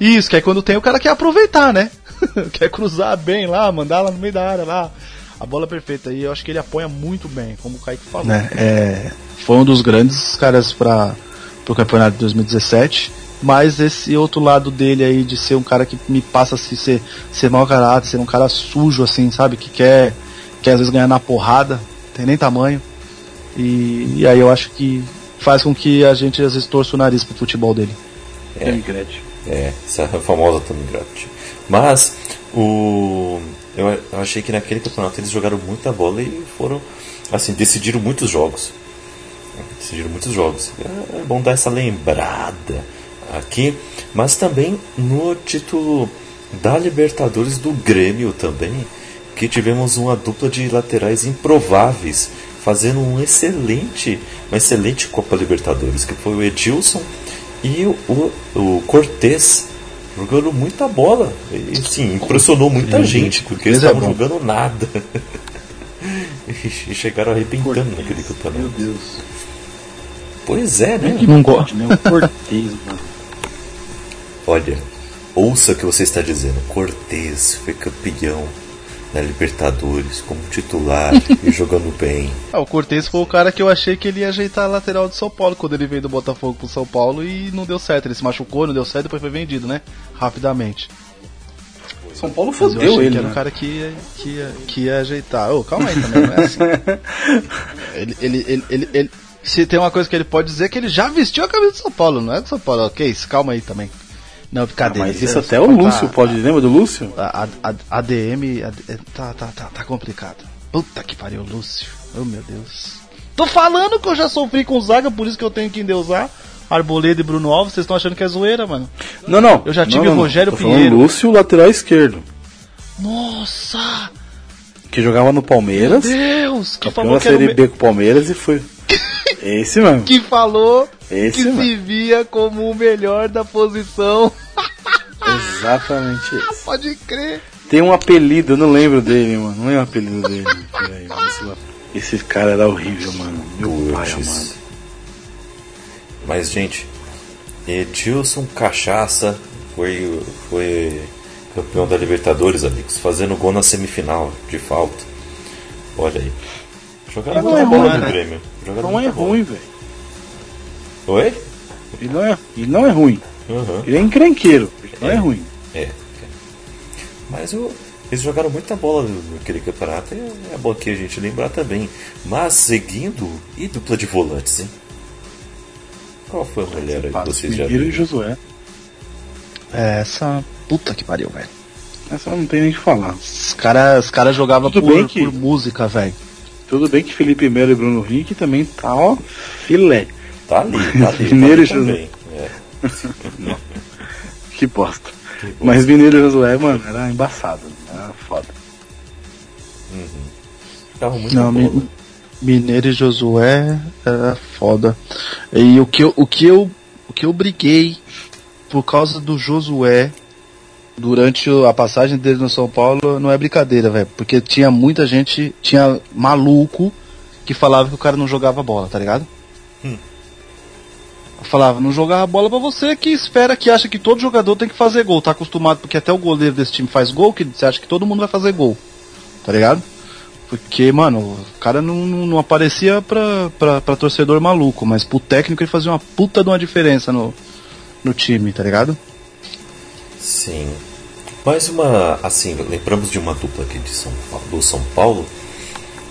Isso, que aí quando tem o cara quer aproveitar, né? quer cruzar bem lá, mandar lá no meio da área lá. A bola perfeita aí, eu acho que ele apoia muito bem, como o Kaique falou. Né? É, foi um dos grandes caras para o campeonato de 2017. Mas esse outro lado dele aí de ser um cara que me passa a se ser, ser mau caráter, ser um cara sujo assim, sabe? Que quer, quer às vezes ganhar na porrada, tem nem tamanho. E, e aí eu acho que faz com que a gente às vezes torça o nariz pro futebol dele. É. Gretchen. É, essa famosa Tommy. Mas o eu, eu achei que naquele campeonato eles jogaram muita bola e foram assim, decidiram muitos jogos. Decidiram muitos jogos. É, é bom dar essa lembrada aqui, mas também no título da Libertadores do Grêmio também, que tivemos uma dupla de laterais improváveis, fazendo um excelente, uma excelente Copa Libertadores, que foi o Edilson e o, o, o Cortez jogando muita bola. E sim, impressionou muita gente, porque eles Cortez é estavam bom. jogando nada. e chegaram arrebentando naquele campeonato. Meu Deus. Pois é, né? Não gosto. Né? O Cortez, mano. Olha, ouça o que você está dizendo. Cortez foi campeão na Libertadores como titular e jogando bem. Ah, o Cortez foi o cara que eu achei que ele ia ajeitar a lateral de São Paulo quando ele veio do Botafogo pro São Paulo e não deu certo. Ele se machucou, não deu certo, depois foi vendido, né? Rapidamente. São Paulo fodeu achei ele, que era né? um cara que ia, que ia, que ia ajeitar. Ô, calma aí também, não é assim. ele, ele, ele, ele, ele- se tem uma coisa que ele pode dizer é que ele já vestiu a camisa do São Paulo, não é do São Paulo, ok? isso, Calma aí também. Não, Ah, brincadeira. mas isso até o tá- Lúcio pode, lembra do Lúcio? A, a, a- ADM a- tá, tá, tá, tá complicado. Puta que pariu, Lúcio. Oh meu Deus. Tô falando que eu já sofri com zaga, por isso que eu tenho que endeusar Arboleda e Bruno Alves. Vocês estão achando que é zoeira, mano? Não, não. Eu já tive não, não, o não. Rogério Tô Pinheiro. Lúcio, lateral esquerdo. Nossa! Que jogava no Palmeiras. Deus! Que Campeão falou da que era o Série B com o Palmeires e foi. Esse mesmo. que falou Esse que mesmo. se via como o melhor da posição. Exatamente esse. Pode crer. Tem um apelido, eu não lembro dele, mano. Não é o apelido dele. Peraí, esse, cara era horrível, mano. Meu pai amado. Mas, gente, Edilson Cachaça foi, foi campeão da Libertadores, amigos, fazendo gol na semifinal de falta. Olha aí. Jogava Não muita é bola ruim, no né? Grêmio. Não é bola. ruim, velho. Oi? Ele não é, ele não é ruim. Aham. Ele é encrenqueiro. Ele não é ruim. É. Mas o- eles jogaram muita bola naquele campeonato e é bom que a gente lembrar também. Mas seguindo, e dupla de volantes, hein? Qual foi a mulher aí que vocês já Mineiro e viram? Josué. É, essa. Puta que pariu, velho. Essa não tem nem o que falar. Os caras os cara jogavam Tudo por, bem que- por música, velho. Tudo bem que Felipe Melo e Bruno Henrique também tá, ó, filé. Tá ali, tá ali. Mineiro e tá ali também. É. Que bosta. Mas Mineiro e Josué, mano, era embaçado. Era foda. Ficava muito Não. Mi- Mineiro e Josué era foda. E o que eu, o que eu, o que eu briguei por causa do Josué durante a passagem dele no São Paulo não é brincadeira, velho. Porque tinha muita gente, tinha maluco que falava que o cara não jogava bola, tá ligado? Hum. Falava, não jogava bola pra você que espera, que acha que todo jogador tem que fazer gol. Tá acostumado porque até o goleiro desse time faz gol, que você acha que todo mundo vai fazer gol. Tá ligado? Porque, mano, o cara não, não, não aparecia pra, pra, pra torcedor maluco, mas pro técnico ele fazia uma puta de uma diferença no, no time, tá ligado? Sim. Mais uma, assim, lembramos de uma dupla aqui de São Paulo, do São Paulo,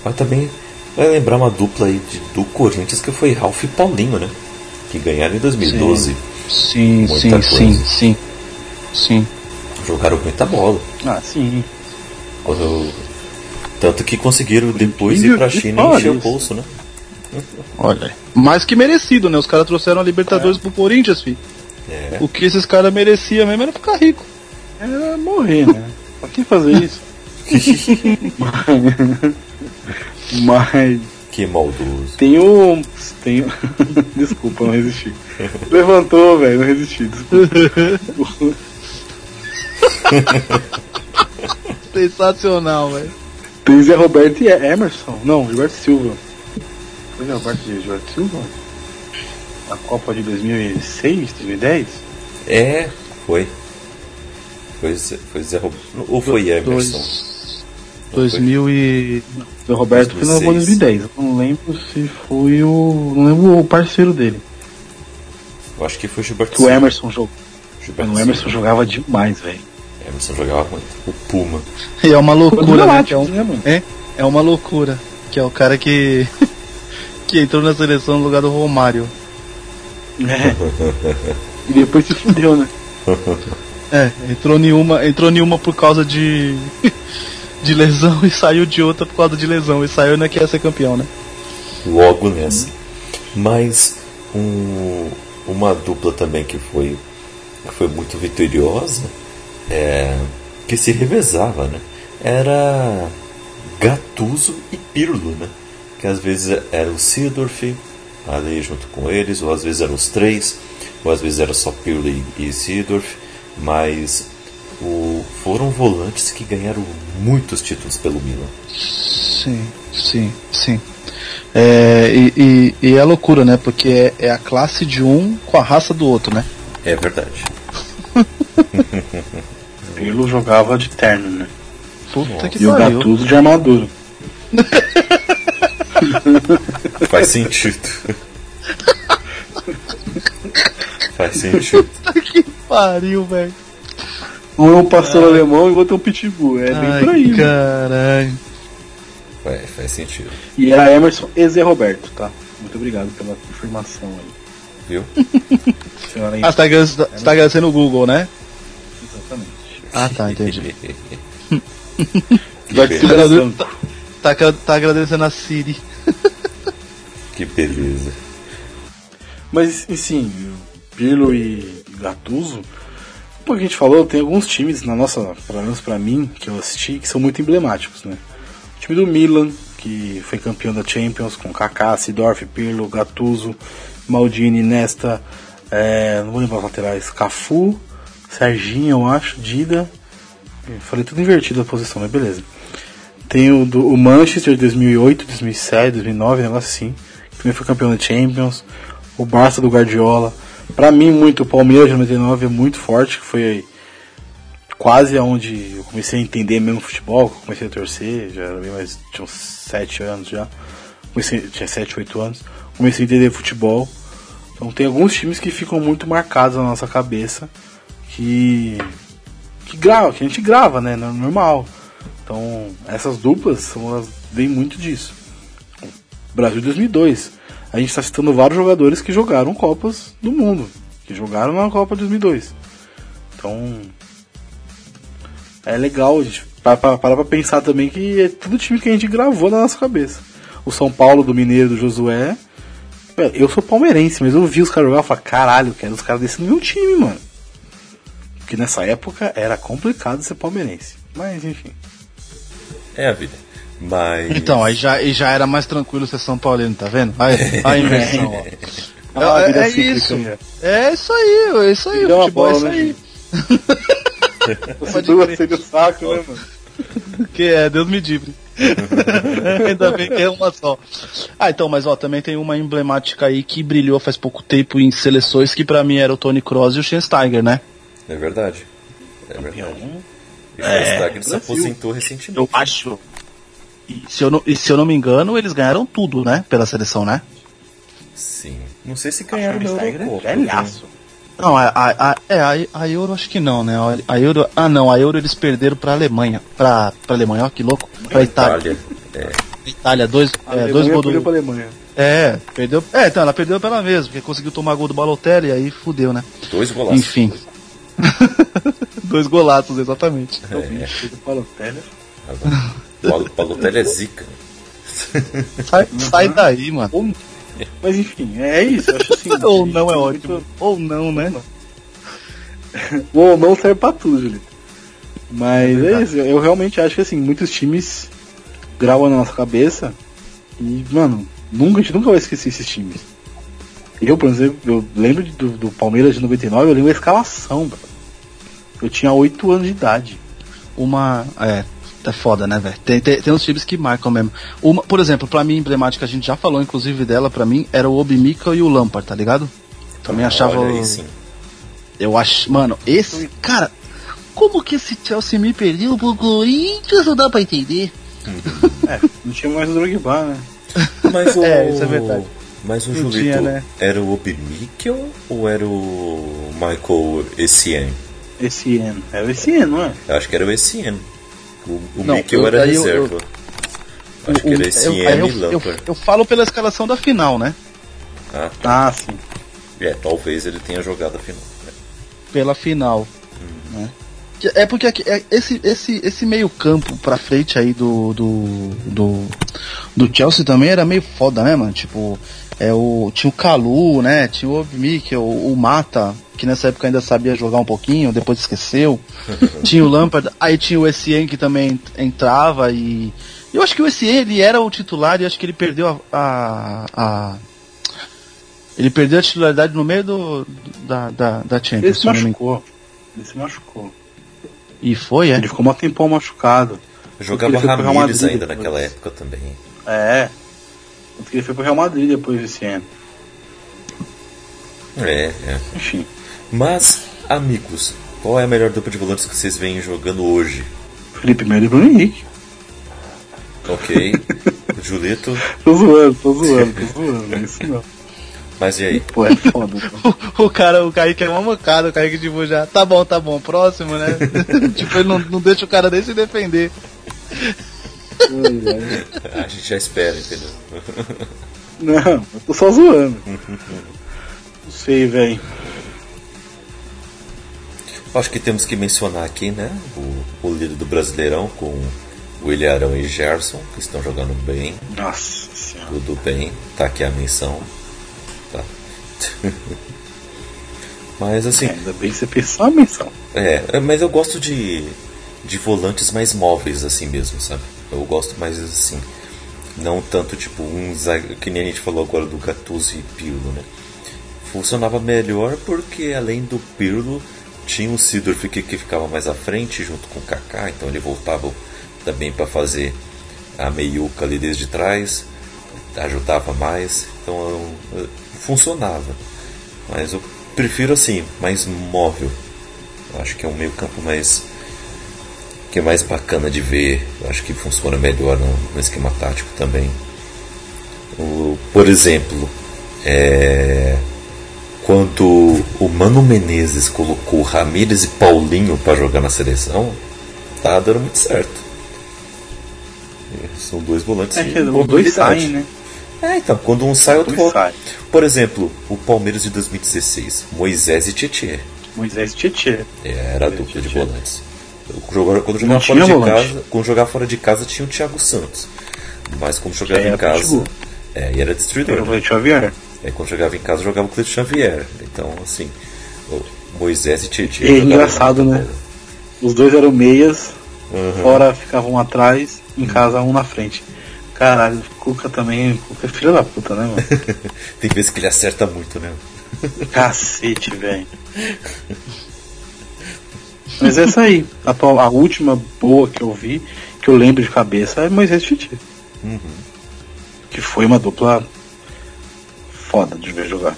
mas também vai lembrar uma dupla aí de, do Corinthians que foi Ralf e Paulinho, né? Que ganharam em 2012. Sim, sim, coisa. sim, sim. Sim. Jogaram muita bola. Ah, sim. Quando- Tanto que conseguiram depois ir pra China e encher o bolso, né? Olha. Mais que merecido, né? Os caras trouxeram a Libertadores pro Corinthians, filho. É. O que esses caras mereciam mesmo era ficar rico. Era morrer, né? Pra que fazer isso? Mas Que maldoso. tem um. Tem Desculpa, não resisti. Levantou, velho, não resisti. Desculpa. Sensacional, velho. Tem Zé Roberto e Emerson. Não, Gilberto Silva. Foi Roberto Gilberto Silva? A Copa de 2006, 2010? É, foi. Foi, Zé- foi Zé Roberto. Ou foi Emerson? Dois, 2000 e... O Roberto foi na Copa 2006. 2010. Eu não lembro se foi o. Não lembro o parceiro dele. Eu acho que foi Gilberto Que o. Emerson jogou. Gilberto o Emerson jogava demais, velho. Emerson jogava muito. O Puma. E é uma loucura, né? Que é, um- né, é, é uma loucura. Que é o cara que... que entrou na seleção no lugar do Romário. É. E depois se fudeu, né? É, entrou nenhuma, entrou nenhuma por causa de de lesão e saiu de outra por causa de lesão e saiu ainda que ia ser campeão, né? logo nessa. Mas um- uma dupla também que foi, que foi muito vitoriosa, é, que se revezava, né? Era Gattuso e Pirlo, né? Que às vezes era o Seedorf ali junto com eles, ou às vezes eram os três, ou às vezes era só Pirlo e, Seedorf, mas o, foram volantes que ganharam muitos títulos pelo Milan. Sim, sim, sim. É, e, e, e é loucura, né? Porque é, é a classe de um com a raça do outro, né? É verdade. Pirlo jogava de terno, né? Puta que E o. Gattuso de armadura. Faz sentido. Faz sentido. que pariu, velho. Um é um pastor alemão e o outro é um pitbull. É bem por aí. Ai, né? caralho. É, faz sentido. E era Emerson e Zé Roberto, tá? Muito obrigado pela informação aí. Viu? Senhora Ah, você tá, agra- você tá agradecendo o Google, né? Exatamente. Ah, tá, entendi. Tá, tá agradecendo a Siri. Que beleza. Mas, assim, Pirlo e Gattuso, como a gente falou, tem alguns times na nossa, pelo menos pra mim, que eu assisti, que são muito emblemáticos, né? O time do Milan, que foi campeão da Champions, com Kaká, Sidorf, Pirlo, Gattuso, Maldini, Nesta, é, não vou lembrar os laterais, Cafu, Serginho, eu acho, Dida, falei tudo invertido a posição, mas beleza. Tem o, do, o Manchester de 2008, 2007, 2009, um negócio assim. Também foi campeão da Champions. O Barça do Guardiola. Pra mim, muito o Palmeiras de 99 é muito forte, que foi quase aonde eu comecei a entender mesmo futebol, comecei a torcer, já era bem mais, tinha uns 7 anos já. Comecei, tinha 7, 8 anos. Comecei a entender futebol. Então tem alguns times que ficam muito marcados na nossa cabeça, que que grava, que a gente grava, né, no- normal. Então, essas duplas são, elas vêm muito disso. Brasil 2002. A gente está citando vários jogadores que jogaram Copas do Mundo, que jogaram na Copa 2002. Então, é legal a gente parar pra pensar também que é tudo time que a gente gravou na nossa cabeça. O São Paulo do Mineiro do Josué. Eu sou palmeirense, mas eu vi os caras jogar e falei, caralho, quero os caras desse no meu time, mano. Porque nessa época era complicado ser palmeirense. Mas enfim. É a vida. Mas. Então, aí já, e já era mais tranquilo ser São Paulino, tá vendo? Aí, a inversão, ó. Ah, É, é cíclica, isso. né? É isso aí, é isso aí. Futebol é bola, isso né, aí. Você duas seria o saco, né, mano? Que é, Deus me livre. Ainda bem que é uma só. Ah, então, mas ó, também tem uma emblemática aí que brilhou faz pouco tempo em seleções que pra mim era o Tony Kroos e o Schweinsteiger, né? É verdade. É verdade. E o Schweinsteiger se aposentou recentemente. Eu acho. E se eu não, e se eu não me engano, eles ganharam tudo, né? Pela seleção, né? Sim. Não sei se ganharam é Eurocopa. velhaço. Não, a, a, a, é, a, a Euro acho que não, né? A, Euro. Ah não, a Euro eles perderam pra Alemanha. Pra, pra Alemanha, ó, que louco. Pra Itália. Itália. É. Itália, dois, A é, dois gols perdeu do. pra Alemanha. É, perdeu. É, então, ela perdeu pela mesma, porque conseguiu tomar gol do Balotelli e aí fudeu, né? Dois golaços. Enfim. Dois golaços, exatamente. É. Perdeu pra Balotelli. O Bal- Balotelli é zica. Sai, sai daí, mano. Ou- Mas enfim, é isso. Assim. Ou não é muito- ótimo. Ou não, né? O ou não serve pra tudo, Julito. Mas é, isso, eu realmente acho que assim, muitos times gravam na nossa cabeça e, mano, nunca, a gente nunca vai esquecer esses times. Eu, por exemplo, eu lembro de- do, do Palmeiras de 99, eu lembro da escalação, bro. Eu tinha 8 anos de idade. Uma. É. é foda, né, velho? Tem, tem, tem uns times que marcam mesmo. Uma, por exemplo, pra mim, emblemática, a gente já falou, inclusive, dela, pra mim, era o Obimika e o Lampard, tá ligado? Também achava. Olha aí, sim. Eu acho. Mano, esse. Cara, como que esse Chelsea me perdeu pro Corinthians? Não dá pra entender. É, não tinha mais o Drogba, né? Mas o. É, isso é verdade. Mas o Não Julito tinha, né? era o Obimikel ou era o Michael Essien? Esse ano. É o esse ano, não é? Eu acho que era o Essien. O, o Não, Mikel eu- era aí eu- reserva. acho que era eu- Essien aí eu, e eu, Lampard. eu falo pela escalação da final, né? Ah, tá. Ah, sim. É, talvez ele tenha jogado a final. né? Pela final. Né? Que- É porque é- esse, esse, esse meio campo pra frente aí do, do, do, do Chelsea também era meio foda, né, mano? Tipo, é o, tinha o Calu, né? Tinha o Obmik, o, o Mata, que nessa época ainda sabia jogar um pouquinho, depois esqueceu. tinha o Lampard, aí tinha o Essien que também entrava e... Eu acho que o Essien, ele era o titular e acho que ele perdeu a- a, a ele perdeu a titularidade no meio do, da, da, da Champions. Ele se machucou. Ele se machucou. e foi, é? Ele ficou um tempão machucado. Jogava Ramires ainda depois. naquela época também. É. Tanto que ele foi pro Real Madrid depois desse ano. É, é. Enfim. Mas, amigos, qual é a melhor dupla de volantes que vocês vêm jogando hoje? Felipe Melo e Bruno Henrique. Ok. Julito, Tô zoando, tô zoando, tô zoando. É isso não. mas e aí? Pô, é foda. O, o cara, o Kaique é uma mancada, o Kaique tipo já, tá bom, tá bom, próximo, né? tipo, ele não, não deixa o cara nem se defender. A gente já espera, entendeu? Não, eu tô só zoando. Não sei, velho. Acho que temos que mencionar aqui, né? O, o líder do Brasileirão com William Arão e Gerson, que estão jogando bem, Nossa senhora. tudo bem. Tá aqui a menção. Tá. Mas assim, Ainda bem que você pensou a menção. É, é, mas eu gosto de, de volantes mais móveis assim mesmo, sabe? Eu gosto mais assim. Não tanto tipo um que nem a gente falou agora do Gattuso e Pirlo, né? Funcionava melhor porque além do Pirlo tinha o Sidorf que, que ficava mais à frente junto com o Kaká, então ele voltava também para fazer a meiuca ali desde trás, ajudava mais, então eu- eu- funcionava. Mas eu prefiro assim, mais móvel. Eu acho que é um meio campo mais que é mais bacana de ver. Acho que funciona melhor no, no esquema tático também. O, por exemplo, é, quando o Mano Menezes colocou Ramírez e Paulinho para jogar na seleção, tá dando muito certo. E São dois volantes É de que os dois mobilidade. saem, né? É, então, quando um sai, outro volta. Por exemplo, o Palmeiras de 2016, Moisés e Tietê. Moisés Tietê. Era a dupla de volantes. Quando quando jogava fora de volante. casa, quando jogava fora de casa tinha o Thiago Santos. Mas quando jogava em casa, é, e era destruidor. Era o né? Xavier. Aí quando jogava em casa jogava o Cleiton Xavier. Então, assim, o Moisés e Tietchan. É engraçado, né? Os dois eram meias, Uhum. fora ficavam um atrás, em casa um na frente. Caralho, o Cuca também. O Cuca é filho da puta, né, mano? Tem vezes que ele acerta muito, né? Cacete, velho. Mas essa aí, a, atual- a última boa que eu vi, que eu lembro de cabeça, é Moisés Titi. Uhum. Que foi uma dupla foda de ver jogar.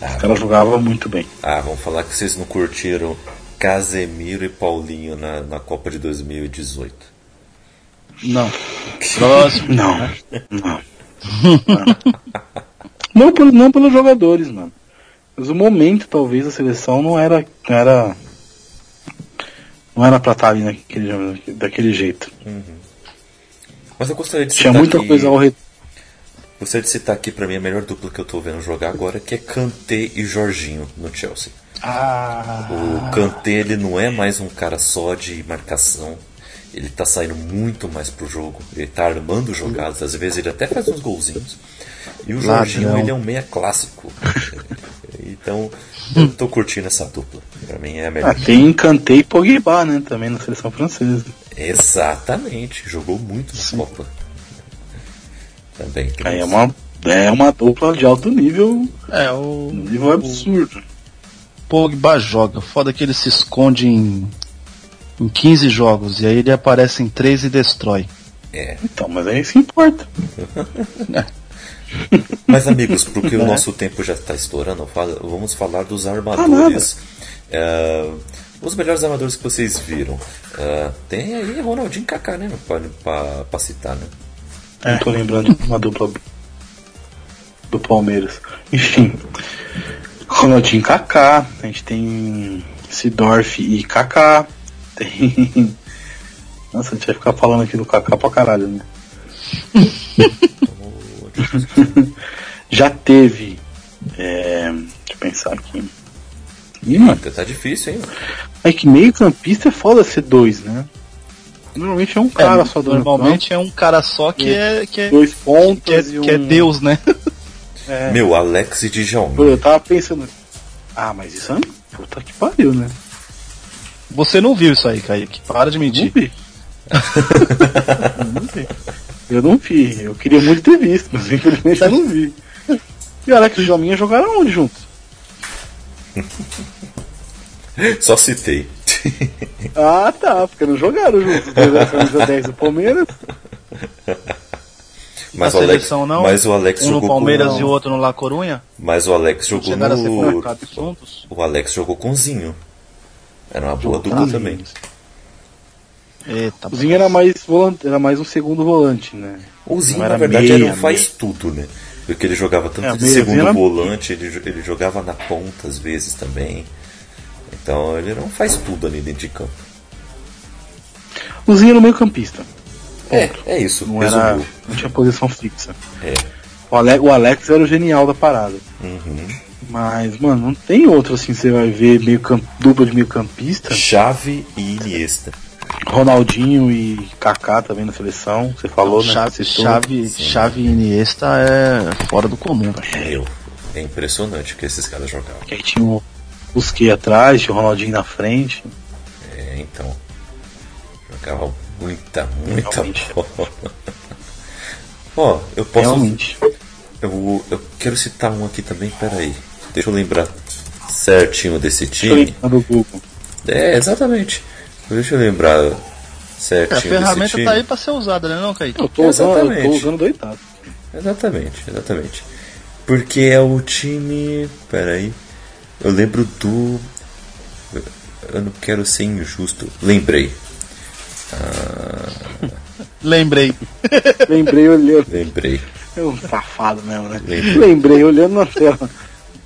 Ah, Os caras jogavam muito bem. Ah, vamos falar que vocês não curtiram Casemiro e Paulinho na, na Copa de 2018. Não. Próximo. Não, não. Não, pelo- não pelos jogadores, mano. Mas o momento, talvez, da seleção não era. Não era, não era pra estar ali naquele, daquele jeito. Mas eu gostaria de Tinha citar muita aqui, coisa ao redor. Gostaria de citar aqui pra mim a melhor dupla que eu tô vendo jogar agora, que é Kanté e Jorginho no Chelsea. Ah, O Kanté ele não é mais um cara só de marcação. Ele tá saindo muito mais pro jogo. Ele tá armando jogadas. Às vezes ele até faz uns golzinhos. E o Jorginho ele é um meia clássico. então eu tô curtindo essa dupla. Pra mim é a melhor. Ah, tem Kanté e Pogba, né? Também na seleção francesa. Exatamente. Jogou muito na Copa. Também. Aí é uma, é uma dupla de alto nível, é, o nível absurdo. Pogba joga. Foda que ele se esconde em. em 15 jogos, e aí ele aparece em 3 e destrói. É. Então, mas é isso que importa. Mas amigos, porque o É. nosso tempo já está estourando, vamos falar dos Ah, armadores. É, os melhores armadores que vocês viram. É, tem aí Ronaldinho e Kaká, né? Pra, pra, pra citar, né? Não tô lembrando de uma dupla do Palmeiras. Enfim. Ronaldinho e Kaká. A gente tem Sidorf e Kaká. Tem. Nossa, a gente vai ficar falando aqui do Kaká pra caralho, né? Já teve. É, deixa eu pensar aqui. Ih, mano, Eita, tá difícil, hein? é que meio campista é foda ser dois, né? Normalmente é um cara É, só do normalmente é um cara só que é, que é, dois pontos que é, um... que é Deus, né? É. Meu, Alex e Djalmin. Pô, eu tava pensando. Ah, mas isso é. Puta que pariu, né? Você não viu isso aí, Kaique. Para de Não mentir. vi. eu não vi. Eu não vi. Eu queria muito ter visto, mas infelizmente eu não vi. E o Alex e o Jominha jogaram onde juntos? Só citei. Ah, tá, porque não jogaram juntos. Dois camisa 10 do Palmeiras. Mas Na o Alex, seleção não? mas o Alex um no jogou Palmeiras com, e o outro no La Corunha? Mas o Alex jogou Chegaram a ser no. juntos? O Alex jogou com o Zinho. Era uma boa dupla também. Zinho. Eita, O Zinho era mais, volante, era mais um segundo volante, né? O Zinho, na era verdade, meia, era um faz tudo, né? Porque ele jogava tanto É, de segundo era- volante, ele, ele jogava na ponta às vezes também. Então ele não faz tudo ali dentro de campo. O Zinho era meio campista. É, é isso. Não, era, não tinha posição fixa. É. O, Ale, o Alex era o genial da parada. Uhum. Mas, mano, não tem outro assim, você vai ver meio camp, dupla de meio campista. Chave e Iniesta. Ronaldinho e Kaká também na seleção, você falou, né? Chave, chave, chave Iniesta é fora do comum. cara. Meu, é impressionante o que esses caras jogavam. Que aí tinha o Busquets atrás, tinha o Ronaldinho na frente. É, então. Jogava muita, muita Realmente. bola. Ó, eu posso. Realmente. Eu, eu quero citar um aqui também, peraí. Deixa eu lembrar certinho desse Deixa eu time. do Google. É, exatamente. Deixa eu lembrar É, certinho a ferramenta desse time. tá aí pra ser usada, né não, Kaique? Eu tô usando, eu tô Exatamente. usando doitado. Exatamente, exatamente. Porque é o time. Peraí. Eu lembro do. Eu não quero ser injusto. Lembrei. Lembrei. Lembrei olhando. Lembrei. É um safado mesmo, né? Lembrei. Lembrei olhando na tela.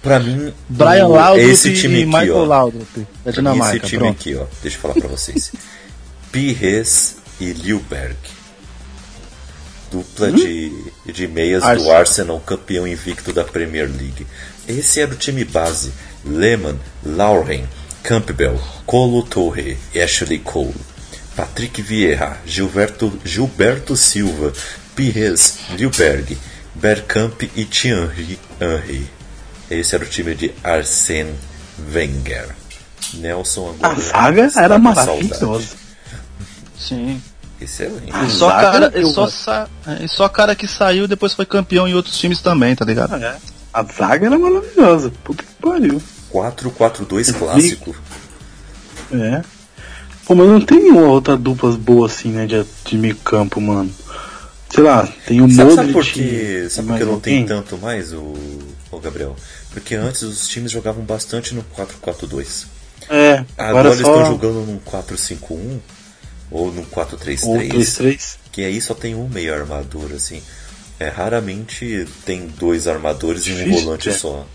Pra mim, Brian Laudrup esse time e aqui, Michael. Laudrup, da Dinamarca. esse time pronto. aqui, ó. Deixa eu falar pra vocês. Pires e Liuberg. Dupla de, de meias do Arsenal. Arsenal, campeão invicto da Premier League. Esse era o time base. Lehmann, Lauren, Campbell, Colo Torre e Ashley Cole. Patrick Vieira, Gilberto, Gilberto Silva, Pires, Liuberg, Bergkamp e Thierry Henry. Esse era o time de Arsène Wenger. Nelson A agora zaga está era maravilhosa. Sim. Excelente. A E só, zaga cara, e, só sa- é, e só cara que saiu e depois foi campeão em outros times também, tá ligado? É. A zaga era maravilhosa. Puta que pariu. 4-4-2 clássico. É. Pô, mas não tem nenhuma outra dupla boa assim, né, de, de meio campo, mano. Sei lá, tem o Sabe, Modric. sabe por que, sabe por que não tem tanto mais o, o Gabriel? Porque antes os times jogavam bastante no 4-4-2. É, Agora, agora, eles só estão jogando num 4-5-1 ou num 4-3-3. ou 3-3. Que aí só tem um meio armador, assim. É, raramente tem dois armadores e um Difícil, volante é. só.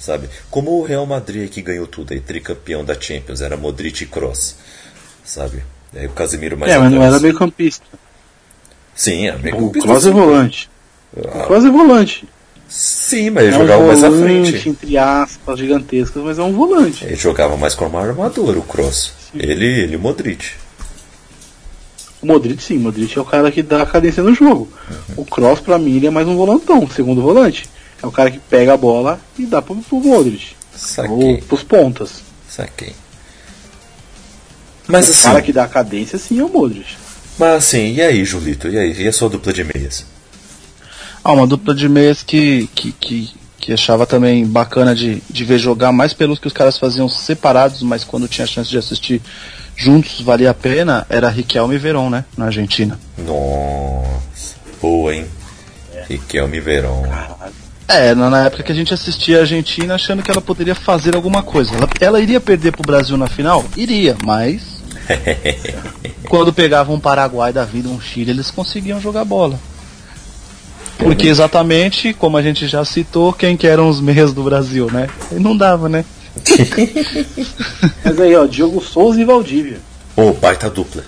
Sabe? Como o Real Madrid que ganhou tudo, aí tricampeão da Champions, era Modric e Kroos. Sabe? Aí o Casemiro mais É, mas não atrás. era meio campista. Sim, era meio O campista, Kroos é volante. Ah, O Kroos é volante. Sim, mas ele é um jogava mais à volante, frente. entre aspas, gigantescas, mas é um volante. Ele jogava mais como armador, o Cross. Ele, ele e o Modric. O Modric sim, o Modric é o cara que dá a cadência no jogo. Uhum. O Kroos pra mim ele é mais um volantão, segundo volante. É o cara que pega a bola e dá pro, pro Modric. Ou Saquei, pros pontas. saquei. Mas o assim, cara que dá a cadência sim é o Modric. mas assim, e aí, Julito? E aí? E a sua dupla de meias? Ah, uma dupla de meias que, que, que, que achava também bacana de, de ver jogar, mais pelos que os caras faziam separados, mas quando tinha chance de assistir juntos valia a pena, era Riquelme e Verón, né? Na Argentina. Nossa, boa, hein? Riquelme Verón. É, na, na época que a gente assistia a Argentina achando que ela poderia fazer alguma coisa. Ela, ela iria perder pro Brasil na final? Iria, mas. quando pegavam um Paraguai da vida, um Chile, eles conseguiam jogar bola. Porque exatamente, como a gente já citou, quem que eram os meias do Brasil, né? E não dava, né? Mas aí, ó, Diogo Souza e Valdívia. Ô, baita dupla.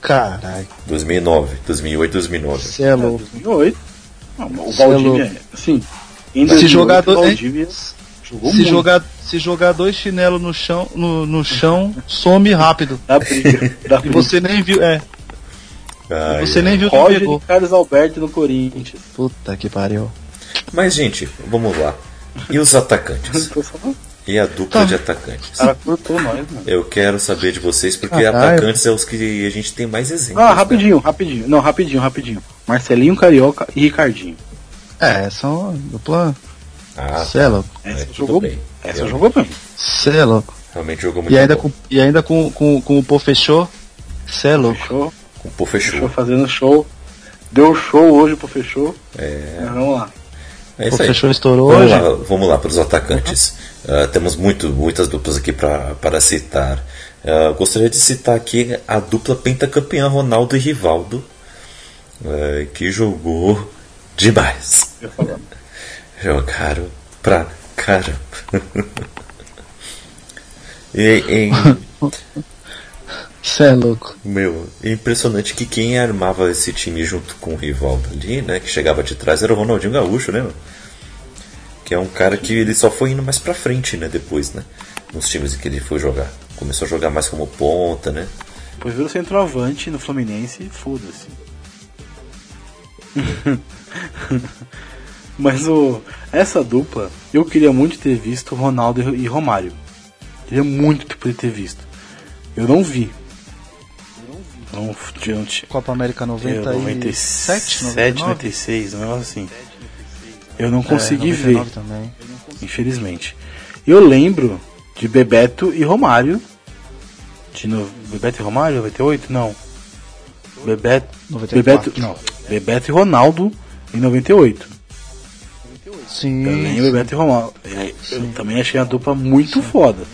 Caralho, 2009, 2008, 2009. você é louco. 2008. Não, o é Valdívia, louco. assim, em Se 2008, jogador- o Valdívia jogou Se jogar, se jogar dois chinelos no chão, no, no chão, some rápido. da briga. E briga. você nem viu, é, Ai, você ai. nem viu Roger pegou. Carlos Alberto no Corinthians. Puta que pariu. Mas, gente, vamos lá. E os atacantes? E a dupla Tá. de O atacantes? cara cortou nós, mano. Eu quero saber de vocês, porque Caralho. atacantes é os que a gente tem mais exemplos. Ah, né? rapidinho, rapidinho. Não, rapidinho, rapidinho. Marcelinho Carioca e Ricardinho. É, são dupla. Ah, Cê é louco. É, Essa tudo jogou bem. bem. Essa Realmente. jogou bem. Cê é louco. realmente jogou muito E ainda bom. com, e ainda com, com, com o Pô fechou. Cê é louco. Fechou, Com o Pô fechou fechou. fazendo show. Deu show hoje pro Fechou. É, Mas vamos lá. é isso aí. fechou estourou Vamos hoje. lá, vamos lá para os atacantes. Ah, temos muito, muitas duplas aqui para citar. Ah, gostaria de citar aqui a dupla pentacampeã Ronaldo e Rivaldo, ah, que jogou demais. Jogaram pra caramba. e, em, Cê é louco. meu, é impressionante que quem armava esse time junto com o Rivaldo ali, né, que chegava de trás, era o Ronaldinho Gaúcho, né? meu? Que é um cara que ele só foi indo mais pra frente, né, depois, né? Nos times em que ele foi jogar. Começou a jogar mais como ponta, né? Depois virou centroavante no Fluminense e foda-se. Mas o, essa dupla, eu queria muito ter visto Ronaldo e Romário. Queria muito poder ter visto. Eu não vi. Não, eu não tinha. Copa América É, 97, 97, 99? 96, um negócio assim. Eu não consegui é, ver, 99 também. infelizmente. Eu lembro de Bebeto e Romário. De no... Bebeto e Romário, 98? Não. Bebeto, 94. Bebeto, não. Bebeto e Ronaldo em 98. Sim. Eu lembro Bebeto e Ronaldo. É, Eu também achei a dupla muito foda.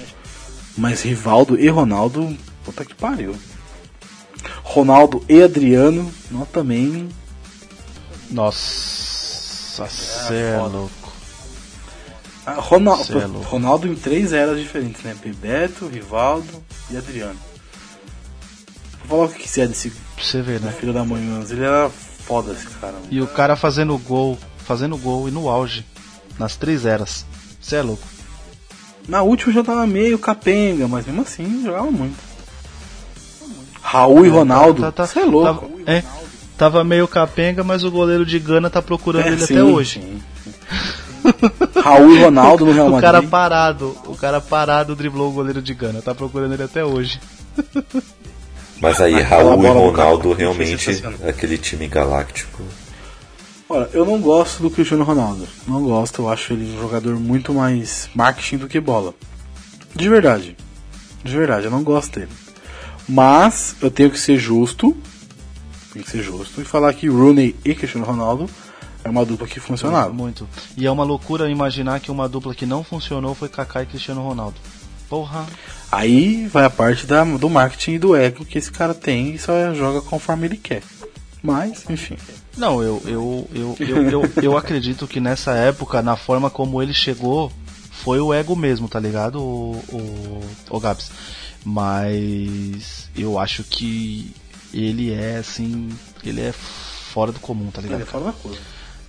Mas Rivaldo e Ronaldo, puta que pariu. Ronaldo e Adriano, não também. Nossa, cê é louco. Ah, Ronaldo, é louco. Ronaldo em três eras diferentes, né? Bebeto, Rivaldo e Adriano. Vou falar o que quiser desse você ver, né? filho da mãe, mas ele era foda esse cara. E o cara fazendo gol, fazendo gol e no auge, nas três eras. Cê é louco. Na última já tava meio capenga, mas mesmo assim jogava muito. Raul e Ronaldo, Tá- tá- você é louco. Tava, é, tava meio capenga, mas o goleiro de Gana tá procurando É, ele sim, até hoje. sim. Raul e Ronaldo no Real O Madrid. cara parado, o cara parado driblou o goleiro de Gana, tá procurando ele até hoje. Mas aí, Aquela Raul e Ronaldo realmente, aquele time galáctico. Olha, eu não gosto do Cristiano Ronaldo. Não gosto, eu acho ele um jogador muito mais marketing do que bola. De verdade. De verdade, eu não gosto dele. Mas eu tenho que ser justo. Tenho que ser justo e falar que Rooney e Cristiano Ronaldo é uma dupla que funcionava. Muito. E é uma loucura imaginar que uma dupla que não funcionou foi Kaká e Cristiano Ronaldo. Porra. Aí vai a parte da, do marketing e do ego que esse cara tem e só joga conforme ele quer. Mas, enfim. Não, eu, eu, eu, eu, eu, acredito que nessa época, na forma como ele chegou, foi o ego mesmo, tá ligado, o, o, o Gabs? Mas eu acho que ele é assim, ele é fora do comum, tá ligado? Ele fala uma coisa.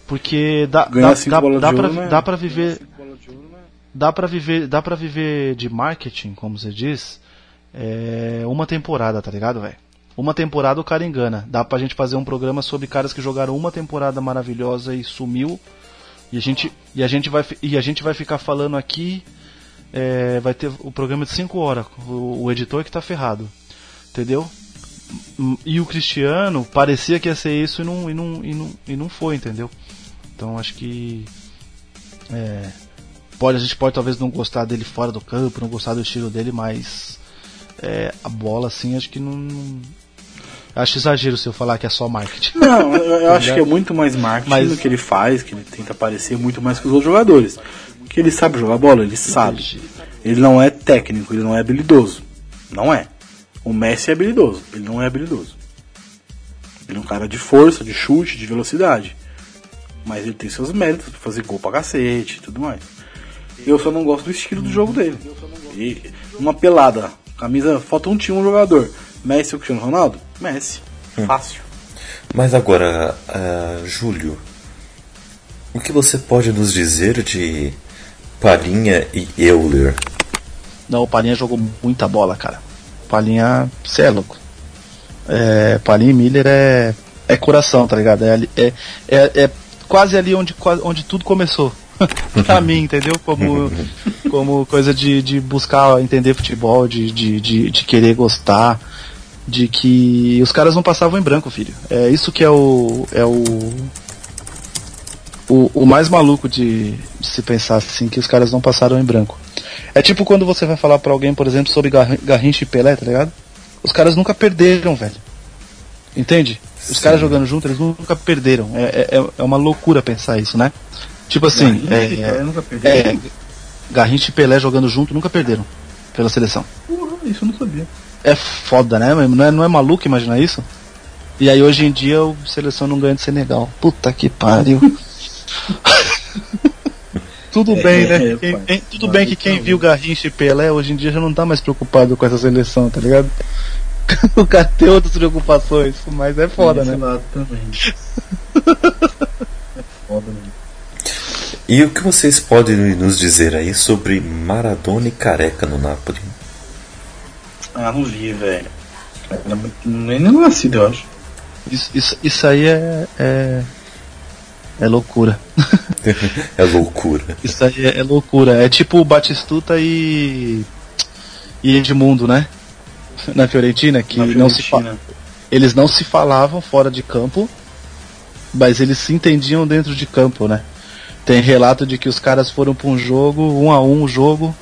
Porque dá, Ganhar dá, dá, dá, né? dá pra viver. Dá pra viver. Dá pra viver de marketing, como você diz, é, uma temporada, tá ligado, velho? Uma temporada o cara engana. Dá pra gente fazer um programa sobre caras que jogaram uma temporada maravilhosa e sumiu. E a gente, e a gente, vai, e a gente vai ficar falando aqui. É, vai ter o programa de 5 horas. O, o editor que tá ferrado. Entendeu? E o Cristiano parecia que ia ser isso e não, e não, e não, e não foi, entendeu? Então acho que É, pode, a gente pode talvez não gostar dele fora do campo, não gostar do estilo dele, mas é, a bola, assim, acho que não, não. Acho exagero se eu falar que é só marketing. Não, eu, eu acho que é muito mais marketing Mas- do que ele faz, que ele tenta parecer muito mais que os outros jogadores. Porque ele sabe jogar bola, ele sabe. Ele não é técnico, ele não é habilidoso. Não é. O Messi é habilidoso, ele não é habilidoso. Ele é um cara de força, de chute, de velocidade. Mas ele tem seus méritos pra fazer gol pra cacete e tudo mais. Eu só não gosto do estilo do jogo dele. E uma pelada, camisa, falta um time, um jogador. Messi ou Cristiano Ronaldo? Messi. Fácil. Mas agora, ah, Júlio, o que você pode nos dizer de Palinha e Euler? Não, o Palinha jogou muita bola, cara. Palinha, cê é louco. É, Palinha e Miller é, é coração, tá ligado? É, é, é, é quase ali onde, onde tudo começou. pra mim, entendeu? Como, como coisa de, de buscar entender futebol, de, de, de, de querer gostar, de que os caras não passavam em branco, filho. É isso que é o. É o. O, o mais maluco de, de se pensar assim, que os caras não passaram em branco. É tipo quando você vai falar pra alguém, por exemplo, sobre Gar- Garrincha e Pelé, tá ligado? Os caras nunca perderam, velho. Entende? Os caras jogando junto, eles nunca perderam. É, é, é uma loucura pensar isso, né? Tipo assim, Garrincha é, e é, Pelé nunca perderam? é, Garrincha e Pelé jogando junto nunca perderam pela seleção. Porra, isso eu não sabia. É foda, né? Não é, não é maluco imaginar isso? E aí hoje em dia a seleção não ganha de Senegal. Puta que pariu. tudo bem, né? é, Quem- tudo bem que quem viu Garrincha e Pelé hoje em dia já não tá mais preocupado com essa seleção, tá ligado? o cara tem outras preocupações, mas é foda, Esse né? lado também. é foda, né? E o que vocês podem nos dizer aí sobre Maradona e Careca no Napoli? Ah, não vi, velho. Nem nem nascido, eu acho. Isso, isso, isso aí é, é. É loucura. É loucura. Isso aí é, é loucura. É tipo Batistuta e. e Edmundo, né? Na Fiorentina, que Na não se Fiorentina. eles não se falavam fora de campo, mas eles se entendiam dentro de campo, né? Tem relato de que os caras foram para um jogo, um a um o jogo.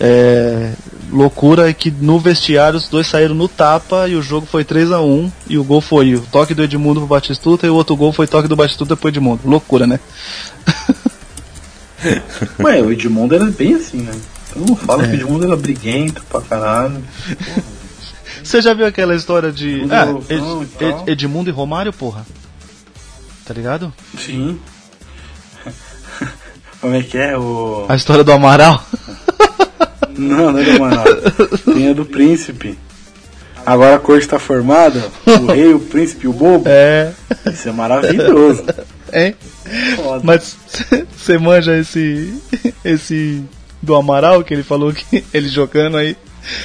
É, loucura é que no vestiário os dois saíram no tapa e o jogo foi 3 a 1 e o gol foi o toque do Edmundo pro Batistuta e o outro gol foi toque do Batistuta pro Edmundo. Loucura, né? Ué, o Edmundo era bem assim, né? Todo mundo fala É. que o Edmundo era briguento pra caralho. Você já viu aquela história de ah, Ed-. Ed- Edmundo e Romário, porra? Tá ligado? Sim. Como é que é o. A história do Amaral. Não, não é do Manaus. Tem a do príncipe. Agora a corte tá formada, o rei, o príncipe e o bobo. É, Isso é maravilhoso. hein? Foda. Mas você manja esse esse do Amaral que ele falou que ele jogando aí,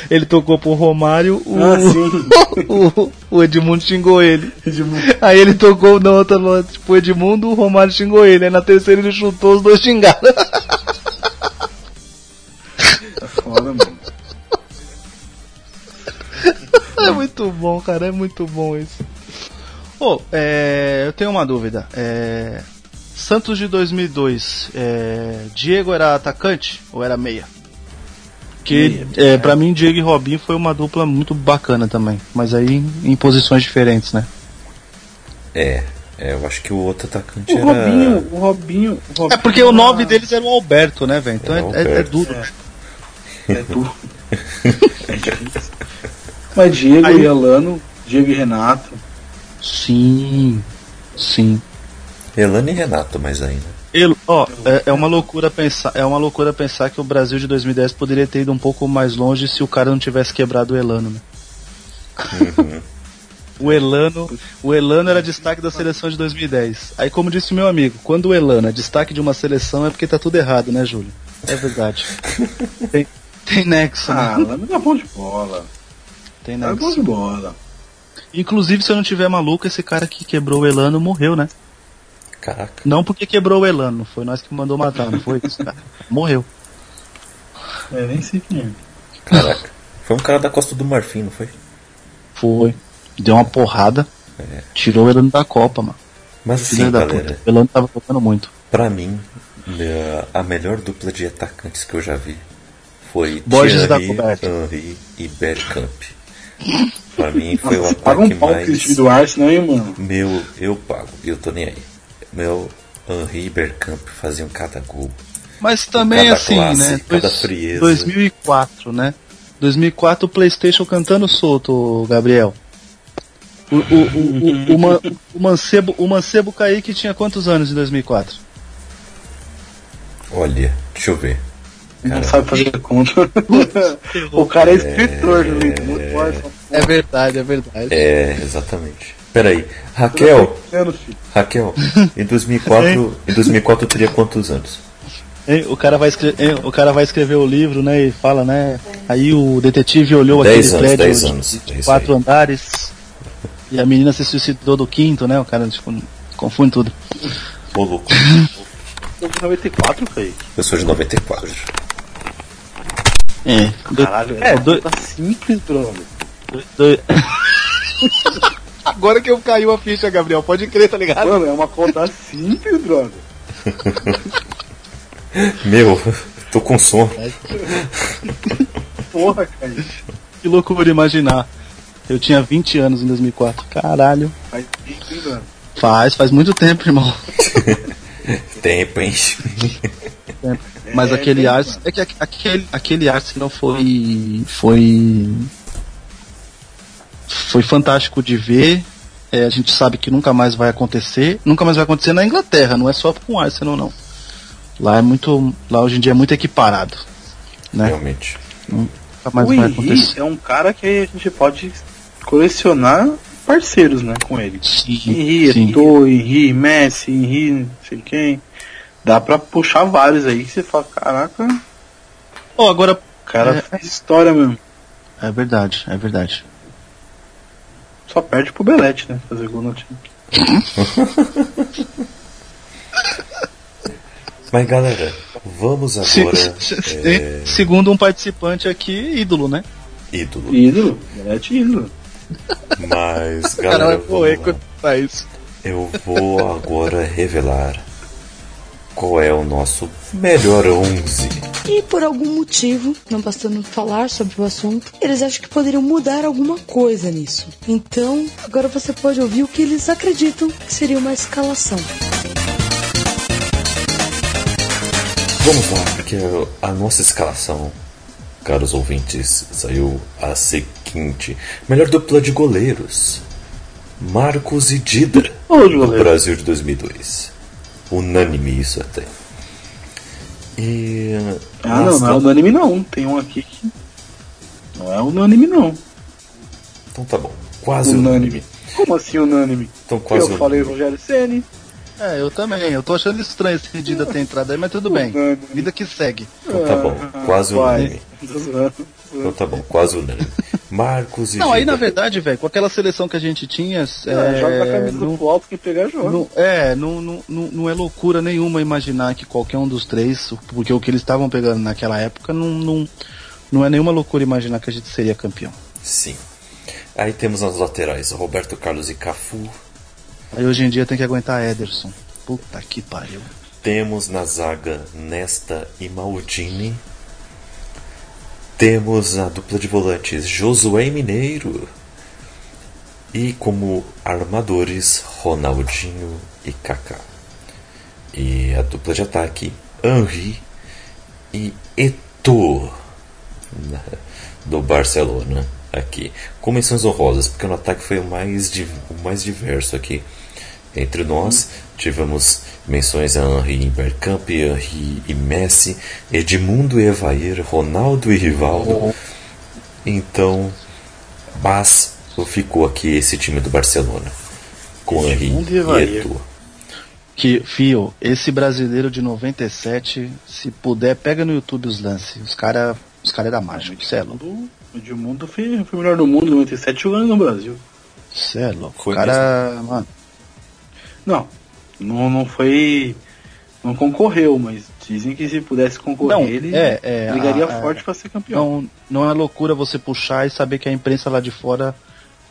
ele tocou pro Romário, o, Ah, sim. o, o Edmundo xingou ele. Edmundo. Aí ele tocou na outra pro Edmundo, o Romário xingou ele. Aí na terceira ele chutou, os dois xingaram. É foda, mano. É muito bom, cara, é muito bom isso. Ô, é, eu tenho uma dúvida. É, Santos de 2002, é, Diego era atacante ou era meia? Que é, para mim Diego e Robinho foi uma dupla muito bacana também, mas aí em, em posições diferentes, né? É, é, eu acho que o outro atacante O era. Robinho, o Robinho. o Robinho É porque o nome deles era o Alberto, né, velho? Então É, é, é- é duro. É. É difícil. Mas Diego Aí- e Alano, Diego e Renato. Sim, sim. Elane e Renato, mais ainda. Ele, ó, é, é uma loucura pensar, é uma loucura pensar que o Brasil de 2010 poderia ter ido um pouco mais longe se o cara não tivesse quebrado o Elano, né? o Elano, o Elano era destaque da seleção de 2010. Aí como disse meu amigo, quando o Elano é destaque de uma seleção é porque tá tudo errado, né, Júlio? É verdade. tem, tem nexo, Ah, né? lá não dá bom de bola. Tem Não é bom nexo. de bola. Inclusive, se eu não tiver maluco, esse cara que quebrou o Elano morreu, né? Caraca. Não porque quebrou o Elano, foi nós que mandou matar, não foi isso, cara? Morreu. É, nem sei quem é. Caraca. Foi um cara da Costa do Marfim, não foi? Foi. Deu uma porrada. Tirou ele da Copa, mano. Mas assim, da galera. O Pelone tava jogando muito. pra mim, a melhor dupla de atacantes que eu já vi foi Borges Thierry. Henry e Bergkamp. Pra mim foi o Nossa, paga um ataque pau pro time mais... do Arsenal, hein, mano? Meu, eu pago, eu tô nem aí. Meu Henry e Bergkamp faziam cada gol. Mas também Cada assim, classe, né? cada dois- frieza. 2004, né? 2004 o PlayStation cantando solto, Gabriel. O, o, o, o, o, Man- o Mancebo, o Mancebo Kaique tinha quantos anos em 2004? Olha, deixa eu ver. Não Cara, sabe fazer conta. o cara é escritor livro. Muito essa É verdade, é verdade. É, exatamente. Peraí, Raquel. Raquel, em 2004, em 2004 eu teria quantos anos? O cara, vai escrever, o cara vai escrever o livro, né? E fala, né? Aí o detetive olhou Dez aquele anos, prédio dez de, anos, de é quatro aí. andares e a menina se suicidou do quinto, né? O cara tipo, confunde tudo. Ô louco, Eu sou de 94, Kaique. eu sou de 94. É, do- Caralho, é, é, do- tá simples, brother. do- Agora que eu caiu a ficha, Gabriel, pode crer, tá ligado? Mano, é uma conta simples, brother. Meu, tô com sono. Porra, Kaique. Que loucura imaginar. Eu tinha 20 anos em 2004. Caralho. Faz tempo, mano. Faz, faz muito tempo, irmão. Tempo, hein? Mas É, aquele Arsenal. É que aqu- aquele, aquele Arsenal foi. Foi. Foi fantástico de ver. É, a gente sabe que nunca mais vai acontecer. Nunca mais vai acontecer na Inglaterra, não é só com o Arsenal, não. Lá é muito. Lá hoje em dia é muito equiparado. Né? Realmente. Nunca mais o vai acontecer. é um cara que a gente pode colecionar parceiros, né, com ele. Sim, sim. Eto'o, Henry, Messi, Henry, não sei quem. Dá pra puxar vários aí que você fala, caraca, o Oh, agora. cara É. faz história mesmo. É verdade, é verdade. Só perde pro Belete, né? Fazer gol no time. Mas galera, vamos agora. se- se- é, Segundo um participante aqui, ídolo, né? ídolo. Ídolo, Belete ídolo. Mas, O cara galera, vai morrer vamos lá. Eu vou agora revelar qual é o nosso melhor 11. E por algum motivo, não bastando falar sobre o assunto, eles acham que poderiam mudar alguma coisa nisso. Então, agora você pode ouvir o que eles acreditam que seria uma escalação. Vamos lá, porque a nossa escalação, caros ouvintes, saiu a seguinte: melhor dupla de goleiros. Marcos e Dida, Ô, do. Brasil de 2002. Unânime isso até. E. Ah, não, não é unânime não. Tem um aqui que. Não é unânime não. Então tá bom, quase unânime. Unânime. Como assim unânime? Então quase Eu falei unânime. Rogério Ceni. É, eu também. Eu tô achando estranho esse Dida ter entrado aí, mas tudo bem. Vida que segue. Então tá bom, quase vai. unânime. Tô zoando. Então tá bom, quase unânime. Marcos e Não, aí na verdade, velho, com aquela seleção que a gente tinha. É, joga a camisa não, do alto, quem pegar joga. não- é, não, não, é loucura nenhuma imaginar que qualquer um dos três, porque o que eles estavam pegando naquela época, não, não, não é nenhuma loucura imaginar que a gente seria campeão. Sim. Aí temos nas laterais Roberto Carlos e Cafu. Aí hoje em dia tem que aguentar Ederson. Puta que pariu. Temos na zaga Nesta e Maldini. Temos a dupla de volantes Josué Mineiro. E como armadores Ronaldinho e Kaká. E a dupla de ataque Henri e Eto'o na- do Barcelona aqui. Com menções honrosas, porque no ataque foi o mais, o mais diverso aqui. Entre nós, tivemos menções a Henri Bergkamp, Henri e Messi, Edmundo e Evair, Ronaldo e Rivaldo. Então, mas ficou aqui esse time do Barcelona. Com Henri e. Eto'o. Que, Fio, esse brasileiro de 97, se puder, pega no YouTube os lances. Os caras os cara era mágico. Cê é louco. O Edmundo foi, foi o melhor do mundo em 97 jogando no Brasil. Cê é louco. Foi o cara, mano. Não, não, não foi. Não concorreu, mas dizem que se pudesse concorrer, Não, ele é, é, brigaria a- forte pra ser campeão. Não, não é loucura você puxar e saber que a imprensa lá de fora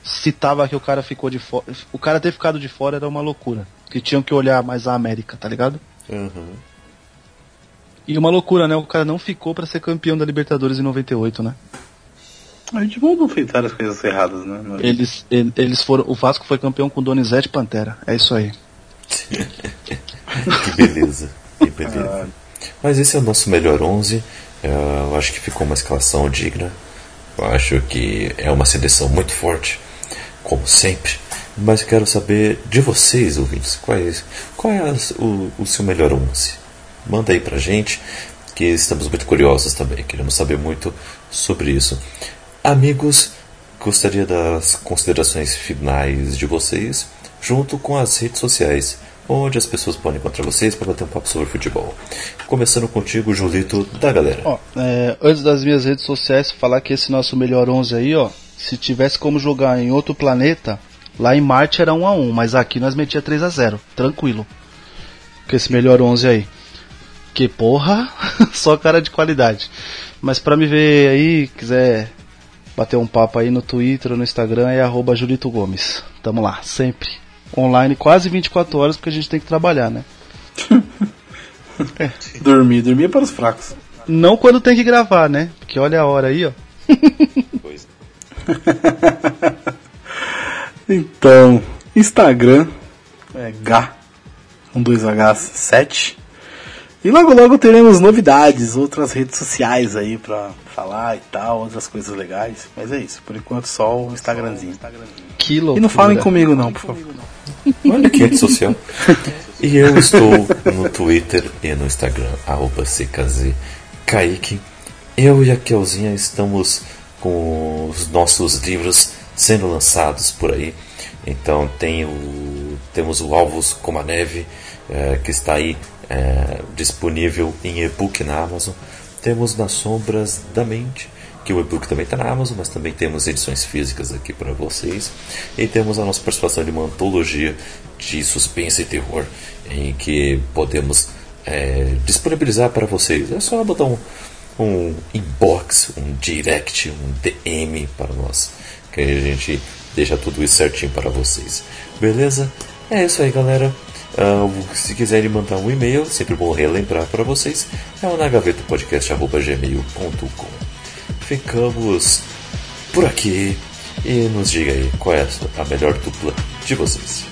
citava que o cara ficou de fora. O cara ter ficado de fora era uma loucura. Que tinham que olhar mais a América, tá ligado? Uhum. E uma loucura, né? O cara não ficou para ser campeão da Libertadores em 98, né? A gente não fez várias coisas erradas, né? Mas... Eles, ele- eles foram. O Vasco foi campeão com Donizete Pantera. É isso aí. Que beleza. Que beleza. Mas esse é o nosso melhor 11. É, Eu acho que ficou uma escalação digna. Eu acho que é uma seleção muito forte, como sempre. Mas quero saber de vocês, ouvintes, qual é, qual é as- o, o seu melhor 11? Manda aí pra gente, que estamos muito curiosos também. Queremos saber muito sobre isso. Amigos, gostaria das considerações finais de vocês, junto com as redes sociais, onde as pessoas podem encontrar vocês para bater um papo sobre futebol. Começando contigo, Julito, da galera. Ó, é, antes das minhas redes sociais, falar que esse nosso melhor 11 aí, ó, se tivesse como jogar em outro planeta, lá em Marte era 1 a 1 mas aqui nós metia 3 a 0 tranquilo. Com esse melhor 11 aí. Que porra, só cara de qualidade. Mas pra me ver aí, quiser bater um papo aí no Twitter no Instagram, é arroba Julito Gomes. Tamo lá, sempre. Online quase 24 horas, porque a gente tem que trabalhar, né? Dormir, dormir é para os fracos. Não quando tem que gravar, né? Porque olha a hora aí, ó. Pois. Então, Instagram é G, um 2H 7. E logo logo teremos novidades, outras redes sociais aí pra falar e tal, outras coisas legais. Mas é isso, por enquanto só o Instagramzinho. Que E loucura. não falem comigo não, por favor. Olha que rede social. E eu estou no Twitter e no Instagram, arroba CKZ Kaique. Eu e a Kelzinha estamos com os nossos livros sendo lançados por aí. Então tem o, temos o Alvos como a Neve, eh, que está aí eh, disponível em e-book na Amazon. Temos Nas Sombras da Mente, que o e-book também está na Amazon, mas também temos edições físicas aqui para vocês. E temos a nossa participação de uma antologia de suspense e terror, em que podemos eh, disponibilizar para vocês. É só botar um, um inbox, um direct, um DM para nós, que a gente deixa tudo isso certinho para vocês. Beleza? É isso aí, galera. Ah, se quiserem mandar um e-mail, sempre bom relembrar para vocês, é o nagavetopodcast.gmail.com Ficamos por aqui e nos diga aí qual é a melhor dupla de vocês.